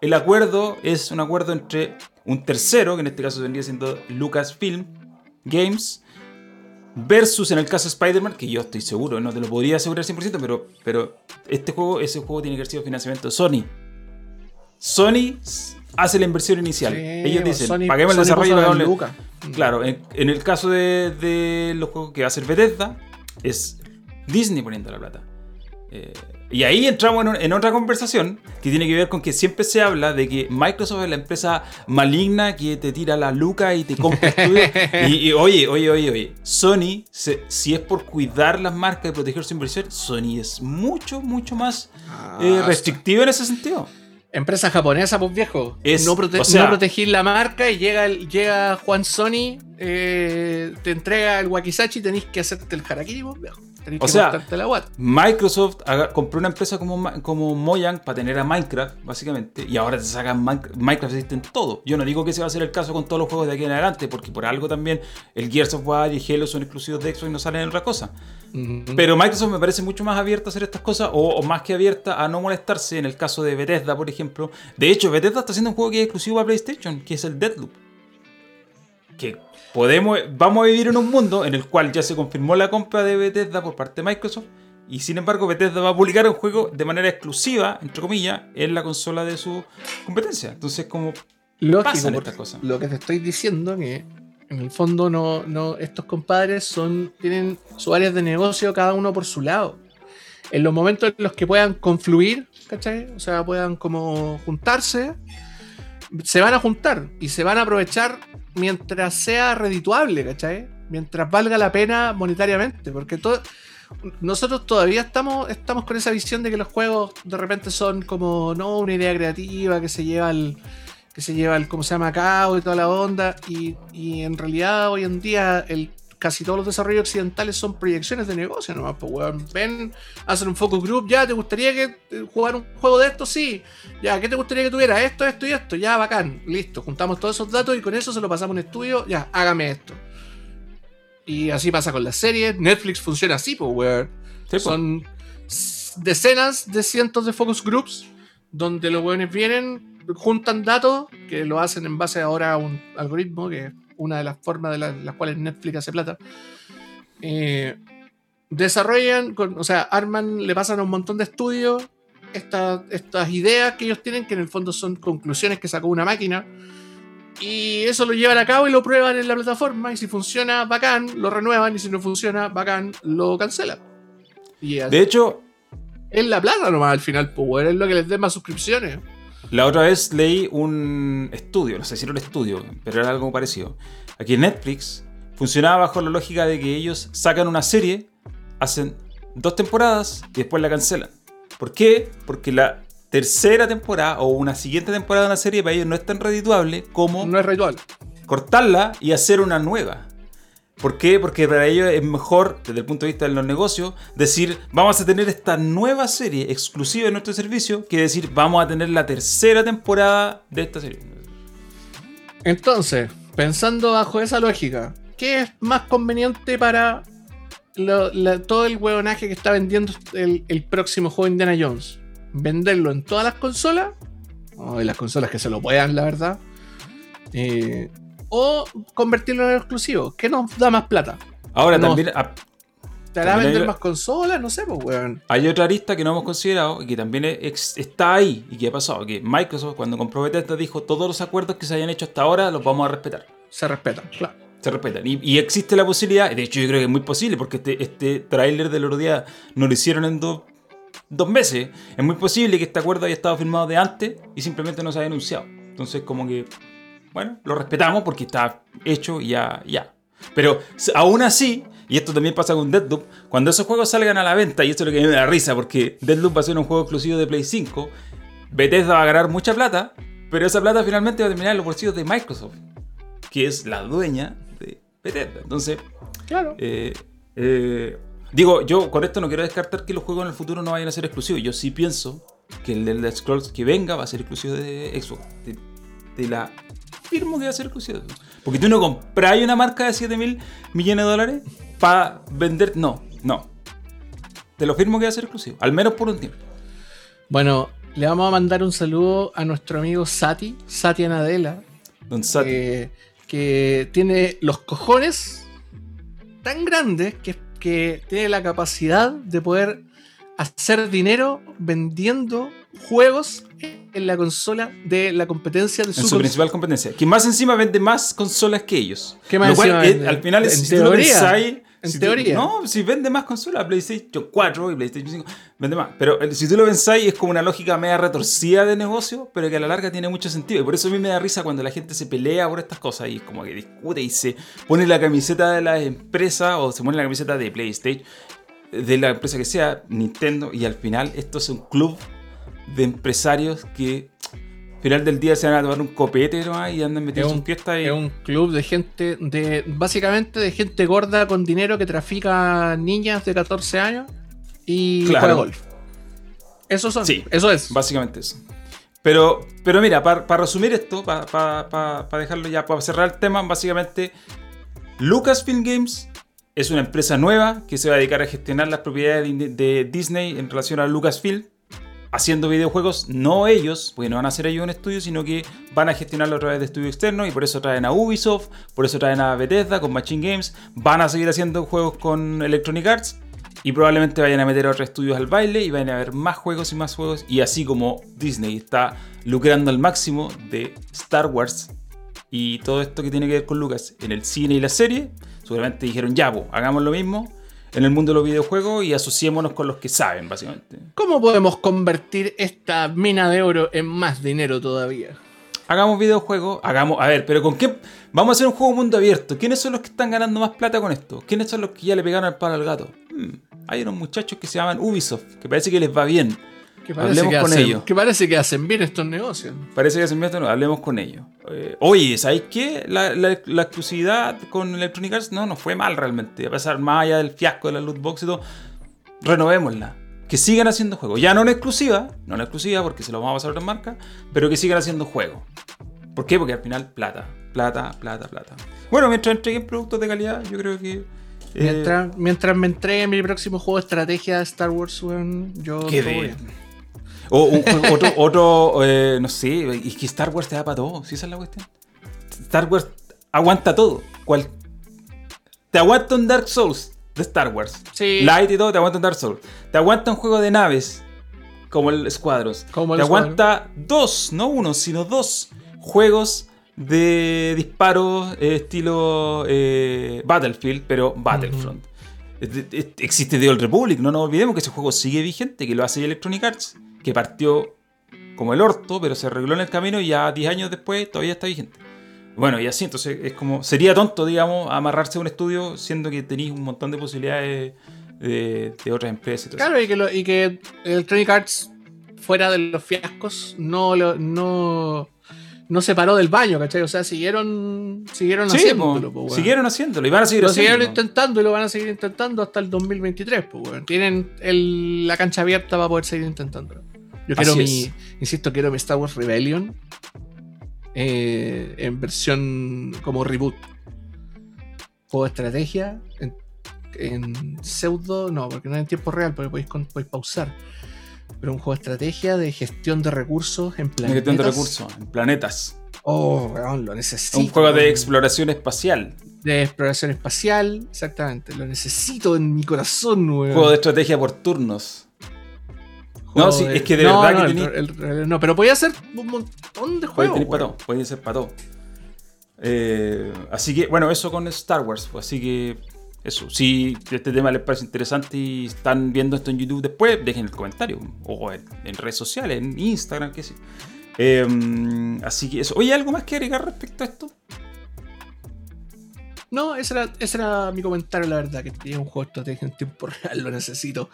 [SPEAKER 1] el acuerdo es un acuerdo entre un tercero, que en este caso vendría siendo Lucasfilm Games, versus en el caso de Spider-Man, que yo estoy seguro, no te lo podría asegurar 100%, pero, pero este juego, ese juego tiene que haber sido financiamiento de Sony. Sony hace la inversión inicial.
[SPEAKER 2] Sí,
[SPEAKER 1] Ellos
[SPEAKER 2] pues,
[SPEAKER 1] dicen,
[SPEAKER 2] Sony-
[SPEAKER 1] paguemos el
[SPEAKER 2] Sony
[SPEAKER 1] desarrollo.
[SPEAKER 2] lucas.
[SPEAKER 1] Claro, en, en el caso de, de los juegos que va a hacer Bethesda, es Disney poniendo la plata. Eh, y ahí entramos en, otra conversación que tiene que ver con que siempre se habla de que Microsoft es la empresa maligna que te tira la luca y te compra estudios. y, y, oye, oye, oye, oye, Sony, se- si es por cuidar las marcas y proteger su inversión, Sony es mucho, mucho más
[SPEAKER 2] Ah,
[SPEAKER 1] eh, restrictivo en ese sentido.
[SPEAKER 2] Empresa japonesa, pues viejo.
[SPEAKER 1] Es-
[SPEAKER 2] no, prote-
[SPEAKER 1] o sea-
[SPEAKER 2] no protegir la marca y llega, el- llega Juan Sony, eh, te entrega el wakizachi y tenéis que hacerte el harakiri, pues viejo. Tenéis
[SPEAKER 1] O
[SPEAKER 2] que
[SPEAKER 1] sea,
[SPEAKER 2] cortarte la guata.
[SPEAKER 1] Microsoft haga- compró una empresa como, como Mojang para tener a Minecraft, básicamente, y ahora te sacan Min- Minecraft existe en todo. Yo no digo que ese va a ser el caso con todos los juegos de aquí en adelante, porque por algo también el Gears of War y Halo son exclusivos de Xbox y no salen en otra cosa. Pero Microsoft me parece mucho más abierta a hacer estas cosas, o, o más que abierta a no molestarse en el caso de Bethesda, por ejemplo. De hecho, Bethesda está haciendo un juego que es exclusivo a PlayStation, que es el Deadloop. Que podemos, vamos a vivir en un mundo en el cual ya se confirmó la compra de Bethesda por parte de Microsoft, y sin embargo Bethesda va a publicar un juego de manera exclusiva, entre comillas, en la consola de su competencia. Entonces, como
[SPEAKER 2] Lógico,
[SPEAKER 1] pasan estas cosas.
[SPEAKER 2] lo que te estoy diciendo que en el fondo no, no, estos compadres son, tienen sus áreas de negocio cada uno por su lado. En los momentos en los que puedan confluir, ¿cachai? O sea, puedan como juntarse, se van a juntar y se van a aprovechar mientras sea redituable, ¿cachai? Mientras valga la pena monetariamente, porque todo, nosotros todavía estamos, estamos con esa visión de que los juegos de repente son como, no, una idea creativa que se lleva al, que se lleva el, ¿cómo se llama? cabo y toda la onda. Y, y en realidad hoy en día el, casi todos los desarrollos occidentales son proyecciones de negocio nomás. Pues, weón. Ven, hacen un focus group, ya, ¿te gustaría que eh, jugar un juego de esto? Sí. Ya, ¿qué te gustaría que tuviera? Esto, esto y esto. Ya, bacán. Listo. Juntamos todos esos datos y con eso se lo pasamos a un estudio. Ya, hágame esto. Y así pasa con las series. Netflix funciona así, pues, weón.
[SPEAKER 1] Sí.
[SPEAKER 2] Son decenas de cientos de focus groups donde los weones vienen, juntan datos que lo hacen en base ahora a un algoritmo, que una de las formas de la- las cuales Netflix hace plata. Eh, desarrollan, con- o sea, arman, le pasan a un montón de estudios esta- estas ideas que ellos tienen, que en el fondo son conclusiones que sacó una máquina. Y eso lo llevan a cabo y lo prueban en la plataforma. Y si funciona, bacán, lo renuevan. Y si no funciona, bacán, lo cancelan. Y
[SPEAKER 1] De hecho,
[SPEAKER 2] es la plata nomás al final, pues, es lo que les dé más suscripciones.
[SPEAKER 1] La otra vez leí un estudio, no sé si era un estudio, pero era algo parecido. Aquí Netflix funcionaba bajo la lógica de que ellos sacan una serie, hacen dos temporadas y después la cancelan. ¿Por qué? Porque la tercera temporada o una siguiente temporada de una serie para ellos no es tan redituable como
[SPEAKER 2] No es ritual.
[SPEAKER 1] cortarla y hacer una nueva. ¿Por qué? Porque para ellos es mejor, desde el punto de vista de los negocios, decir vamos a tener esta nueva serie exclusiva de nuestro servicio que decir vamos a tener la tercera temporada de esta serie.
[SPEAKER 2] Entonces, pensando bajo esa lógica, ¿qué es más conveniente para todo el huevonaje que está vendiendo el, el próximo juego Indiana Jones? ¿Venderlo en todas las consolas? O en las consolas que se lo puedan, la verdad. Eh, o convertirlo en exclusivo. ¿Qué nos da más plata?
[SPEAKER 1] Ahora también ah,
[SPEAKER 2] ¿Te hará vender
[SPEAKER 1] hay-
[SPEAKER 2] más consolas? No sé, pues, weón.
[SPEAKER 1] hay otra arista que no hemos considerado y que también está ahí y que ha pasado, que Microsoft cuando compró Bethesda dijo todos los acuerdos que se hayan hecho hasta ahora los vamos a respetar.
[SPEAKER 2] Se respeta, claro.
[SPEAKER 1] Se respetan. Y, y existe la posibilidad, de hecho yo creo que es muy posible, porque este, este tráiler del otro día no lo hicieron en dos dos meses. Es muy posible que este acuerdo haya estado firmado de antes y simplemente no se haya anunciado. Entonces como que, bueno, lo respetamos porque está hecho y ya, ya. Pero aún así, y esto también pasa con Deadloop, cuando esos juegos salgan a la venta, y esto es lo que a mí me da risa, porque Deadloop va a ser un juego exclusivo de Play 5, Bethesda va a ganar mucha plata, pero esa plata finalmente va a terminar en los bolsillos de Microsoft, que es la dueña de Bethesda. Entonces,
[SPEAKER 2] Claro.
[SPEAKER 1] eh, eh, digo, yo con esto no quiero descartar que los juegos en el futuro no vayan a ser exclusivos. Yo sí pienso que el Elder Scrolls que venga va a ser exclusivo de Xbox. Te la firmo que va a ser exclusivo. Porque tú no compras una marca de 7 mil millones de dólares para vender. No, no. Te lo firmo que va a ser exclusivo. Al menos por un tiempo.
[SPEAKER 2] Bueno, le vamos a mandar un saludo a nuestro amigo Sati, Sati Anadela,
[SPEAKER 1] Don Sati.
[SPEAKER 2] que, que tiene los cojones tan grandes que, que tiene la capacidad de poder hacer dinero vendiendo juegos en la consola de la competencia de
[SPEAKER 1] En
[SPEAKER 2] su,
[SPEAKER 1] su principal competencia. Que más encima vende más consolas que ellos.
[SPEAKER 2] ¿Qué más
[SPEAKER 1] Lo cual, al final,
[SPEAKER 2] En
[SPEAKER 1] si tú lo
[SPEAKER 2] teoría.
[SPEAKER 1] pensáis,
[SPEAKER 2] En
[SPEAKER 1] si tú-
[SPEAKER 2] teoría.
[SPEAKER 1] no, si vende más consolas, PlayStation 4 y PlayStation 5, vende más. Pero eh, si tú lo pensáis, es como una lógica media retorcida de negocio, pero que a la larga tiene mucho sentido. Y por eso a mí me da risa cuando la gente se pelea por estas cosas y es como que discute y se pone la camiseta de la empresa o se pone la camiseta de PlayStation, de la empresa que sea, Nintendo, y al final esto es un club de empresarios que al final del día se van a tomar un copete ¿no? y andan metidos en y...
[SPEAKER 2] Es un club de gente, de básicamente de gente gorda con dinero que trafica niñas de 14 años y
[SPEAKER 1] Claro.
[SPEAKER 2] juega golf. Eso son.
[SPEAKER 1] Sí.
[SPEAKER 2] Eso es.
[SPEAKER 1] Básicamente eso. Pero, pero mira, para resumir esto, para dejarlo ya, para cerrar el tema, básicamente Lucasfilm Games es una empresa nueva que se va a dedicar a gestionar las propiedades de- de Disney en relación a Lucasfilm, haciendo videojuegos, no ellos, porque no van a hacer ellos un estudio, sino que van a gestionarlo a través de estudios externos y por eso traen a Ubisoft, por eso traen a Bethesda con Machine Games, van a seguir haciendo juegos con Electronic Arts y probablemente vayan a meter a otros estudios al baile y vayan a haber más juegos y más juegos. Y así como Disney está lucrando al máximo de Star Wars y todo esto que tiene que ver con Lucas en el cine y la serie, seguramente dijeron ya, pues, hagamos lo mismo en el mundo de los videojuegos y asociémonos con los que saben, básicamente.
[SPEAKER 2] ¿Cómo podemos convertir esta mina de oro en más dinero todavía?
[SPEAKER 1] Hagamos videojuegos, hagamos. A ver, pero ¿con qué? Vamos a hacer un juego mundo abierto. ¿Quiénes son los que están ganando más plata con esto? ¿Quiénes son los que ya le pegaron el palo al gato? Hmm, hay unos muchachos que se llaman Ubisoft, que parece que les va bien.
[SPEAKER 2] Que parece que
[SPEAKER 1] con
[SPEAKER 2] hacen,
[SPEAKER 1] ellos.
[SPEAKER 2] Que parece que hacen bien estos negocios.
[SPEAKER 1] Parece que hablemos con ellos. Eh, oye, ¿sabéis qué? La, la- la exclusividad con Electronic Arts no, no fue mal realmente. A pesar más allá del fiasco de la loot box y todo, renovémosla. Que sigan haciendo juegos. Ya no en exclusiva, no en exclusiva porque se lo vamos a pasar a otras marcas, pero que sigan haciendo juegos. ¿Por qué? Porque al final, plata, plata, plata, plata. Bueno, mientras entreguen productos de calidad, yo creo que. eh,
[SPEAKER 2] Mientras, mientras me entregue mi próximo juego de estrategia de Star Wars, yo
[SPEAKER 1] qué
[SPEAKER 2] bien.
[SPEAKER 1] O un juego- otro, otro eh, no sé, es que Star Wars te da para todo, si esa es la cuestión. Star Wars aguanta todo. Cual- te aguanta un Dark Souls de Star Wars.
[SPEAKER 2] Sí.
[SPEAKER 1] Light y todo, te aguanta un Dark Souls. Te aguanta un juego de naves, como el.
[SPEAKER 2] Como el
[SPEAKER 1] te aguanta dos, no uno, sino dos juegos de disparos eh, estilo eh, Battlefield, pero Battlefront. Es de- es- Existe The Old Republic, no nos olvidemos que ese juego sigue vigente, que lo hace Electronic Arts, que partió como el orto, pero se arregló en el camino y ya 10 años después todavía está vigente. Bueno, y así, entonces es como. Sería tonto, digamos, amarrarse a un estudio siendo que tenéis un montón de posibilidades de, de otras empresas y todo eso.
[SPEAKER 2] Claro, y que, lo- y que Electronic Arts, fuera de los fiascos, no, lo- no, no se paró del baño, ¿cachai? O sea, siguieron, siguieron
[SPEAKER 1] Sí,
[SPEAKER 2] haciéndolo,
[SPEAKER 1] po, siguieron haciéndolo y van a seguir
[SPEAKER 2] Lo siguieron intentando y lo van a seguir intentando hasta el 2023, pues, weón. Tienen el- la cancha abierta para poder seguir intentándolo. Yo quiero mi, insisto, quiero mi Star Wars Rebellion eh, en versión como reboot. Juego de estrategia en, en pseudo, no, porque no es en tiempo real, porque podéis, podéis pausar. Pero un juego de estrategia de gestión de recursos en planetas.
[SPEAKER 1] gestión de recursos, en planetas.
[SPEAKER 2] Oh, weón, lo necesito.
[SPEAKER 1] un juego de exploración espacial.
[SPEAKER 2] De exploración espacial, exactamente. Lo necesito en mi corazón, weón.
[SPEAKER 1] Juego de estrategia por turnos.
[SPEAKER 2] Juego
[SPEAKER 1] No, sí, es que de verdad que
[SPEAKER 2] el-
[SPEAKER 1] tení-
[SPEAKER 2] el- el- no, pero podía ser un montón de juegos.
[SPEAKER 1] puede ser para todo. Eh, así que, bueno, eso con Star Wars. pues, Así que, eso. Si este tema les parece interesante y están viendo esto en YouTube después, dejen el comentario. O en, redes sociales, en Instagram, qué sé. Eh, así que eso. Oye, ¿algo más que agregar respecto a esto?
[SPEAKER 2] No, ese era, ese era mi comentario, la verdad, que es un juego de estrategia en tiempo real, lo necesito.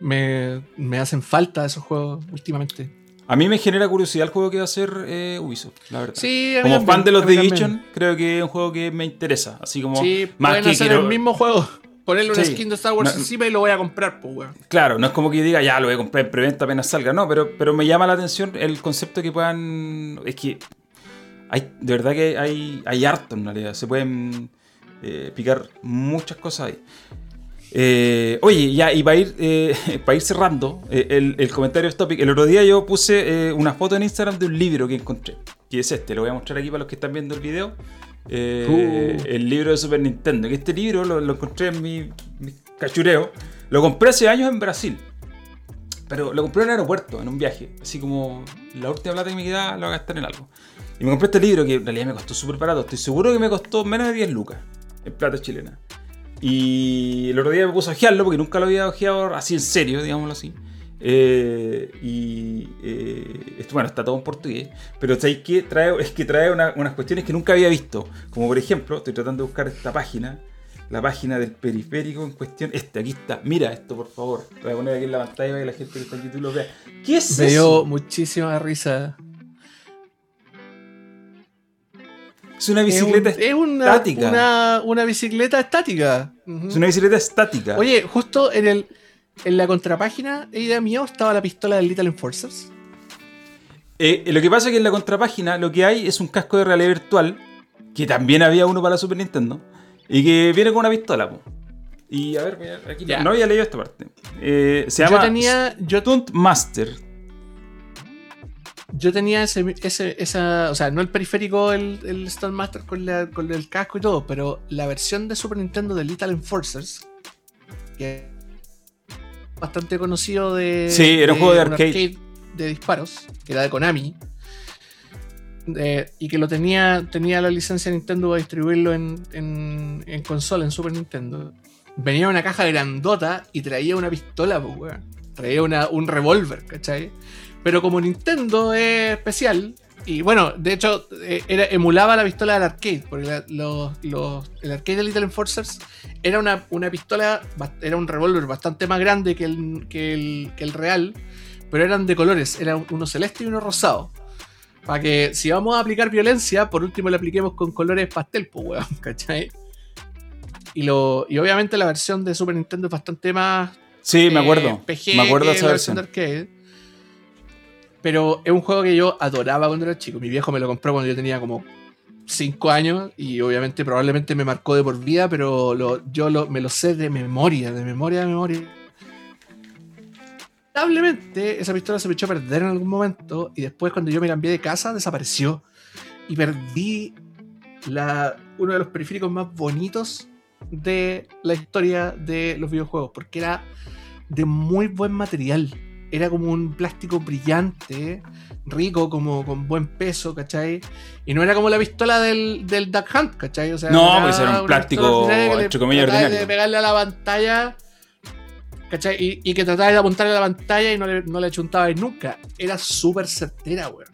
[SPEAKER 2] Me, me hacen falta esos juegos últimamente.
[SPEAKER 1] A mí me genera curiosidad el juego que va a hacer eh, Ubisoft, la verdad.
[SPEAKER 2] Sí, a mí
[SPEAKER 1] Como fan de los. Division, creo que es un juego que me interesa. Así como,
[SPEAKER 2] Sí,
[SPEAKER 1] más
[SPEAKER 2] pueden
[SPEAKER 1] que
[SPEAKER 2] hacer
[SPEAKER 1] quiero-
[SPEAKER 2] el mismo juego. Ponerle una
[SPEAKER 1] Sí.
[SPEAKER 2] skin de Star Wars
[SPEAKER 1] No-
[SPEAKER 2] encima y lo voy a comprar, pues, weón.
[SPEAKER 1] Claro, no es como que yo diga, ya lo voy a comprar en preventa apenas salga, no, pero, pero me llama la atención el concepto que puedan. Es que hay, de verdad que hay, hay harto en realidad, se pueden eh, picar muchas cosas ahí. Eh, oye, ya, y para ir, eh, para ir cerrando eh, el, el comentario de topic, el otro día yo puse eh, una foto en Instagram de un libro que encontré, que es este, lo voy a mostrar aquí para los que están viendo el video.
[SPEAKER 2] Uh.
[SPEAKER 1] El libro de Super Nintendo, que este libro lo, lo encontré en mi, mi cachureo, lo compré hace años en Brasil. Pero lo compré en el aeropuerto, en un viaje. Así como la última plata que me quedaba la voy a gastar en algo. Y me compré este libro que en realidad me costó súper barato. Estoy seguro que me costó menos de 10 lucas en plata chilena. Y el otro día me puse a ojearlo porque nunca lo había ojeado así en serio, digámoslo así. Eh, y eh, esto, bueno, está todo en portugués, pero ¿sabéis qué? Trae, es que trae unas cuestiones que nunca había visto. Como por ejemplo, estoy tratando de buscar esta página, la página del periférico en cuestión. Este, aquí está. Mira esto, por favor. Lo voy a poner aquí en la pantalla para que la gente que está en YouTube lo vea. ¿Qué es
[SPEAKER 2] Me
[SPEAKER 1] eso?
[SPEAKER 2] dio muchísima risa.
[SPEAKER 1] Es una bicicleta
[SPEAKER 2] es, un- es una,
[SPEAKER 1] estática.
[SPEAKER 2] Una, una bicicleta estática.
[SPEAKER 1] Es una bicicleta estática.
[SPEAKER 2] Oye, justo en el en la contrapágina, idea mía, estaba la pistola del Little Enforcers.
[SPEAKER 1] Eh, lo que pasa es que en la contrapágina lo que hay es un casco de realidad virtual, que también había uno para la Super Nintendo, y que viene con una pistola. po. Y a ver, voy a- aquí
[SPEAKER 2] Ya.
[SPEAKER 1] no había leído esta parte. Eh, se
[SPEAKER 2] Yo
[SPEAKER 1] llama
[SPEAKER 2] tenía, yo,
[SPEAKER 1] Stunt Master.
[SPEAKER 2] Yo tenía ese, ese, esa, o sea, no el periférico, el, el Stone Master con, la- con el casco y todo, pero la versión de Super Nintendo de Little Enforcers, que es bastante conocido de.
[SPEAKER 1] Sí, era un juego de
[SPEAKER 2] un
[SPEAKER 1] arcade.
[SPEAKER 2] de disparos, que era de Konami. eh, y que lo tenía, tenía la licencia de Nintendo a distribuirlo en, en, en consola, en Super Nintendo. Venía en una caja grandota y traía una pistola, pues, weón. Traía una, un revólver, ¿cachai? Pero como Nintendo es especial, y bueno, de hecho, eh, era, emulaba la pistola del arcade, porque la- los- los- el arcade de Little Enforcers era una, una pistola, era un revólver bastante más grande que el, que, el, que el real, pero eran de colores, era uno celeste y uno rosado. Para que si vamos a aplicar violencia, por último la apliquemos con colores pastel, pues weón, ¿cachai? Y, lo, y obviamente la versión de Super Nintendo es bastante más
[SPEAKER 1] Sí, me
[SPEAKER 2] eh,
[SPEAKER 1] acuerdo.
[SPEAKER 2] PG
[SPEAKER 1] me acuerdo de esa versión.
[SPEAKER 2] de arcade. Pero es un juego que yo adoraba cuando era chico. Mi viejo me lo compró cuando yo tenía como 5 años y obviamente probablemente me marcó de por vida, pero yo me lo sé de memoria, de memoria, de memoria. Lamentablemente esa pistola se me echó a perder en algún momento y después cuando yo me cambié de casa desapareció y perdí uno de los periféricos más bonitos de la historia de los videojuegos porque era de muy buen material. Era como un plástico brillante, rico, como con buen peso, ¿cachai? Y no era como la pistola del, del Duck Hunt, ¿cachai? O sea,
[SPEAKER 1] No, pues era un plástico, entre comillas,
[SPEAKER 2] tratabas
[SPEAKER 1] ordinario.
[SPEAKER 2] de pegarle a la pantalla, ¿cachai? Y, y que trataba de apuntarle a la pantalla y no le, no le achuntabais nunca. Era súper certera, weón.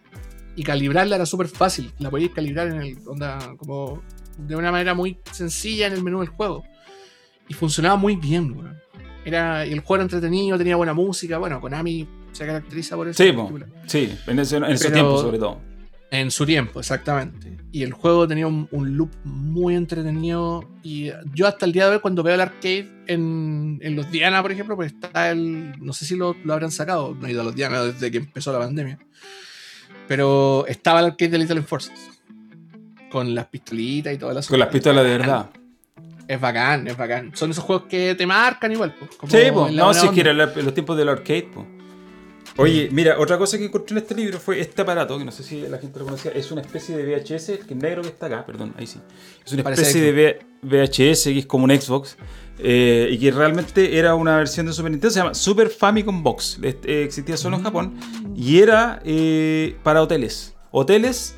[SPEAKER 2] Y calibrarla era súper fácil. La podíais calibrar en el. Onda, como de una manera muy sencilla en el menú del juego. Y funcionaba muy bien, weón. Era, el juego era entretenido, tenía buena música. Bueno, Konami se caracteriza por eso.
[SPEAKER 1] Sí. Sí, en, ese, en esos
[SPEAKER 2] Pero-
[SPEAKER 1] tiempos sobre todo.
[SPEAKER 2] En su tiempo, exactamente. Y el juego tenía un, un loop muy entretenido. Y yo hasta el día de hoy, cuando veo el arcade en, en los Diana, por ejemplo, pues está el. No sé si lo, lo habrán sacado. No he ido a los Diana desde que empezó la pandemia. Pero estaba el arcade de Little Enforcers. Con las pistolitas y todas las
[SPEAKER 1] Con las pistolas de verdad.
[SPEAKER 2] Es bacán, es bacán. Son esos juegos que te marcan igual. pues, como
[SPEAKER 1] Sí,
[SPEAKER 2] la
[SPEAKER 1] no, si es que
[SPEAKER 2] onda.
[SPEAKER 1] era la- los tiempos del arcade, po. Oye, mira, otra cosa que encontré en este libro fue este aparato, que no sé si la gente lo conocía, es una especie de VHS, el que negro que está acá, perdón, ahí sí. Es una
[SPEAKER 2] Parece
[SPEAKER 1] especie de VHS que es como un Xbox, eh, y que realmente era una versión de Super Nintendo, se llama Super Famicom Box, Este, eh, existía solo en Japón, y era eh, para hoteles, hoteles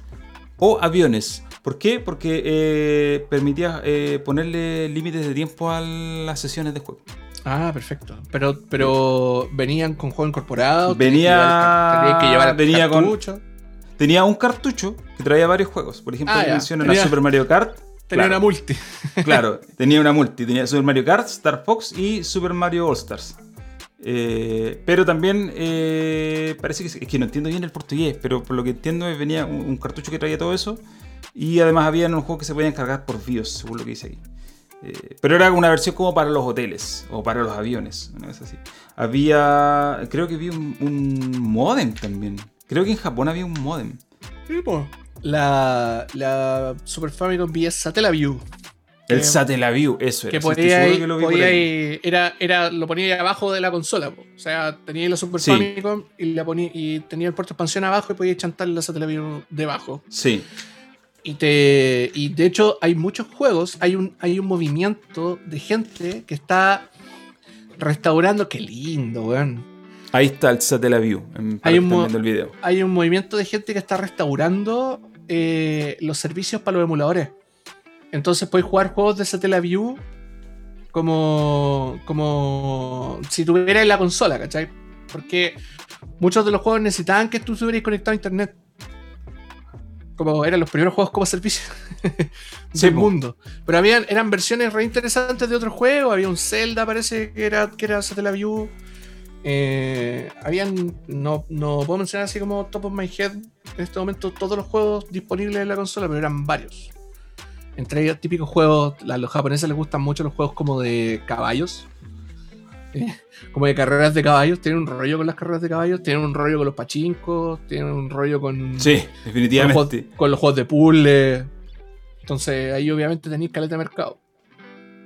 [SPEAKER 1] o aviones. ¿Por qué? Porque eh, permitía eh, ponerle límites de tiempo a las sesiones de juego.
[SPEAKER 2] Ah, perfecto. Pero, pero venían con juego incorporado.
[SPEAKER 1] Venía-
[SPEAKER 2] que llevar el
[SPEAKER 1] venía con-
[SPEAKER 2] cartucho.
[SPEAKER 1] Tenía un cartucho que traía varios juegos. Por ejemplo,
[SPEAKER 2] Ah,
[SPEAKER 1] mencionan
[SPEAKER 2] Tenía-
[SPEAKER 1] a Super Mario Kart.
[SPEAKER 2] Tenía
[SPEAKER 1] claro,
[SPEAKER 2] una multi.
[SPEAKER 1] claro, tenía una multi. Tenía Super Mario Kart, Star Fox y Super Mario All Stars. Eh, pero también eh, parece que es que no entiendo bien el portugués, pero por lo que entiendo venía un, un cartucho que traía todo eso. Y además había unos juegos que se podían cargar por BIOS, según lo que dice aquí. Eh, pero era una versión como para los hoteles o para los aviones. una cosa así. Había. Creo que vi un, un modem también. Creo que en Japón había un modem.
[SPEAKER 2] La, la Super Famicom VS Satellaview.
[SPEAKER 1] El
[SPEAKER 2] Que-
[SPEAKER 1] Satellaview, eso era.
[SPEAKER 2] Que
[SPEAKER 1] estoy
[SPEAKER 2] podía,
[SPEAKER 1] seguro
[SPEAKER 2] ir-
[SPEAKER 1] que lo
[SPEAKER 2] podía
[SPEAKER 1] ahí.
[SPEAKER 2] era, era, lo ponía ahí abajo de la consola. po. O sea, tenía la Super
[SPEAKER 1] Sí.
[SPEAKER 2] Famicom y, la ponía, y tenía el puerto de expansión abajo y podía chantar la Satellaview debajo.
[SPEAKER 1] Sí.
[SPEAKER 2] Y, te, y de hecho hay muchos juegos, hay un, hay un movimiento de gente que está restaurando, qué lindo, weón.
[SPEAKER 1] Ahí está el Satellaview.
[SPEAKER 2] Hay un
[SPEAKER 1] video.
[SPEAKER 2] hay un movimiento de gente que está restaurando eh, los servicios para los emuladores. Entonces puedes jugar juegos de Satellaview como, como si tuvieras la consola, ¿cachai? Porque muchos de los juegos necesitaban que tú estuvieras conectado a internet. Como eran los primeros juegos como servicio
[SPEAKER 1] Sí,
[SPEAKER 2] del mundo. Pero habían, eran versiones re interesantes de otros juegos. Había un Zelda, parece que era, que era Satellaview. Eh, habían, no, no puedo mencionar así como top of my head en este momento todos los juegos disponibles en la consola, pero eran varios. Entre ellos típicos juegos, a los japoneses les gustan mucho los juegos como de caballos. Como de carreras de caballos, tienen un rollo con las carreras de caballos, tienen un rollo con los pachincos, tienen un rollo con,
[SPEAKER 1] Sí,
[SPEAKER 2] con, los juegos,
[SPEAKER 1] definitivamente.
[SPEAKER 2] con los juegos de puzzle. Entonces ahí obviamente tenéis caleta de mercado.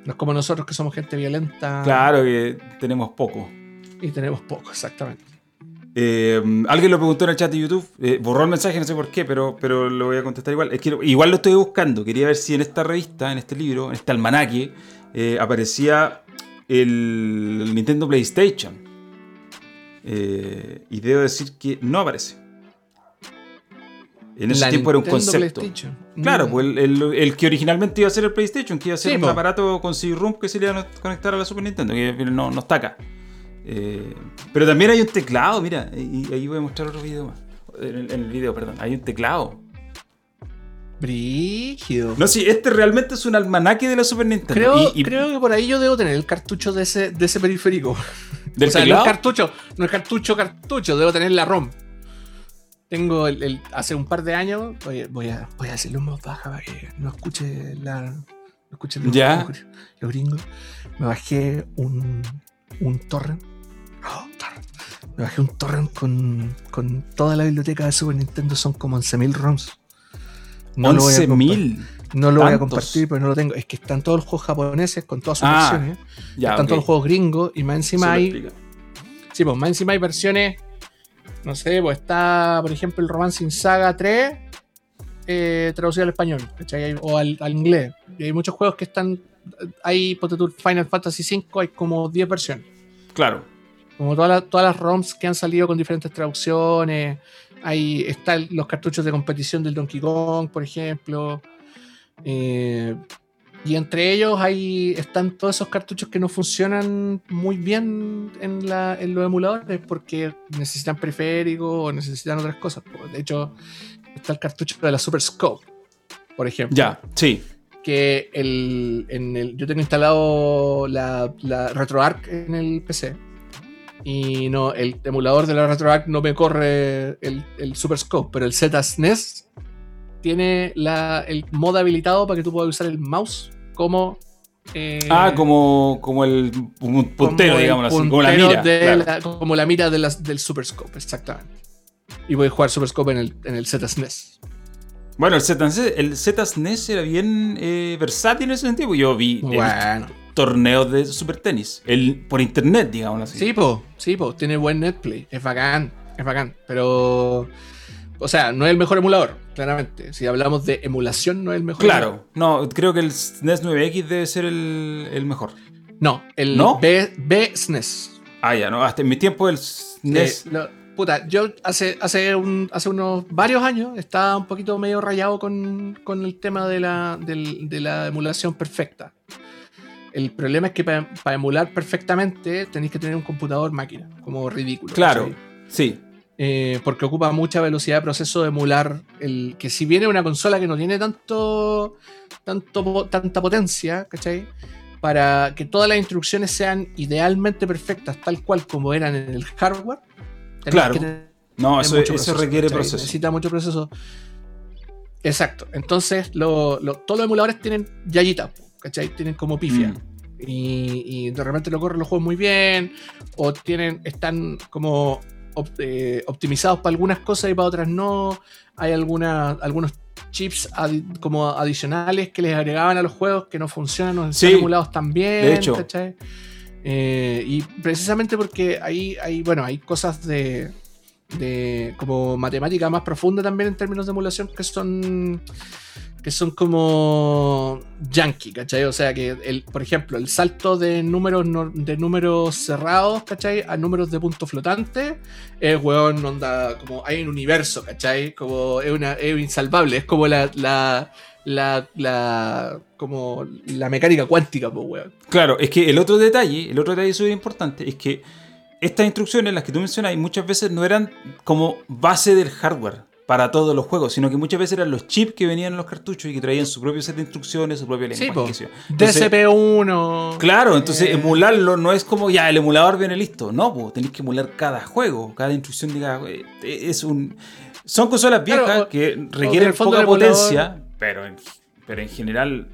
[SPEAKER 2] No es como nosotros que somos gente violenta
[SPEAKER 1] Claro que tenemos poco.
[SPEAKER 2] y tenemos poco, exactamente.
[SPEAKER 1] Eh, alguien lo preguntó en el chat de YouTube. eh, borró el mensaje, no sé por qué, pero, pero lo voy a contestar igual. Es que igual lo estoy buscando. Quería ver si en esta revista, en este libro, en este almanaque, eh, aparecía el, Nintendo PlayStation. Eh, y debo decir que no aparece. En ese
[SPEAKER 2] La
[SPEAKER 1] tiempo era un concepto. Claro,
[SPEAKER 2] Mm.
[SPEAKER 1] pues el, el- el que originalmente iba a ser el PlayStation, que iba a ser
[SPEAKER 2] Sí,
[SPEAKER 1] un
[SPEAKER 2] po.
[SPEAKER 1] aparato con CD-ROOM que se le iba a conectar a la Super Nintendo, que no, no está acá. Eh, pero también hay un teclado, mira, y, y ahí voy a mostrar otro video más. En el, en el video, perdón, hay un teclado.
[SPEAKER 2] Brígido.
[SPEAKER 1] No, sí, este realmente es un almanaque de la Super Nintendo.
[SPEAKER 2] creo,
[SPEAKER 1] y, y
[SPEAKER 2] creo que por ahí yo debo tener el cartucho de ese, de ese periférico.
[SPEAKER 1] del
[SPEAKER 2] o sea, no es cartucho, no es cartucho, cartucho, debo tener la ROM. Tengo el, el- hace un par de años, voy, voy a, voy a hacerlo más baja para que no escuche la. No escuche los,
[SPEAKER 1] Ya.
[SPEAKER 2] los- los gringos. Me bajé un, un torrent. Oh, torrent. Me bajé un torrent con, con toda la biblioteca de Super Nintendo, son como 11.000 ROMs. No lo voy a compa-
[SPEAKER 1] 11.000.
[SPEAKER 2] No lo voy a compartir, pero no lo tengo. Es que están todos los juegos japoneses con todas sus
[SPEAKER 1] Ah,
[SPEAKER 2] versiones.
[SPEAKER 1] Ya,
[SPEAKER 2] están
[SPEAKER 1] ok.
[SPEAKER 2] todos los juegos gringos y más encima hay. Sí, pues más encima hay versiones. No sé, pues está, por ejemplo, el Romancing Saga 3 eh, traducido al español, ¿cachai? O al, al inglés. Y hay muchos juegos que están. Hay, tú, Final Fantasy V, hay como 10 versiones.
[SPEAKER 1] Claro.
[SPEAKER 2] Como todas las, todas las ROMs que han salido con diferentes traducciones. Ahí están los cartuchos de competición del Donkey Kong, por ejemplo. Eh, y entre ellos hay, están todos esos cartuchos que no funcionan muy bien en, la- en los emuladores porque necesitan periféricos o necesitan otras cosas. De hecho, está el cartucho de la Super Scope, por ejemplo
[SPEAKER 1] Ya, sí.
[SPEAKER 2] que el, en el, yo tengo instalado la, la RetroArch en el PC. Y no, el emulador de la RetroArch no me corre el, el Super Scope, pero el ZSNES tiene la, el modo habilitado para que tú puedas usar el mouse como. eh,
[SPEAKER 1] Ah, como, como el un puntero, digamos así, como la mira.
[SPEAKER 2] de
[SPEAKER 1] claro.
[SPEAKER 2] la- como la mira de del Super Scope, exactamente. Y voy a jugar Super Scope en el, en el ZSNES.
[SPEAKER 1] Bueno, el ZSNES, el ZSNES era bien eh, versátil en ese sentido. porque Yo vi
[SPEAKER 2] Bueno.
[SPEAKER 1] Torneos de Super Tenis. El, por internet, digamos así.
[SPEAKER 2] Sí, po, sí, po, tiene buen netplay, es bacán, es bacán, pero... O sea, no es el mejor emulador, claramente. Si hablamos de emulación, no es el mejor.
[SPEAKER 1] Claro, no, creo que el SNES 9X debe ser el, el mejor.
[SPEAKER 2] emulador. No, el
[SPEAKER 1] ¿No?
[SPEAKER 2] B, B SNES.
[SPEAKER 1] Ah, ya, no, hasta en mi tiempo el SNES.
[SPEAKER 2] Eh, lo- puta, yo hace, hace, un- hace unos varios años estaba un poquito medio rayado con, con el tema de la, del- de la emulación perfecta. El problema es que para emular perfectamente tenéis que tener un computador máquina, como ridículo.
[SPEAKER 1] claro, sí.
[SPEAKER 2] Eh, porque ocupa mucha velocidad de proceso de emular el que si viene una consola que no tiene tanto, tanto tanta potencia, ¿cachai? Para que todas las instrucciones sean idealmente perfectas, tal cual como eran en el hardware.
[SPEAKER 1] Claro.
[SPEAKER 2] que
[SPEAKER 1] No, eso,
[SPEAKER 2] mucho
[SPEAKER 1] eso
[SPEAKER 2] proceso,
[SPEAKER 1] requiere
[SPEAKER 2] ¿cachai?
[SPEAKER 1] proceso.
[SPEAKER 2] Necesita mucho proceso. Exacto. Entonces, lo- lo- todos los emuladores tienen yayitas, ¿cachai? Tienen como pifia.
[SPEAKER 1] Mm.
[SPEAKER 2] Y, y de repente lo corren los juegos muy bien. O tienen, están como op- eh, optimizados para algunas cosas y para otras no. Hay alguna, algunos chips adi- como adicionales que les agregaban a los juegos que no funcionan o
[SPEAKER 1] Sí,
[SPEAKER 2] están emulados también.
[SPEAKER 1] de hecho.
[SPEAKER 2] ¿cachai? Eh, y precisamente porque ahí hay, bueno, hay cosas de, de como matemática más profunda también en términos de emulación que son que son como yankee, ¿cachai? O sea que, el, por ejemplo, el salto de números, de números cerrados, ¿cachai? A números de punto flotante, es, weón, onda, como hay un universo, ¿cachai? Como es, una, es insalvable, es como la, la, la, la, como la mecánica cuántica, pues, weón.
[SPEAKER 1] Claro, es que el otro detalle, el otro detalle súper importante, es que estas instrucciones, las que tú mencionas, muchas veces no eran como base del hardware para todos los juegos, sino que muchas veces eran los chips que venían en los cartuchos y que traían su propio set de instrucciones, su propio lenguaje.
[SPEAKER 2] Sí, DCP1.
[SPEAKER 1] Claro, entonces eh. emularlo no es como ya el emulador viene listo. No, pues tenéis que emular cada juego, cada instrucción de cada eh, Es un. Son consolas viejas que requieren poca potencia, pero en, pero en general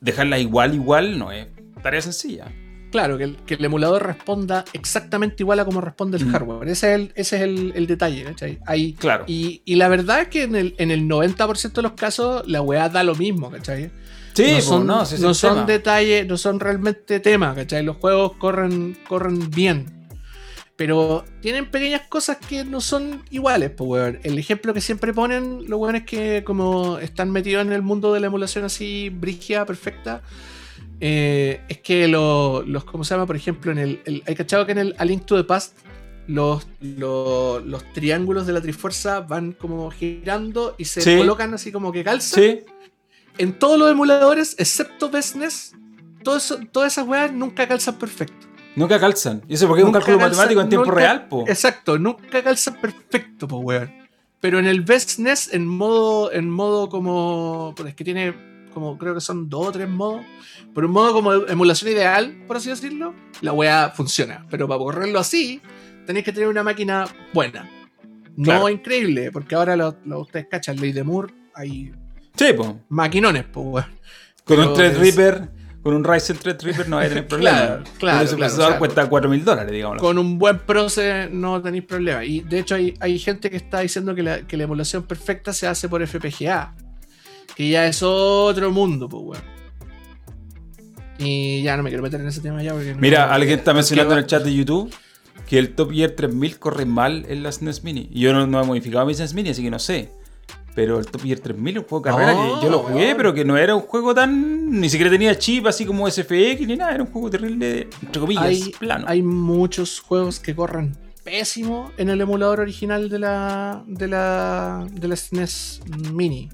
[SPEAKER 1] dejarla igual, igual no es tarea sencilla.
[SPEAKER 2] Claro, que el, emulador responda exactamente igual a como responde el mm. hardware. Ese es el, ese es el, detalle, ¿cachai? Ahí,
[SPEAKER 1] claro.
[SPEAKER 2] Y, la verdad es que en el, en el 90% de los casos la weá da lo mismo, ¿cachai?
[SPEAKER 1] Sí,
[SPEAKER 2] no son,
[SPEAKER 1] no,
[SPEAKER 2] no son detalles, no son realmente temas, ¿cachai? Los juegos corren, corren bien. Pero tienen pequeñas cosas que no son iguales, pues, weón. El ejemplo que siempre ponen los weones que como están metidos en el mundo de la emulación así, brigia, perfecta, eh, es que los, ¿cómo se llama? Por ejemplo, en el, hay cachado que en el A Link to the Past los, los, triángulos de la Trifuerza van como girando y se colocan así como que calzan.
[SPEAKER 1] Sí.
[SPEAKER 2] En todos los emuladores, excepto Business, todas esas weas nunca calzan perfecto.
[SPEAKER 1] Nunca calzan. Y eso porque es un cálculo matemático en tiempo real, po.
[SPEAKER 2] Exacto, nunca calzan perfecto, po, weón. Pero en el Business, en modo, en modo como. Es que tiene como creo que son dos o tres modos. Por un modo como emulación ideal, por así decirlo, la weá funciona. Pero para correrlo así, tenéis que tener una máquina buena. No increíble, porque ahora lo, ustedes cachan, Ley de Moore, hay
[SPEAKER 1] sí,
[SPEAKER 2] maquinones, pues
[SPEAKER 1] Con un Threadripper, con un Ryzen Threadripper no hay a tener problema.
[SPEAKER 2] claro, claro.
[SPEAKER 1] Ese procesador cuesta 4 mil dólares, digamos.
[SPEAKER 2] Con un buen proceso no tenéis problema. Y de hecho hay, hay gente que está diciendo que la, que la emulación perfecta se hace por FPGA. Que ya es otro mundo, pues, weón. Y ya no me quiero meter en ese tema ya. Porque
[SPEAKER 1] Mira, alguien está mencionando en el chat de YouTube que el Top Gear 3000 corre mal en la SNES Mini. Y yo no, no he modificado mi SNES Mini, así que no sé. Pero el Top Gear 3000 es un juego de carrera que yo lo jugué, pero que no era un juego tan. Ni siquiera tenía chip así como SFX ni nada. Era un juego terrible, entre comillas,
[SPEAKER 2] hay,
[SPEAKER 1] plano.
[SPEAKER 2] Hay muchos juegos que corren pésimo en el emulador original de la, de la, de la SNES Mini.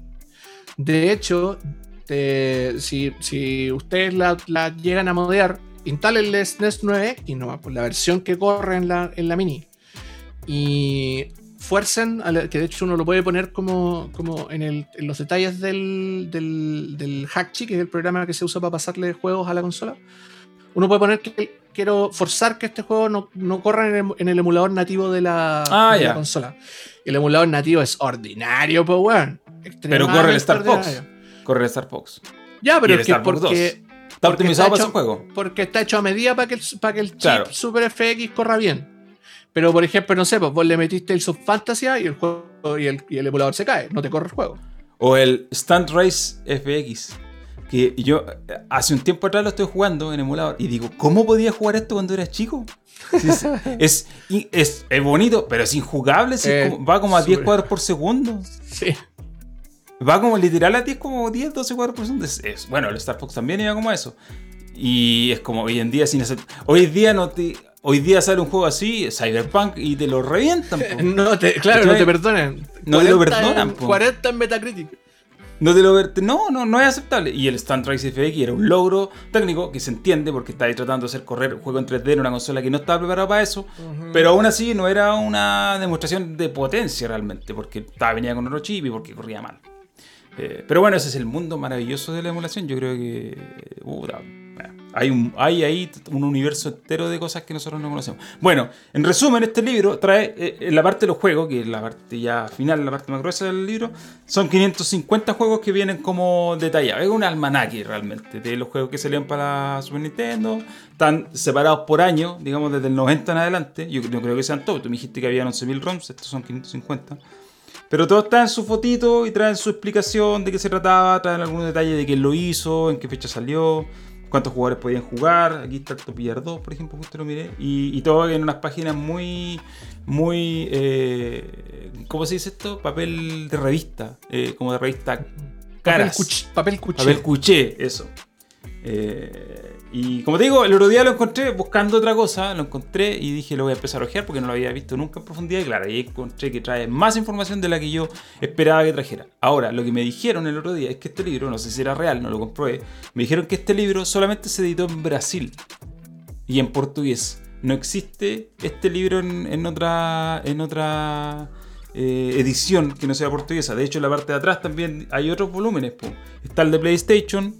[SPEAKER 2] De hecho, si, ustedes la, llegan a modear, instalen el SNES 9 y no, pues la versión que corre en la, en la mini. Y fuercen, que de hecho uno lo puede poner como, como en, los detalles del, del, del que es el programa que se usa para pasarle juegos a la consola. Uno puede poner que quiero forzar que este juego no, corra en el, emulador nativo de la,
[SPEAKER 1] ah,
[SPEAKER 2] consola. El emulador nativo es ordinario, pues, weón.
[SPEAKER 1] Pero corre el Star Fox. Corre el Star Fox.
[SPEAKER 2] Ya, pero es que porque.
[SPEAKER 1] Está optimizado para ese juego.
[SPEAKER 2] Porque está hecho a medida para que el, para que el chip Super FX corra bien. Pero por ejemplo, no sé, pues vos le metiste el Subfantasia y el juego y el, y el emulador se cae, no te corre el juego.
[SPEAKER 1] O el Stunt Race FX. Que yo hace un tiempo atrás lo estoy jugando en emulador y digo, ¿cómo podía jugar esto cuando eras chico? es, es, es, bonito, pero es injugable. Eh, va como a 10 cuadros por segundo.
[SPEAKER 2] Sí.
[SPEAKER 1] Va como literal a 10, como 10, 12 cuadros por segundo. Es, bueno, el Star Fox también iba como eso. Y es como hoy en día sin hacer. Hoy día no te. Hoy día sale un juego así, Cyberpunk, y te lo revientan.
[SPEAKER 2] No te, claro, no te perdonan.
[SPEAKER 1] No te lo perdonan.
[SPEAKER 2] 40 en Metacritic.
[SPEAKER 1] No te lo no, no, no es aceptable. Y el Stunt Race FX era un logro técnico que se entiende porque estáis tratando de hacer correr un juego en 3D en una consola que no estaba preparada para eso. Pero aún así no era una demostración de potencia realmente, porque estaba venía con otro chip y porque corría mal. Eh, pero bueno, ese es el mundo maravilloso de la emulación. Yo creo que. Hay, un, hay ahí un universo entero de cosas que nosotros no conocemos. Bueno, en resumen, este libro trae eh, la parte de los juegos, que es la parte ya final, la parte más gruesa del libro, son 550 juegos que vienen como detallados. Es un almanaque realmente de los juegos que salieron para Super Nintendo. Están separados por año, digamos desde el 90 en adelante. Yo no creo que sean todos. Tú me dijiste que había 11.000 ROMs, estos son 550. Pero todo está en su fotito y traen su explicación de qué se trataba, traen algunos detalles de quién lo hizo, en qué fecha salió cuántos jugadores podían jugar. Aquí está el Topillar 2, por ejemplo, justo lo miré. Y, todo en unas páginas muy, muy, eh, ¿cómo se dice esto? Papel de revista, eh, como de revista caras.
[SPEAKER 2] cuch- papel cuché.
[SPEAKER 1] Papel cuché, eso. Eh, y como te digo, el otro día lo encontré buscando otra cosa, lo encontré y dije lo voy a empezar a ojear porque no lo había visto nunca en profundidad y claro, ahí encontré que trae más información de la que yo esperaba que trajera. Ahora, lo que me dijeron el otro día es que este libro, no sé si era real, no lo comprobé, me dijeron que este libro solamente se editó en Brasil y en portugués. No existe este libro en, otra, en otra eh, edición que no sea portuguesa. De hecho, en la parte de atrás también hay otros volúmenes. Está el de PlayStation,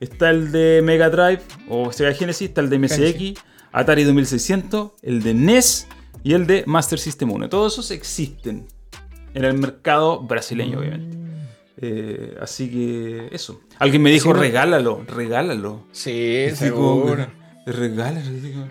[SPEAKER 1] está el de Mega Drive o Sega Genesis, está el de MSX,
[SPEAKER 2] Genesis.
[SPEAKER 1] Atari 2600, el de NES y el de Master System 1. Todos esos existen en el mercado brasileño, obviamente. Eh, así que eso. Alguien me dijo,
[SPEAKER 2] Sí,
[SPEAKER 1] regálalo, regálalo.
[SPEAKER 2] Sí, seguro.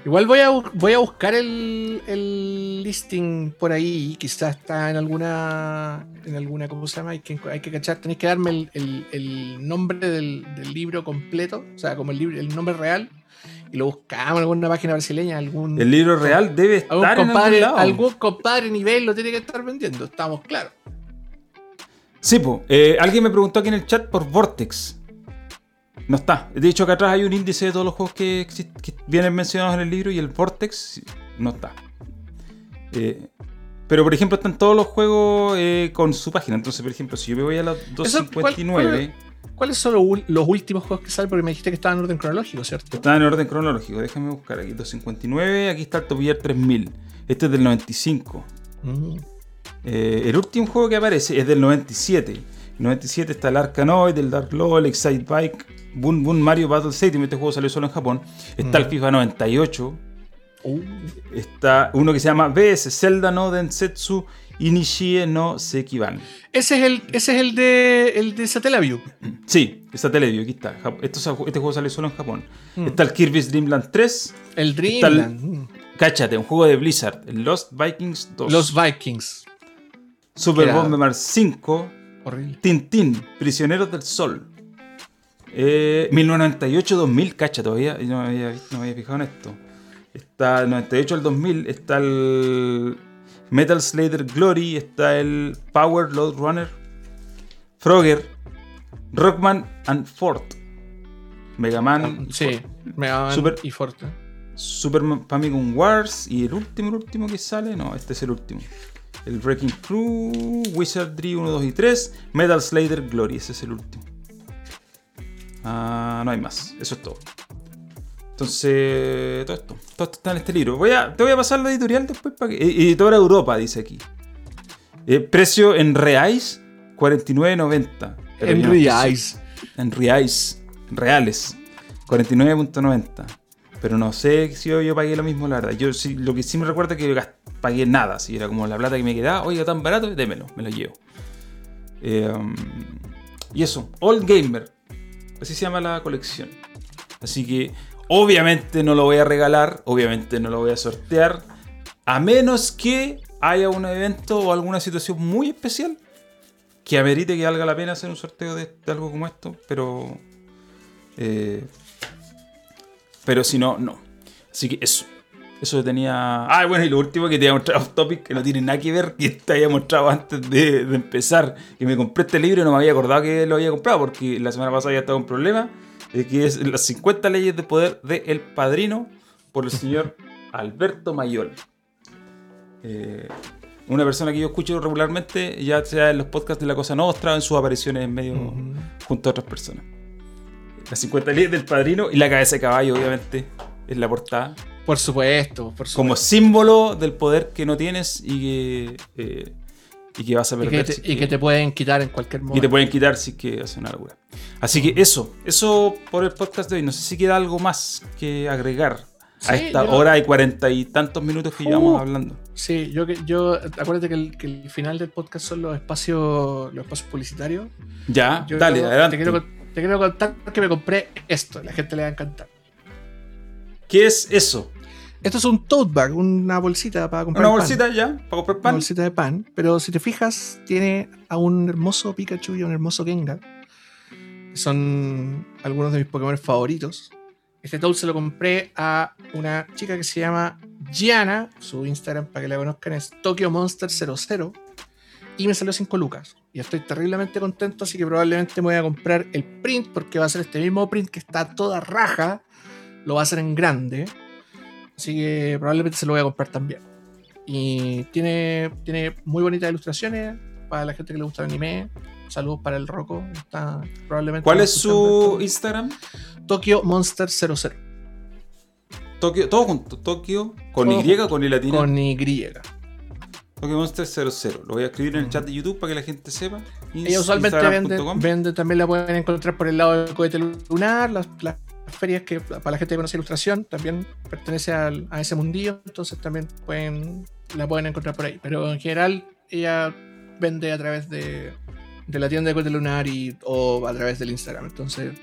[SPEAKER 2] Igual voy a, voy a buscar el, el listing por ahí. Quizás está en alguna. En alguna, ¿cómo se llama? Hay que, hay que cachar. Tenéis que darme el, el- el nombre del, del libro completo. O sea, como el, libro, el nombre real. Y lo buscamos en alguna página brasileña. Algún,
[SPEAKER 1] El libro real debe
[SPEAKER 2] algún
[SPEAKER 1] estar en
[SPEAKER 2] compadre,
[SPEAKER 1] algún lado.
[SPEAKER 2] algún compadre nivel lo tiene que estar vendiendo. Estamos claros.
[SPEAKER 1] Sí, po. Eh, alguien me preguntó aquí en el chat por Vortex. No está. De hecho, acá atrás hay un índice de todos los juegos que, vienen mencionados en el libro y el Vortex no está. Eh, pero, por ejemplo, están todos los juegos eh, con su página. Entonces, por ejemplo, si yo me voy a la
[SPEAKER 2] ¿cuál-
[SPEAKER 1] 259,
[SPEAKER 2] ¿Cuáles son los, últimos juegos que salen? Porque me dijiste que estaban en orden cronológico, ¿cierto?
[SPEAKER 1] está en orden cronológico. Déjame buscar aquí. 259, aquí está el Top Gear 3000. Este es del 95.
[SPEAKER 2] Mm.
[SPEAKER 1] Eh, el último juego que aparece es del 97. En 97 está el Arkanoid, el Dark Law, el Excite Bike, Boom Boom Mario Battle Stadium. Este juego salió solo en Japón. Está el
[SPEAKER 2] Mm.
[SPEAKER 1] FIFA 98.
[SPEAKER 2] Uh,
[SPEAKER 1] Está uno que se llama BS Zelda no Densetsu Inishie no Sekiban.
[SPEAKER 2] Ese es el, ese es el de el de Satellaview.
[SPEAKER 1] Sí, está Teleview, aquí está. Es- este juego salió solo en Japón.
[SPEAKER 2] Mm.
[SPEAKER 1] Está el Kirby's Dream Land 3.
[SPEAKER 2] El
[SPEAKER 1] el-
[SPEAKER 2] Dreamland. mm.
[SPEAKER 1] Cáchate, un juego de Blizzard. El Lost Vikings 2.
[SPEAKER 2] Los Vikings.
[SPEAKER 1] Super Bomberman 5.
[SPEAKER 2] Horrible.
[SPEAKER 1] Tintín, Prisioneros del Sol. Eh, 1998-2000, cacha, todavía yo no me, había, no me había fijado en esto. Está el 98 al 2000, está el Metal Slayer Glory, está el Power Load Runner, Frogger, Rockman and Fort, Mega Man,
[SPEAKER 2] Ah, Sí, Mega Man
[SPEAKER 1] Super-
[SPEAKER 2] y Forte.
[SPEAKER 1] Super Famicom Wars y el último, el último que sale, no, este es el último. El Breaking Crew, Wizardry 1, 2 y 3, Metal Slayer Glory, ese es el último. Ah, no hay más, eso es todo. Entonces, todo esto, todo esto está en este libro. Voy a, te voy a pasar la editorial después para que. Editora Europa, dice aquí. Eh, precio en reais, 49.90. Pero
[SPEAKER 2] En
[SPEAKER 1] yo
[SPEAKER 2] Reais.
[SPEAKER 1] en reais, reales, 49.90. Pero no sé si yo, yo pagué lo mismo, la verdad. Yo sí, lo que sí me recuerdo es que gast- pagué nada. Si era como la plata que me quedaba, oiga, tan barato, démelo, me lo llevo. Eh, y eso, Old Gamer. Así se llama la colección. Así que, obviamente no lo voy a regalar, obviamente no lo voy a sortear. A menos que haya un evento o alguna situación muy especial que amerite que valga la pena hacer un sorteo de, algo como esto, pero. eh, pero si no, no. Así que eso. Eso tenía. Ah, bueno, y lo último que te había mostrado off topic, que no tiene nada que ver, que te había mostrado antes de, de empezar. Que me compré este libro y no me había acordado que lo había comprado, porque la semana pasada ya estaba un problema. eh, que es Las 50 leyes de poder de El Padrino, por el señor Alberto Mayol. Eh, una persona que yo escucho regularmente, ya sea en los podcasts de La Cosa Nostra o en sus apariciones en medio
[SPEAKER 2] Ujú.
[SPEAKER 1] junto a otras personas. Las 50 leyes del padrino y la cabeza de caballo, obviamente, es la portada.
[SPEAKER 2] Por supuesto, por
[SPEAKER 1] Como
[SPEAKER 2] supuesto.
[SPEAKER 1] símbolo del poder que no tienes y que, eh, y que vas a
[SPEAKER 2] Y
[SPEAKER 1] perder. si
[SPEAKER 2] te, y
[SPEAKER 1] que-
[SPEAKER 2] que te pueden quitar en cualquier
[SPEAKER 1] y
[SPEAKER 2] momento.
[SPEAKER 1] te pueden quitar si es que hace una locura. Así que eso, eso por el podcast de hoy. No sé si queda algo más que agregar
[SPEAKER 2] Sí,
[SPEAKER 1] a esta hora y cuarenta y tantos minutos que llevamos
[SPEAKER 2] Uh.
[SPEAKER 1] hablando.
[SPEAKER 2] Sí, yo, que- yo acuérdate que el, que el final del podcast son los espacios, los espacios publicitarios.
[SPEAKER 1] Ya,
[SPEAKER 2] Yo
[SPEAKER 1] dale,
[SPEAKER 2] te
[SPEAKER 1] adelante.
[SPEAKER 2] quiero, te quiero contar que me compré esto, la gente le va a encantar.
[SPEAKER 1] ¿Qué es eso?
[SPEAKER 2] Esto es un tote bag, una bolsita para comprar
[SPEAKER 1] ¿Una
[SPEAKER 2] pan.
[SPEAKER 1] bolsita ya? ¿Para comprar
[SPEAKER 2] Una
[SPEAKER 1] pan?
[SPEAKER 2] bolsita de pan. Pero si te fijas, tiene a un hermoso Pikachu y a un hermoso Gengar. Son algunos de mis Pokémon favoritos. Este tote se lo compré a una chica que se llama Gianna. Su Instagram, para que la conozcan, es Tokyo Monster 00. y me salió 5 lucas. Y estoy terriblemente contento, así que probablemente me voy a comprar el print porque va a ser este mismo print que está toda raja. Lo va a hacer en grande. Así que probablemente se lo voy a comprar también. Y tiene, tiene muy bonitas ilustraciones para la gente que le gusta el anime. Saludos para el Rocco. Está probablemente
[SPEAKER 1] ¿Cuál es su Instagram?
[SPEAKER 2] Tokyo Monster 00.
[SPEAKER 1] Tokio, todo junto. Tokio con Y o con I latina.
[SPEAKER 2] Con Y.
[SPEAKER 1] Tokyo Monster 00. Lo voy a escribir en el chat de YouTube para que la gente sepa.
[SPEAKER 2] Ellos usualmente venden, venden, también la pueden encontrar por el lado del cohete lunar, las, las ferias que para la gente que conoce ilustración también pertenece al, a ese mundillo, entonces también pueden la pueden encontrar por ahí. Pero en general ella vende a través de, de la tienda de cohete lunar y, o a través del Instagram, entonces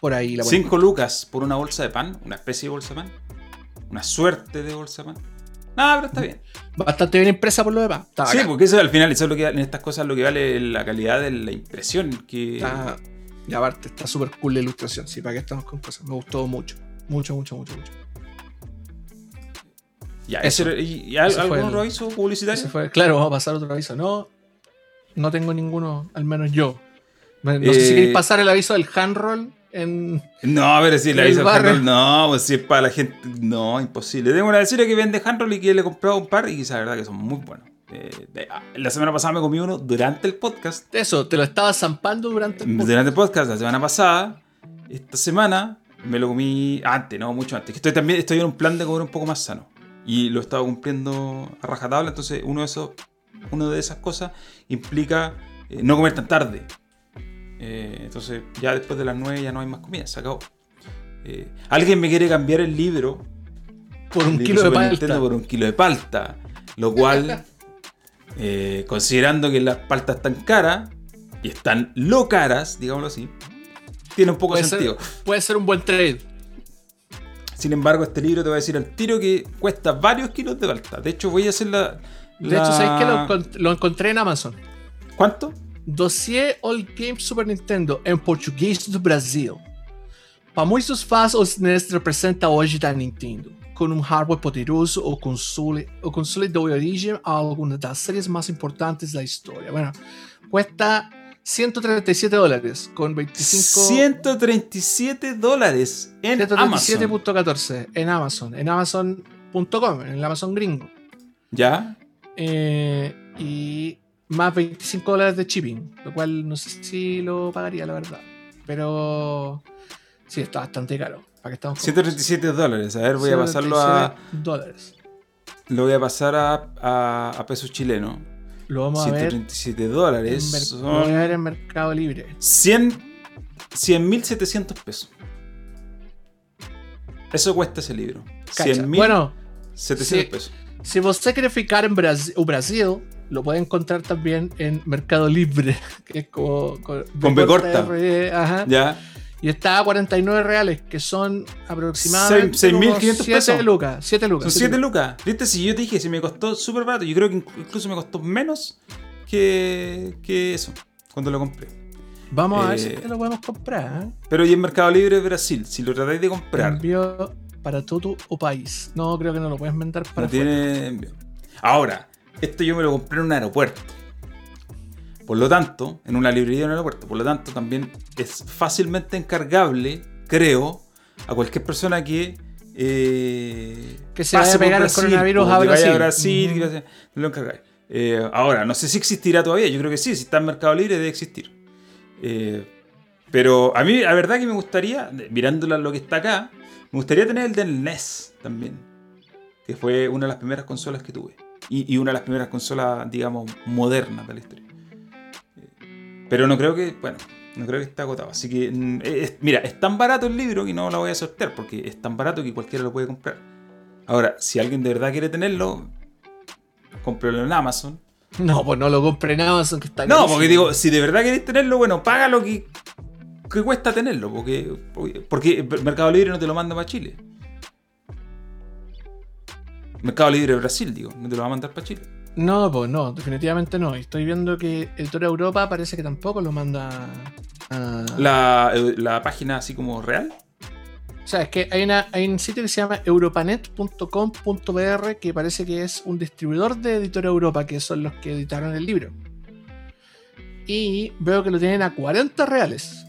[SPEAKER 2] por ahí la
[SPEAKER 1] pueden 5 lucas por una bolsa de pan, una especie de bolsa de pan, una suerte de bolsa de pan. No, pero está bien.
[SPEAKER 2] Bastante bien impresa por lo demás.
[SPEAKER 1] sí, porque eso al final, eso es lo que en estas cosas lo que vale la calidad de la impresión. Que...
[SPEAKER 2] Está, y aparte, está súper cool la ilustración. Sí, para qué estamos con cosas. Me gustó mucho. Mucho, mucho, mucho, mucho.
[SPEAKER 1] Ya, eso. ¿Y, algún otro aviso publicitario?
[SPEAKER 2] Fue, claro, vamos a pasar otro aviso. No, no tengo ninguno, al menos yo. No sé si queréis eh, pasar el aviso del handroll en.
[SPEAKER 1] No, pero si el aviso del handroll, no, pues si es para la gente. No, imposible. Tengo una vecina que vende handroll y que le he comprado un par y quizá la verdad que son muy buenos. Eh, ah, la semana pasada me comí uno durante el podcast.
[SPEAKER 2] Eso, te lo estaba zampando durante
[SPEAKER 1] el podcast. Durante el podcast, la semana pasada. Esta semana me lo comí antes, no, mucho antes. Estoy también estoy en un plan de comer un poco más sano. Y lo he estado cumpliendo a rajatabla. Entonces, uno de esos, uno de esas cosas implica eh, no comer tan tarde. Eh, entonces, ya después de las 9 ya no hay más comida, se acabó. Alguien me quiere cambiar el libro
[SPEAKER 2] por un kilo de palta.
[SPEAKER 1] Por un kilo de palta. Lo cual Eh, considerando que las paltas están caras y están lo caras, digámoslo así, tiene un poco de sentido.
[SPEAKER 2] puede ser un buen trade.
[SPEAKER 1] Sin embargo, este libro te va a decir al tiro que cuesta varios kilos de palta. De hecho, voy a hacer la.
[SPEAKER 2] De hecho, ¿sabes qué? Lo, encontré en Amazon.
[SPEAKER 1] ¿Cuánto?
[SPEAKER 2] Dossier All Games Super Nintendo em português do Brasil. Para muitos fãs, o SNES representa hoje da Nintendo. Con un hardware poderoso o console, o console de origen a algunas de las series más importantes de la historia. Bueno, cuesta 137 dólares con 25...
[SPEAKER 1] 137 dólares en 137.14
[SPEAKER 2] en Amazon, en Amazon.com, en el Amazon gringo.
[SPEAKER 1] ¿Ya?
[SPEAKER 2] Eh, y más 25 dólares de shipping, lo cual no sé si lo pagaría, la verdad. Pero sí, está bastante caro.
[SPEAKER 1] 137 dólares. A ver, voy a pasarlo a.
[SPEAKER 2] dólares.
[SPEAKER 1] Lo voy a pasar a, a, pesos chilenos.
[SPEAKER 2] Lo vamos
[SPEAKER 1] 137 a ver dólares.
[SPEAKER 2] Lo voy a ver en Mercado Libre.
[SPEAKER 1] 100 100.700 pesos. Eso cuesta ese libro. 100.000.
[SPEAKER 2] Bueno,
[SPEAKER 1] 700 pesos.
[SPEAKER 2] Si usted quiere ficar en Brasil, Brasil, lo puede encontrar también en Mercado Libre, que es como.
[SPEAKER 1] Con, B corta.
[SPEAKER 2] ajá.
[SPEAKER 1] Ya.
[SPEAKER 2] Y está a 49 reales, que son aproximadamente 6.500
[SPEAKER 1] pesos.
[SPEAKER 2] lucas. 7 lucas.
[SPEAKER 1] Son 7 lucas. ¿Viste? Si yo te dije, si me costó súper barato, yo creo que incluso me costó menos que, que eso, cuando lo compré.
[SPEAKER 2] Vamos a ver si eh, lo podemos comprar. ¿eh?
[SPEAKER 1] Pero y en Mercado Libre de Brasil, si lo tratáis de comprar.
[SPEAKER 2] Envío para todo o país. No, creo que no lo puedes mandar para
[SPEAKER 1] no tiene envío. Ahora, esto yo me lo compré en un aeropuerto. Por lo tanto, en una librería en un aeropuerto, por lo tanto, también es fácilmente encargable, creo, a cualquier persona que. Eh,
[SPEAKER 2] que se vaya a pegar el coronavirus a Brasil.
[SPEAKER 1] Vaya a Brasil lo eh, ahora, no sé si existirá todavía, yo creo que sí, si está en Mercado Libre debe existir. Eh, pero a mí, la verdad que me gustaría, mirándola lo que está acá, me gustaría tener el del NES también, que fue una de las primeras consolas que tuve. Y, y una de las primeras consolas, digamos, modernas de la historia. Pero no creo que, bueno, no creo que esté agotado. Así que, mm, mira, es tan barato el libro que no lo voy a sortear porque es tan barato que cualquiera lo puede comprar. Ahora, si alguien de verdad quiere tenerlo, cómprelo en Amazon.
[SPEAKER 2] No, pues no lo compre en Amazon, que está
[SPEAKER 1] No, porque digo, si de verdad queréis tenerlo, bueno, paga lo que, que cuesta tenerlo. Porque, porque Mercado Libre no te lo manda para Chile. Mercado Libre de Brasil, digo, no te lo va a mandar para Chile.
[SPEAKER 2] No, pues no, definitivamente no. Estoy viendo que Tour Europa parece que tampoco lo manda
[SPEAKER 1] a... ¿La, eh, la página así como real?
[SPEAKER 2] O sea, es que hay, una, hay un sitio que se llama europanet.com.br que parece que es un distribuidor de Editora Europa, que son los que editaron el libro. Y veo que lo tienen a 40 reales.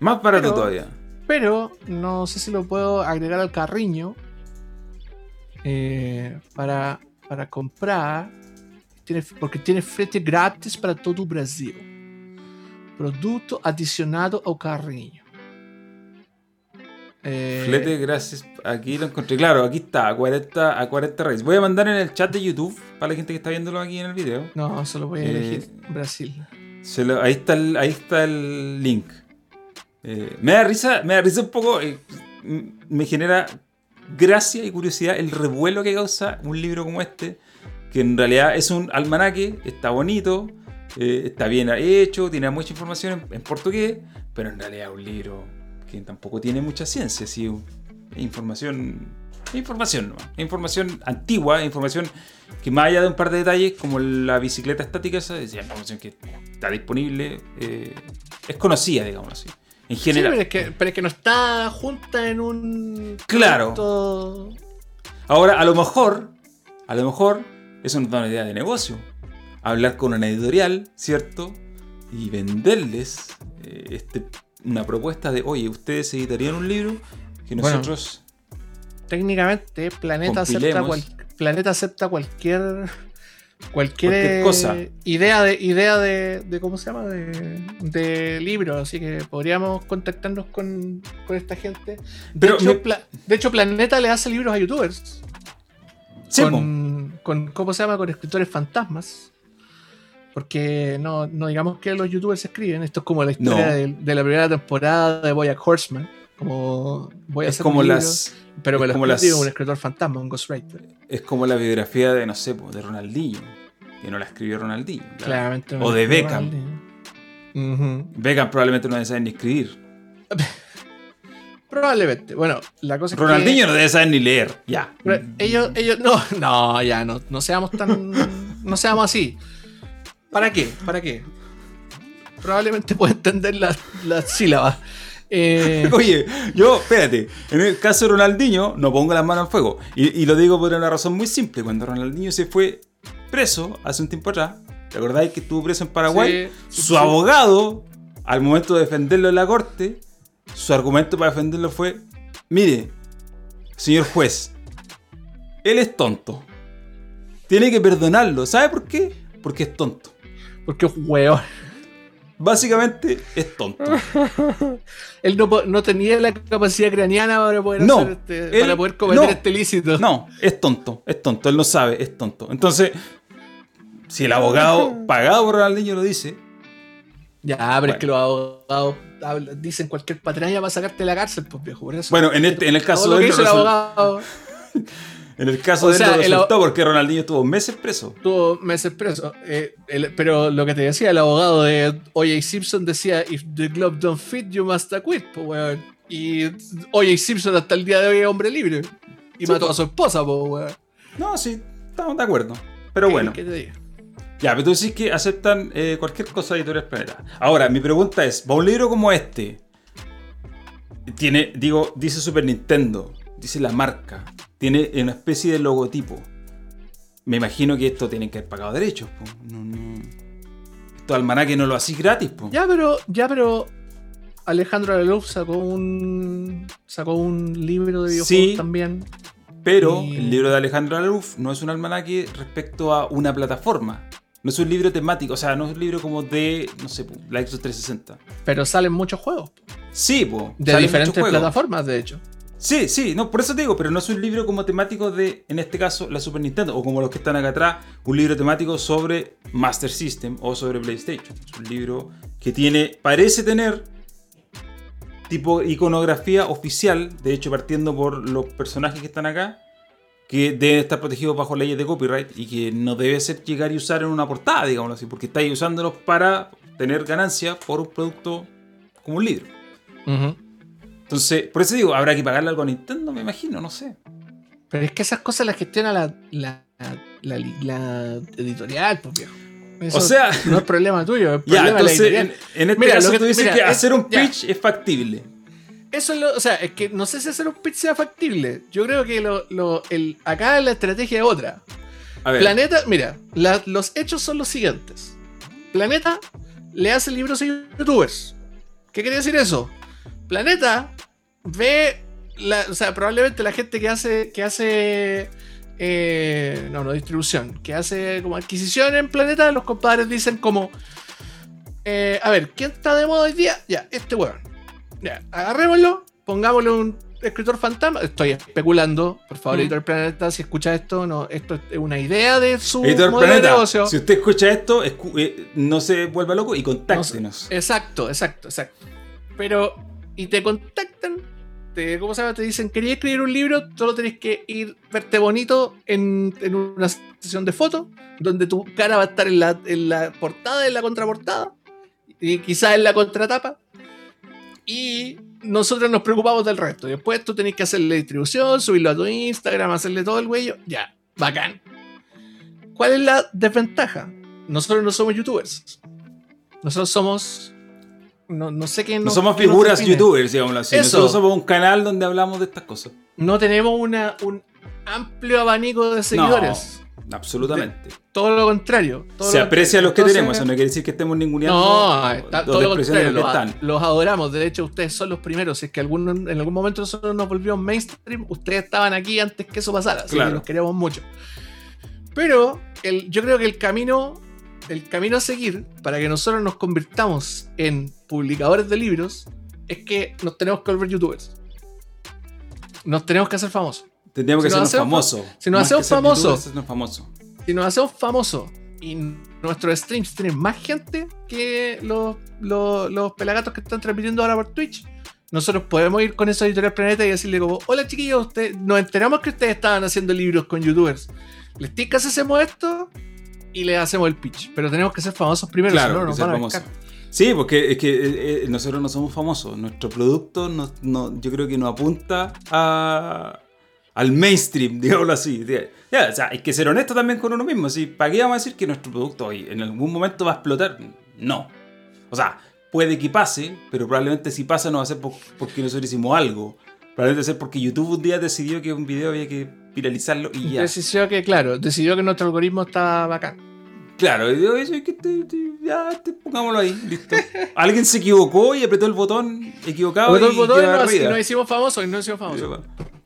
[SPEAKER 1] Más barato
[SPEAKER 2] Pero-
[SPEAKER 1] todavía.
[SPEAKER 2] Pero no sé si lo puedo agregar al carriño eh, para, para comprar. Tiene- porque tiene frete grátis para todo o Brasil. Produto adicionado ao carriño. Eh,
[SPEAKER 1] Flete, gracias. Aquí lo encontré. Claro, aquí está, a 40, a 40 reais. Voy a mandar en el chat de YouTube para la gente que está viéndolo aquí en el video.
[SPEAKER 2] No, solo voy a
[SPEAKER 1] Eh,
[SPEAKER 2] elegir Brasil.
[SPEAKER 1] Se lo- ahí, está el, ahí está el link. Eh, me da risa, me da risa un poco. eh, me genera gracia y curiosidad el revuelo que causa un libro como este. Que en realidad es un almanaque, está bonito, eh, está bien hecho, tiene mucha información en, en portugués, pero en realidad es un libro que tampoco tiene mucha ciencia. Sí, información. Información, nomás, información antigua, información que más allá de un par de detalles, como la bicicleta estática, esa es información que está disponible, eh, es conocida, digamos así. En
[SPEAKER 2] Sí,
[SPEAKER 1] general.
[SPEAKER 2] pero, es que, pero es que no está junta en un.
[SPEAKER 1] Claro. Ahora, a lo mejor, a lo mejor, eso nos da una idea de negocio. Hablar con una editorial, ¿cierto? Y venderles eh, este, una propuesta de, oye, ustedes editarían un libro que
[SPEAKER 2] Bueno,
[SPEAKER 1] nosotros...
[SPEAKER 2] Técnicamente, Planeta acepta, cual- Planeta acepta cualquier. Cualquier,
[SPEAKER 1] Cualquier cosa.
[SPEAKER 2] idea de idea de, de cómo se llama de, de libro así que podríamos contactarnos con, con esta gente de,
[SPEAKER 1] Pero
[SPEAKER 2] hecho,
[SPEAKER 1] me-
[SPEAKER 2] Pla- de hecho Planeta le hace libros a youtubers
[SPEAKER 1] Sí,
[SPEAKER 2] con, con cómo se llama con escritores fantasmas porque no, no digamos que los youtubers escriben esto es como la historia
[SPEAKER 1] No.
[SPEAKER 2] de, de la primera temporada de Boyack Horseman como voy a
[SPEAKER 1] es
[SPEAKER 2] hacer
[SPEAKER 1] como
[SPEAKER 2] libro,
[SPEAKER 1] las...
[SPEAKER 2] pero me
[SPEAKER 1] es como las-
[SPEAKER 2] un escritor fantasma un ghostwriter
[SPEAKER 1] Es como la biografía de, no sé, de Ronaldinho. Que no la escribió Ronaldinho.
[SPEAKER 2] claramente
[SPEAKER 1] O de Beckham.
[SPEAKER 2] Ujú.
[SPEAKER 1] Beckham probablemente no saber ni escribir.
[SPEAKER 2] probablemente bueno la cosa es que-
[SPEAKER 1] Ronaldinho no debe saber ni leer. Ya.
[SPEAKER 2] Ellos, ellos, no, no, ya, no, no seamos tan, no seamos así. ¿Para qué? ¿Para qué? Probablemente pueda entender las las sílabas. Eh,
[SPEAKER 1] Oye, yo, espérate, en el caso de Ronaldinho, no pongo las manos al fuego. Y, y lo digo por una razón muy simple. Cuando Ronaldinho se fue preso hace un tiempo atrás, ¿te acordáis que estuvo preso en Paraguay?
[SPEAKER 2] Sí,
[SPEAKER 1] su
[SPEAKER 2] sí.
[SPEAKER 1] abogado, al momento de defenderlo en la corte, su argumento para defenderlo fue: Mire, señor juez, él es tonto. Tiene que perdonarlo. ¿Sabe por qué? Porque es tonto.
[SPEAKER 2] porque es hueón.
[SPEAKER 1] Básicamente es tonto.
[SPEAKER 2] Él no, no tenía la capacidad craneana para poder,
[SPEAKER 1] No,
[SPEAKER 2] hacer este-
[SPEAKER 1] él-
[SPEAKER 2] para poder cometer
[SPEAKER 1] no.
[SPEAKER 2] este ilícito.
[SPEAKER 1] No, es tonto, es tonto, él no sabe, es tonto. Entonces, si el abogado pagado por Ronaldinho lo dice,
[SPEAKER 2] Ya, pero
[SPEAKER 1] Bueno.
[SPEAKER 2] es que los abogados hablan- dicen cualquier patraña para sacarte de la cárcel, pues viejo. Por eso.
[SPEAKER 1] bueno, en, este, en el caso
[SPEAKER 2] lo
[SPEAKER 1] de él,
[SPEAKER 2] el abogado
[SPEAKER 1] en el caso
[SPEAKER 2] O
[SPEAKER 1] de él
[SPEAKER 2] sea, el
[SPEAKER 1] resultó porque Ronaldinho estuvo meses preso.
[SPEAKER 2] tuvo meses preso. Eh, el- pero lo que te decía el abogado de O.J. Simpson decía: If the glove don't fit, you must acquit, pues weón. Y O.J. Simpson hasta el día de hoy es hombre libre. Y
[SPEAKER 1] Sí,
[SPEAKER 2] mató a su esposa, pues weón.
[SPEAKER 1] No, sí, estamos de acuerdo. Pero
[SPEAKER 2] ¿Qué-
[SPEAKER 1] bueno,
[SPEAKER 2] ¿Qué te digo?
[SPEAKER 1] Ya, pero tú decís que aceptan eh, cualquier cosa de Editorial Planeta. Ahora, mi pregunta es, ¿va un libro como este? Tiene, digo, dice Super Nintendo, dice la marca, tiene una especie de logotipo. Me imagino que esto tienen que haber pagado derechos. po. No, no. Esto almanaque no lo hacís gratis. po.
[SPEAKER 2] Ya, pero, ya, pero. Alejandro Alaluf sacó un. sacó un libro de videojuegos
[SPEAKER 1] Sí.
[SPEAKER 2] también.
[SPEAKER 1] Pero
[SPEAKER 2] Y-
[SPEAKER 1] el libro de Alejandro Aluf no es un almanaque respecto a una plataforma. No es un libro temático, o sea, no es un libro como de, no sé, la Xbox 360.
[SPEAKER 2] Pero salen muchos juegos.
[SPEAKER 1] Sí, po,
[SPEAKER 2] De diferentes plataformas, de hecho.
[SPEAKER 1] Sí, sí, no, por eso te digo, pero no es un libro como temático de, en este caso, la Super Nintendo, o como los que están acá atrás, un libro temático sobre Master System o sobre PlayStation. Es un libro que tiene, parece tener tipo iconografía oficial, de hecho partiendo por los personajes que están acá, que deben estar protegidos bajo leyes de copyright y que no debe ser llegar y usar en una portada, digámoslo así, porque estáis usándolos para tener ganancia por un producto como un libro. Entonces, por eso digo, habrá que pagarle algo a Nintendo, me imagino, no sé.
[SPEAKER 2] Pero es que esas cosas las gestiona la, la, la, la editorial, pues viejo. Eso
[SPEAKER 1] O sea-
[SPEAKER 2] no es problema tuyo, es
[SPEAKER 1] Ya,
[SPEAKER 2] problema de la
[SPEAKER 1] en,
[SPEAKER 2] editorial.
[SPEAKER 1] en este
[SPEAKER 2] Mira,
[SPEAKER 1] caso
[SPEAKER 2] lo que-
[SPEAKER 1] tú dices
[SPEAKER 2] mira,
[SPEAKER 1] que
[SPEAKER 2] es-
[SPEAKER 1] hacer un
[SPEAKER 2] ya.
[SPEAKER 1] pitch es factible.
[SPEAKER 2] Eso es lo, o sea, es que no sé si hacer un pitch sea factible. Yo creo que lo, lo- el, acá la estrategia es otra.
[SPEAKER 1] A ver,
[SPEAKER 2] Planeta, mira, la- los hechos son los siguientes. Planeta le hace libros a youtubers. ¿Qué quiere decir eso? Planeta ve, la, o sea, probablemente la gente que hace, que hace, eh, no, no distribución, que hace como adquisición en Planeta, los compadres dicen como, eh, a ver, ¿quién está de moda hoy día? Ya, este weón. Ya, agarrémoslo, pongámosle un escritor fantasma. Estoy especulando, por favor,
[SPEAKER 1] Mm.
[SPEAKER 2] Editor Planeta, si escucha esto, no, esto es una idea de su
[SPEAKER 1] Editor
[SPEAKER 2] modelo de
[SPEAKER 1] Planeta,
[SPEAKER 2] negocio.
[SPEAKER 1] si usted escucha esto, escu- eh, no se vuelva loco y
[SPEAKER 2] No
[SPEAKER 1] contáctenos.
[SPEAKER 2] Exacto, exacto, exacto. Pero, y te contactan, te, ¿cómo se llama? Te dicen, quería escribir un libro, solo tenés que ir, verte bonito en, en una sesión de fotos, donde tu cara va a estar en la, en la portada, en la contraportada, y quizás en la contratapa. Y nosotros nos preocupamos del resto. Después tú tenés que hacerle distribución, subirlo a tu Instagram, hacerle todo el huello. Ya, bacán. ¿Cuál es la desventaja? Nosotros no somos youtubers. Nosotros somos. No, no sé qué.
[SPEAKER 1] No
[SPEAKER 2] nos-
[SPEAKER 1] somos figuras youtubers, digámoslo así.
[SPEAKER 2] Eso.
[SPEAKER 1] Nosotros somos un canal donde hablamos de estas cosas.
[SPEAKER 2] No tenemos una, un amplio abanico de seguidores.
[SPEAKER 1] Absolutamente.
[SPEAKER 2] Todo lo contrario. todo
[SPEAKER 1] Se
[SPEAKER 2] lo
[SPEAKER 1] aprecia a los que
[SPEAKER 2] Entonces-
[SPEAKER 1] tenemos, eso no quiere decir que estemos ninguneando
[SPEAKER 2] No, está todo lo contrario.
[SPEAKER 1] los que
[SPEAKER 2] Los,
[SPEAKER 1] están.
[SPEAKER 2] los adoramos. De hecho, ustedes son los primeros. Si es que algún, en algún momento nosotros nos volvimos mainstream, ustedes estaban aquí antes que eso pasara. Así
[SPEAKER 1] Claro.
[SPEAKER 2] que los queremos mucho. Pero el, yo creo que el camino, el camino a seguir para que nosotros nos convirtamos en publicadores de libros es que nos tenemos que volver youtubers. Nos tenemos que hacer famosos.
[SPEAKER 1] Tendríamos que
[SPEAKER 2] Si
[SPEAKER 1] hacernos famosos.
[SPEAKER 2] si nos hacemos famosos. si nos hacemos famosos y nuestros streams tienen más gente que los, los, los pelagatos que están transmitiendo ahora por Twitch, nosotros podemos ir con esa editorial Planeta y decirle como, hola chiquillos, usted- nos enteramos que ustedes estaban haciendo libros con youtubers. Les ticas hacemos esto y les hacemos el pitch. Pero tenemos que ser famosos primero,
[SPEAKER 1] Claro,
[SPEAKER 2] no nos van a.
[SPEAKER 1] Sí, porque es que eh, eh, nosotros no somos famosos. Nuestro producto no, no- yo creo que no apunta a, al mainstream, digámoslo así. Ya, o sea, hay que ser honesto también con uno mismo. ¿sí? ¿Para qué vamos a decir que nuestro producto hoy en algún momento va a explotar? No. O sea, puede que pase, pero probablemente si pasa no va a ser por- porque nosotros hicimos algo. Probablemente va a ser porque YouTube un día decidió que un video había que viralizarlo y ya.
[SPEAKER 2] Decidió que, claro, decidió que nuestro algoritmo estaba bacán.
[SPEAKER 1] Claro, y digo, eso es que te- te- ya, te- pongámoslo ahí, listo. Alguien se equivocó y apretó el botón equivocado
[SPEAKER 2] Apretó
[SPEAKER 1] y
[SPEAKER 2] el botón y nos, hicimos famosos y nos hicimos famosos.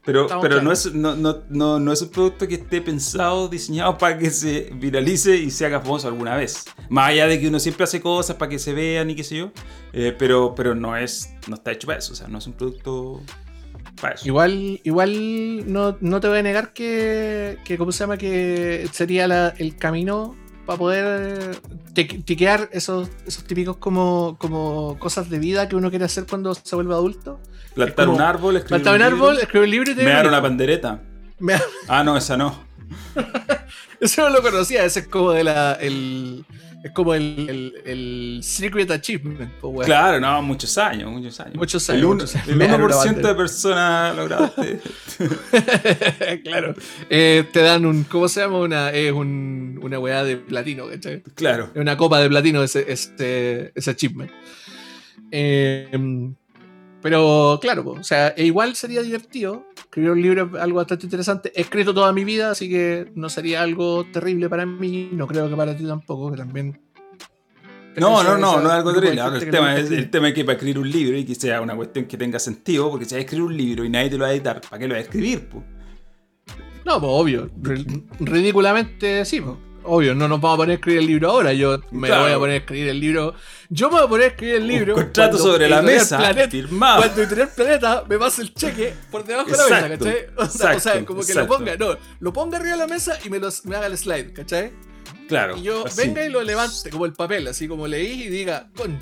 [SPEAKER 1] Pero,
[SPEAKER 2] Estamos
[SPEAKER 1] pero no, es, no, no, no, no es un producto que esté pensado, diseñado para que se viralice y se haga famoso alguna vez. Más allá de que uno siempre hace cosas para que se vean y qué sé yo, eh, pero, pero no es no está hecho para eso, o sea, no es un producto para eso.
[SPEAKER 2] Igual, igual no, no te voy a negar que, que ¿cómo se llama? Que sería la- el camino para poder tic- tiquear esos, esos típicos como, como cosas de vida que uno quiere hacer cuando se vuelve adulto.
[SPEAKER 1] Plantar
[SPEAKER 2] como
[SPEAKER 1] un árbol, escribir
[SPEAKER 2] Faltaba un
[SPEAKER 1] libro,
[SPEAKER 2] árbol, escribir un libro y te
[SPEAKER 1] me dar una pandereta.
[SPEAKER 2] Me-
[SPEAKER 1] Ah, no, esa no.
[SPEAKER 2] Eso no lo conocía, ese es como de la. El, es como el, el, el Secret Achievement.
[SPEAKER 1] Claro, no, muchos años, muchos años.
[SPEAKER 2] Muchos
[SPEAKER 1] El
[SPEAKER 2] años,
[SPEAKER 1] uno-
[SPEAKER 2] muchos años.
[SPEAKER 1] El
[SPEAKER 2] Me dan una
[SPEAKER 1] 1%
[SPEAKER 2] bandera.
[SPEAKER 1] de personas lograste.
[SPEAKER 2] claro. Eh, te dan un. ¿Cómo se llama? Una, es un, una weá de platino, ¿cachai?
[SPEAKER 1] claro.
[SPEAKER 2] Es una copa de platino ese, ese, ese achievement. Eh, pero claro, o sea, e igual sería divertido. Escribir un libro es algo bastante interesante. He escrito toda mi vida, así que no sería algo terrible para mí. No creo que para ti tampoco, que también.
[SPEAKER 1] No, no, no, no es algo terrible. Ahora,
[SPEAKER 2] gente
[SPEAKER 1] el tema, es, el tema es que para escribir un libro y que sea una cuestión que tenga sentido, porque si vas a escribir un libro y nadie te lo va a editar, ¿para qué lo vas a escribir? po?
[SPEAKER 2] No, pues obvio. Ri- ridículamente sí, pues. Obvio, no nos vamos a poner a escribir el libro ahora. Yo me
[SPEAKER 1] Claro.
[SPEAKER 2] voy a poner a escribir el libro. Yo me voy a poner a escribir el libro.
[SPEAKER 1] Un contrato sobre la mesa,
[SPEAKER 2] Planeta-
[SPEAKER 1] firmado.
[SPEAKER 2] Cuando Editorial Planeta me pase el cheque por debajo de la mesa,
[SPEAKER 1] Exacto,
[SPEAKER 2] ¿cachai? O sea, o sea,
[SPEAKER 1] exacto,
[SPEAKER 2] como que
[SPEAKER 1] exacto.
[SPEAKER 2] lo ponga, no, lo ponga arriba de la mesa y me, los, me haga el slide, ¿cachai?
[SPEAKER 1] Claro.
[SPEAKER 2] Y yo
[SPEAKER 1] así.
[SPEAKER 2] venga y lo levante como el papel, así como leí y diga, con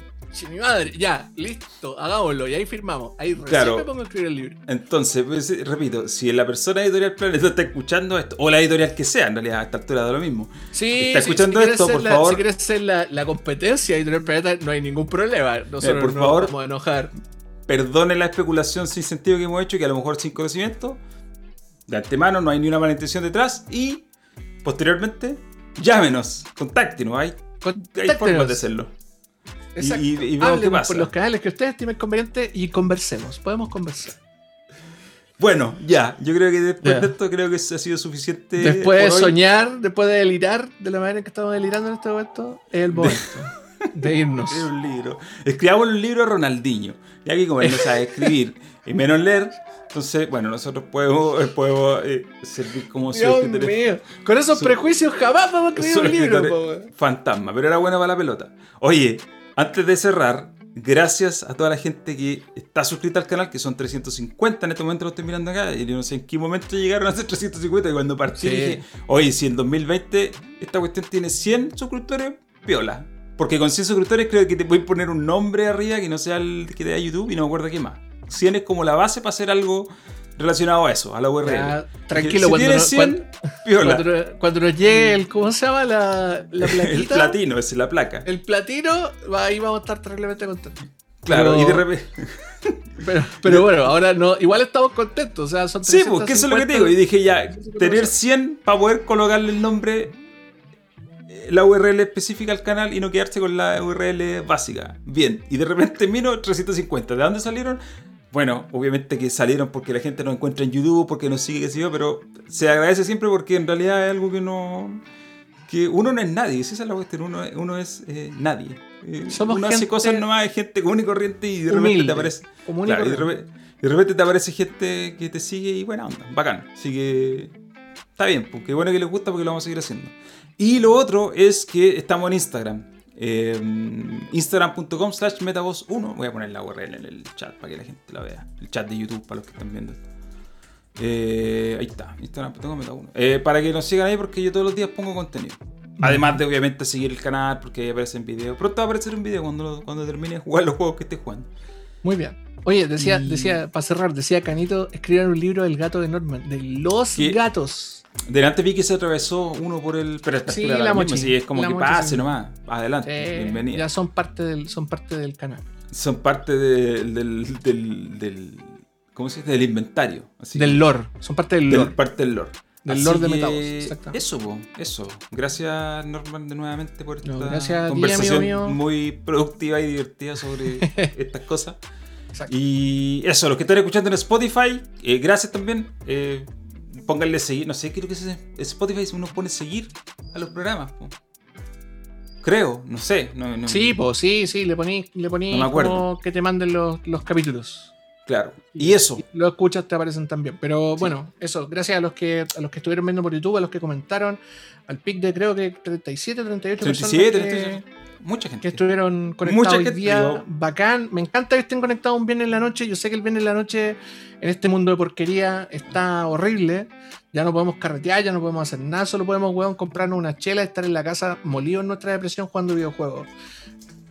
[SPEAKER 2] mi madre, ya, listo, hagámoslo, y ahí firmamos. Ahí recién
[SPEAKER 1] Claro.
[SPEAKER 2] me pongo a escribir el libro.
[SPEAKER 1] Entonces, pues, eh, repito, si la persona Editorial Planeta está escuchando esto, o la editorial que sea, en realidad a esta altura da lo mismo.
[SPEAKER 2] Sí,
[SPEAKER 1] ¿Está
[SPEAKER 2] sí,
[SPEAKER 1] escuchando
[SPEAKER 2] quieres
[SPEAKER 1] esto, por
[SPEAKER 2] la-
[SPEAKER 1] favor?
[SPEAKER 2] Si quieres ser la, la competencia de Editorial Planeta, no hay ningún problema. Nosotros
[SPEAKER 1] Eh, por
[SPEAKER 2] no
[SPEAKER 1] favor.
[SPEAKER 2] vamos a enojar.
[SPEAKER 1] Perdone la especulación sin sentido que hemos hecho, que a lo mejor sin conocimiento. De antemano, no hay ni una mala intención detrás. Y posteriormente, llámenos, contáctenos. Hay, formas de hacerlo.
[SPEAKER 2] Exacto.
[SPEAKER 1] y- y qué pasa.
[SPEAKER 2] por los canales que ustedes estimen conveniente y conversemos. Podemos conversar.
[SPEAKER 1] Bueno, ya, yo creo que después
[SPEAKER 2] Ya.
[SPEAKER 1] de esto, creo que ha sido suficiente.
[SPEAKER 2] después de
[SPEAKER 1] hoy.
[SPEAKER 2] soñar, después de delirar de la manera en que estamos delirando en este momento, es el momento. de irnos.
[SPEAKER 1] Escribir un libro. Escribamos un libro a Ronaldinho. Ya que como él no sabe escribir y menos leer, entonces, bueno, nosotros podemos, eh, podemos eh, servir como
[SPEAKER 2] Dios mío. Con esos prejuicios jamás vamos a escribir un libro, po,
[SPEAKER 1] fantasma, pero era bueno para la pelota. Oye, antes de cerrar, gracias a toda la gente que está suscrita al canal, que son 350 en este momento lo estoy mirando acá, y yo no sé en qué momento llegaron a ser 350, y cuando partí
[SPEAKER 2] Sí.
[SPEAKER 1] dije, oye, si en 2020 esta cuestión tiene 100 suscriptores, piola. Porque con 100 suscriptores creo que te puedes poner un nombre arriba que no sea el que te da YouTube y no me acuerdo qué más. 100 es como la base para hacer algo relacionado a eso, a la URL.
[SPEAKER 2] Tranquilo,
[SPEAKER 1] si
[SPEAKER 2] cuando, no-
[SPEAKER 1] 100, piola.
[SPEAKER 2] cuando, cuando nos llegue el. ¿Cómo se llama? La, la plaquita.
[SPEAKER 1] el platino, es la placa.
[SPEAKER 2] El platino, ahí vamos a estar terriblemente contentos.
[SPEAKER 1] Claro,
[SPEAKER 2] Pero-
[SPEAKER 1] y de repente.
[SPEAKER 2] Pero, pero bueno, ahora no. Igual estamos contentos. O sea, son
[SPEAKER 1] Sí, pues que eso es lo que te digo. Y dije ya,
[SPEAKER 2] 350
[SPEAKER 1] tener 100 para poder colocarle el nombre, eh, la URL específica al canal y no quedarse con la URL básica. Bien, y de repente miro 350. ¿De dónde salieron? Bueno, obviamente que salieron porque la gente nos encuentra en YouTube, porque nos sigue, qué sé yo, pero se agradece siempre porque en realidad es algo que no. que uno no es nadie, esa es la cuestión, uno, uno es eh, nadie. Eh,
[SPEAKER 2] Somos
[SPEAKER 1] uno hace cosas nomás, hay gente común y corriente y de repente
[SPEAKER 2] humilde,
[SPEAKER 1] te aparece.
[SPEAKER 2] común y
[SPEAKER 1] Claro, y de, repente, y de repente te aparece gente que te sigue y buena onda, bacán. Así que está bien, porque bueno que les gusta porque lo vamos a seguir haciendo. Y lo otro es que estamos en Instagram. Eh, Instagram.com slash metavoz1. Voy a poner la URL en el chat para que la gente la vea. El chat de YouTube para los que están viendo esto. Eh, ahí está, Instagram.com metavoz1. Eh, para que nos sigan ahí porque yo todos los días pongo contenido. Además de obviamente seguir el canal porque ahí aparecen videos. Pronto va a aparecer un video cuando, cuando termine de jugar los juegos que esté jugando.
[SPEAKER 2] Muy bien. Oye, decía,
[SPEAKER 1] Y-
[SPEAKER 2] decía, para cerrar, decía Canito, escriban un libro del gato de Norman, de los
[SPEAKER 1] ¿Qué?
[SPEAKER 2] gatos.
[SPEAKER 1] Delante vi que se atravesó uno por el. Pero esta
[SPEAKER 2] Sí, la
[SPEAKER 1] mismo,
[SPEAKER 2] mochi,
[SPEAKER 1] sí, es como
[SPEAKER 2] la
[SPEAKER 1] que
[SPEAKER 2] mochi,
[SPEAKER 1] pase
[SPEAKER 2] sí.
[SPEAKER 1] nomás. Adelante,
[SPEAKER 2] Eh,
[SPEAKER 1] bienvenida.
[SPEAKER 2] ya son parte del, son parte del canal.
[SPEAKER 1] Son parte del, del, del, del- ¿Cómo se dice? Del inventario. Así
[SPEAKER 2] del lore. Son parte del
[SPEAKER 1] del-
[SPEAKER 2] lore.
[SPEAKER 1] parte del lore.
[SPEAKER 2] Del
[SPEAKER 1] Así
[SPEAKER 2] lore de exactamente.
[SPEAKER 1] Eso, po, eso. Gracias, Norman, de nuevamente por esta
[SPEAKER 2] No, gracias a ti,
[SPEAKER 1] conversación
[SPEAKER 2] amigo mío.
[SPEAKER 1] muy productiva y divertida sobre estas cosas.
[SPEAKER 2] Exacto.
[SPEAKER 1] Y eso, los que están escuchando en Spotify, eh, gracias también. Eh, pónganle seguir. No sé, creo que es Spotify uno pone seguir a los programas. po. Creo, no sé. No, no-
[SPEAKER 2] Sí, pues sí, sí, le poní, le poní
[SPEAKER 1] No
[SPEAKER 2] como que te manden los, los capítulos.
[SPEAKER 1] Claro. Y eso.
[SPEAKER 2] Lo escuchas, te aparecen también. Pero bueno, eso, gracias a los que a los que estuvieron viendo por YouTube, a los que comentaron, al pic de creo que 37, 38
[SPEAKER 1] 37,
[SPEAKER 2] personas que-
[SPEAKER 1] 37. Mucha gente.
[SPEAKER 2] que estuvieron conectados
[SPEAKER 1] Mucha
[SPEAKER 2] hoy
[SPEAKER 1] gente,
[SPEAKER 2] día.
[SPEAKER 1] digo.
[SPEAKER 2] Bacán. Me encanta que estén conectados un viernes en la noche. Yo sé que el viernes en la noche en este mundo de porquería está horrible. Ya no podemos carretear, ya no podemos hacer nada. Solo podemos, weón, comprarnos una chela, estar en la casa molidos en nuestra depresión jugando videojuegos.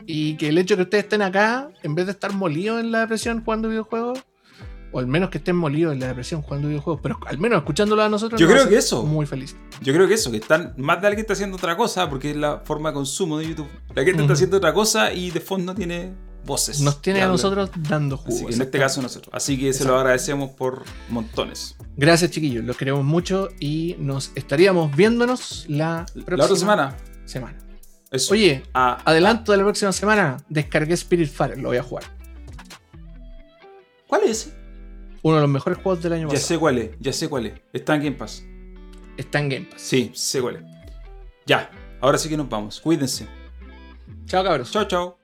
[SPEAKER 2] Y que el hecho de que ustedes estén acá, en vez de estar molidos en la depresión jugando videojuegos, o al menos que estén molidos en la depresión jugando videojuegos, pero al menos escuchándolo a nosotros,
[SPEAKER 1] Yo
[SPEAKER 2] nos
[SPEAKER 1] creo que eso.
[SPEAKER 2] Muy feliz.
[SPEAKER 1] Yo creo que eso, que están más de alguien está haciendo otra cosa, porque es la forma de consumo de YouTube. La gente está haciendo otra cosa y de fondo tiene voces.
[SPEAKER 2] Nos tiene a nosotros dando jugo.
[SPEAKER 1] Así que en este caso nosotros. Así que se lo agradecemos por montones.
[SPEAKER 2] Gracias, chiquillos. Los queremos mucho y nos estaríamos viéndonos la próxima
[SPEAKER 1] La otra semana.
[SPEAKER 2] semana.
[SPEAKER 1] Eso.
[SPEAKER 2] Oye,
[SPEAKER 1] Ah,
[SPEAKER 2] adelanto de la próxima semana, descargué Spirit Fire, lo voy a jugar.
[SPEAKER 1] ¿Cuál es ese?
[SPEAKER 2] Uno de los mejores juegos del año
[SPEAKER 1] Ya
[SPEAKER 2] pasado.
[SPEAKER 1] sé cuál es, ya sé cuál es. Está en Game Pass.
[SPEAKER 2] Está en Game Pass.
[SPEAKER 1] Sí, sé cuál es. Ya, ahora sí que nos vamos. Cuídense.
[SPEAKER 2] Chao, cabros.
[SPEAKER 1] Chao, chao.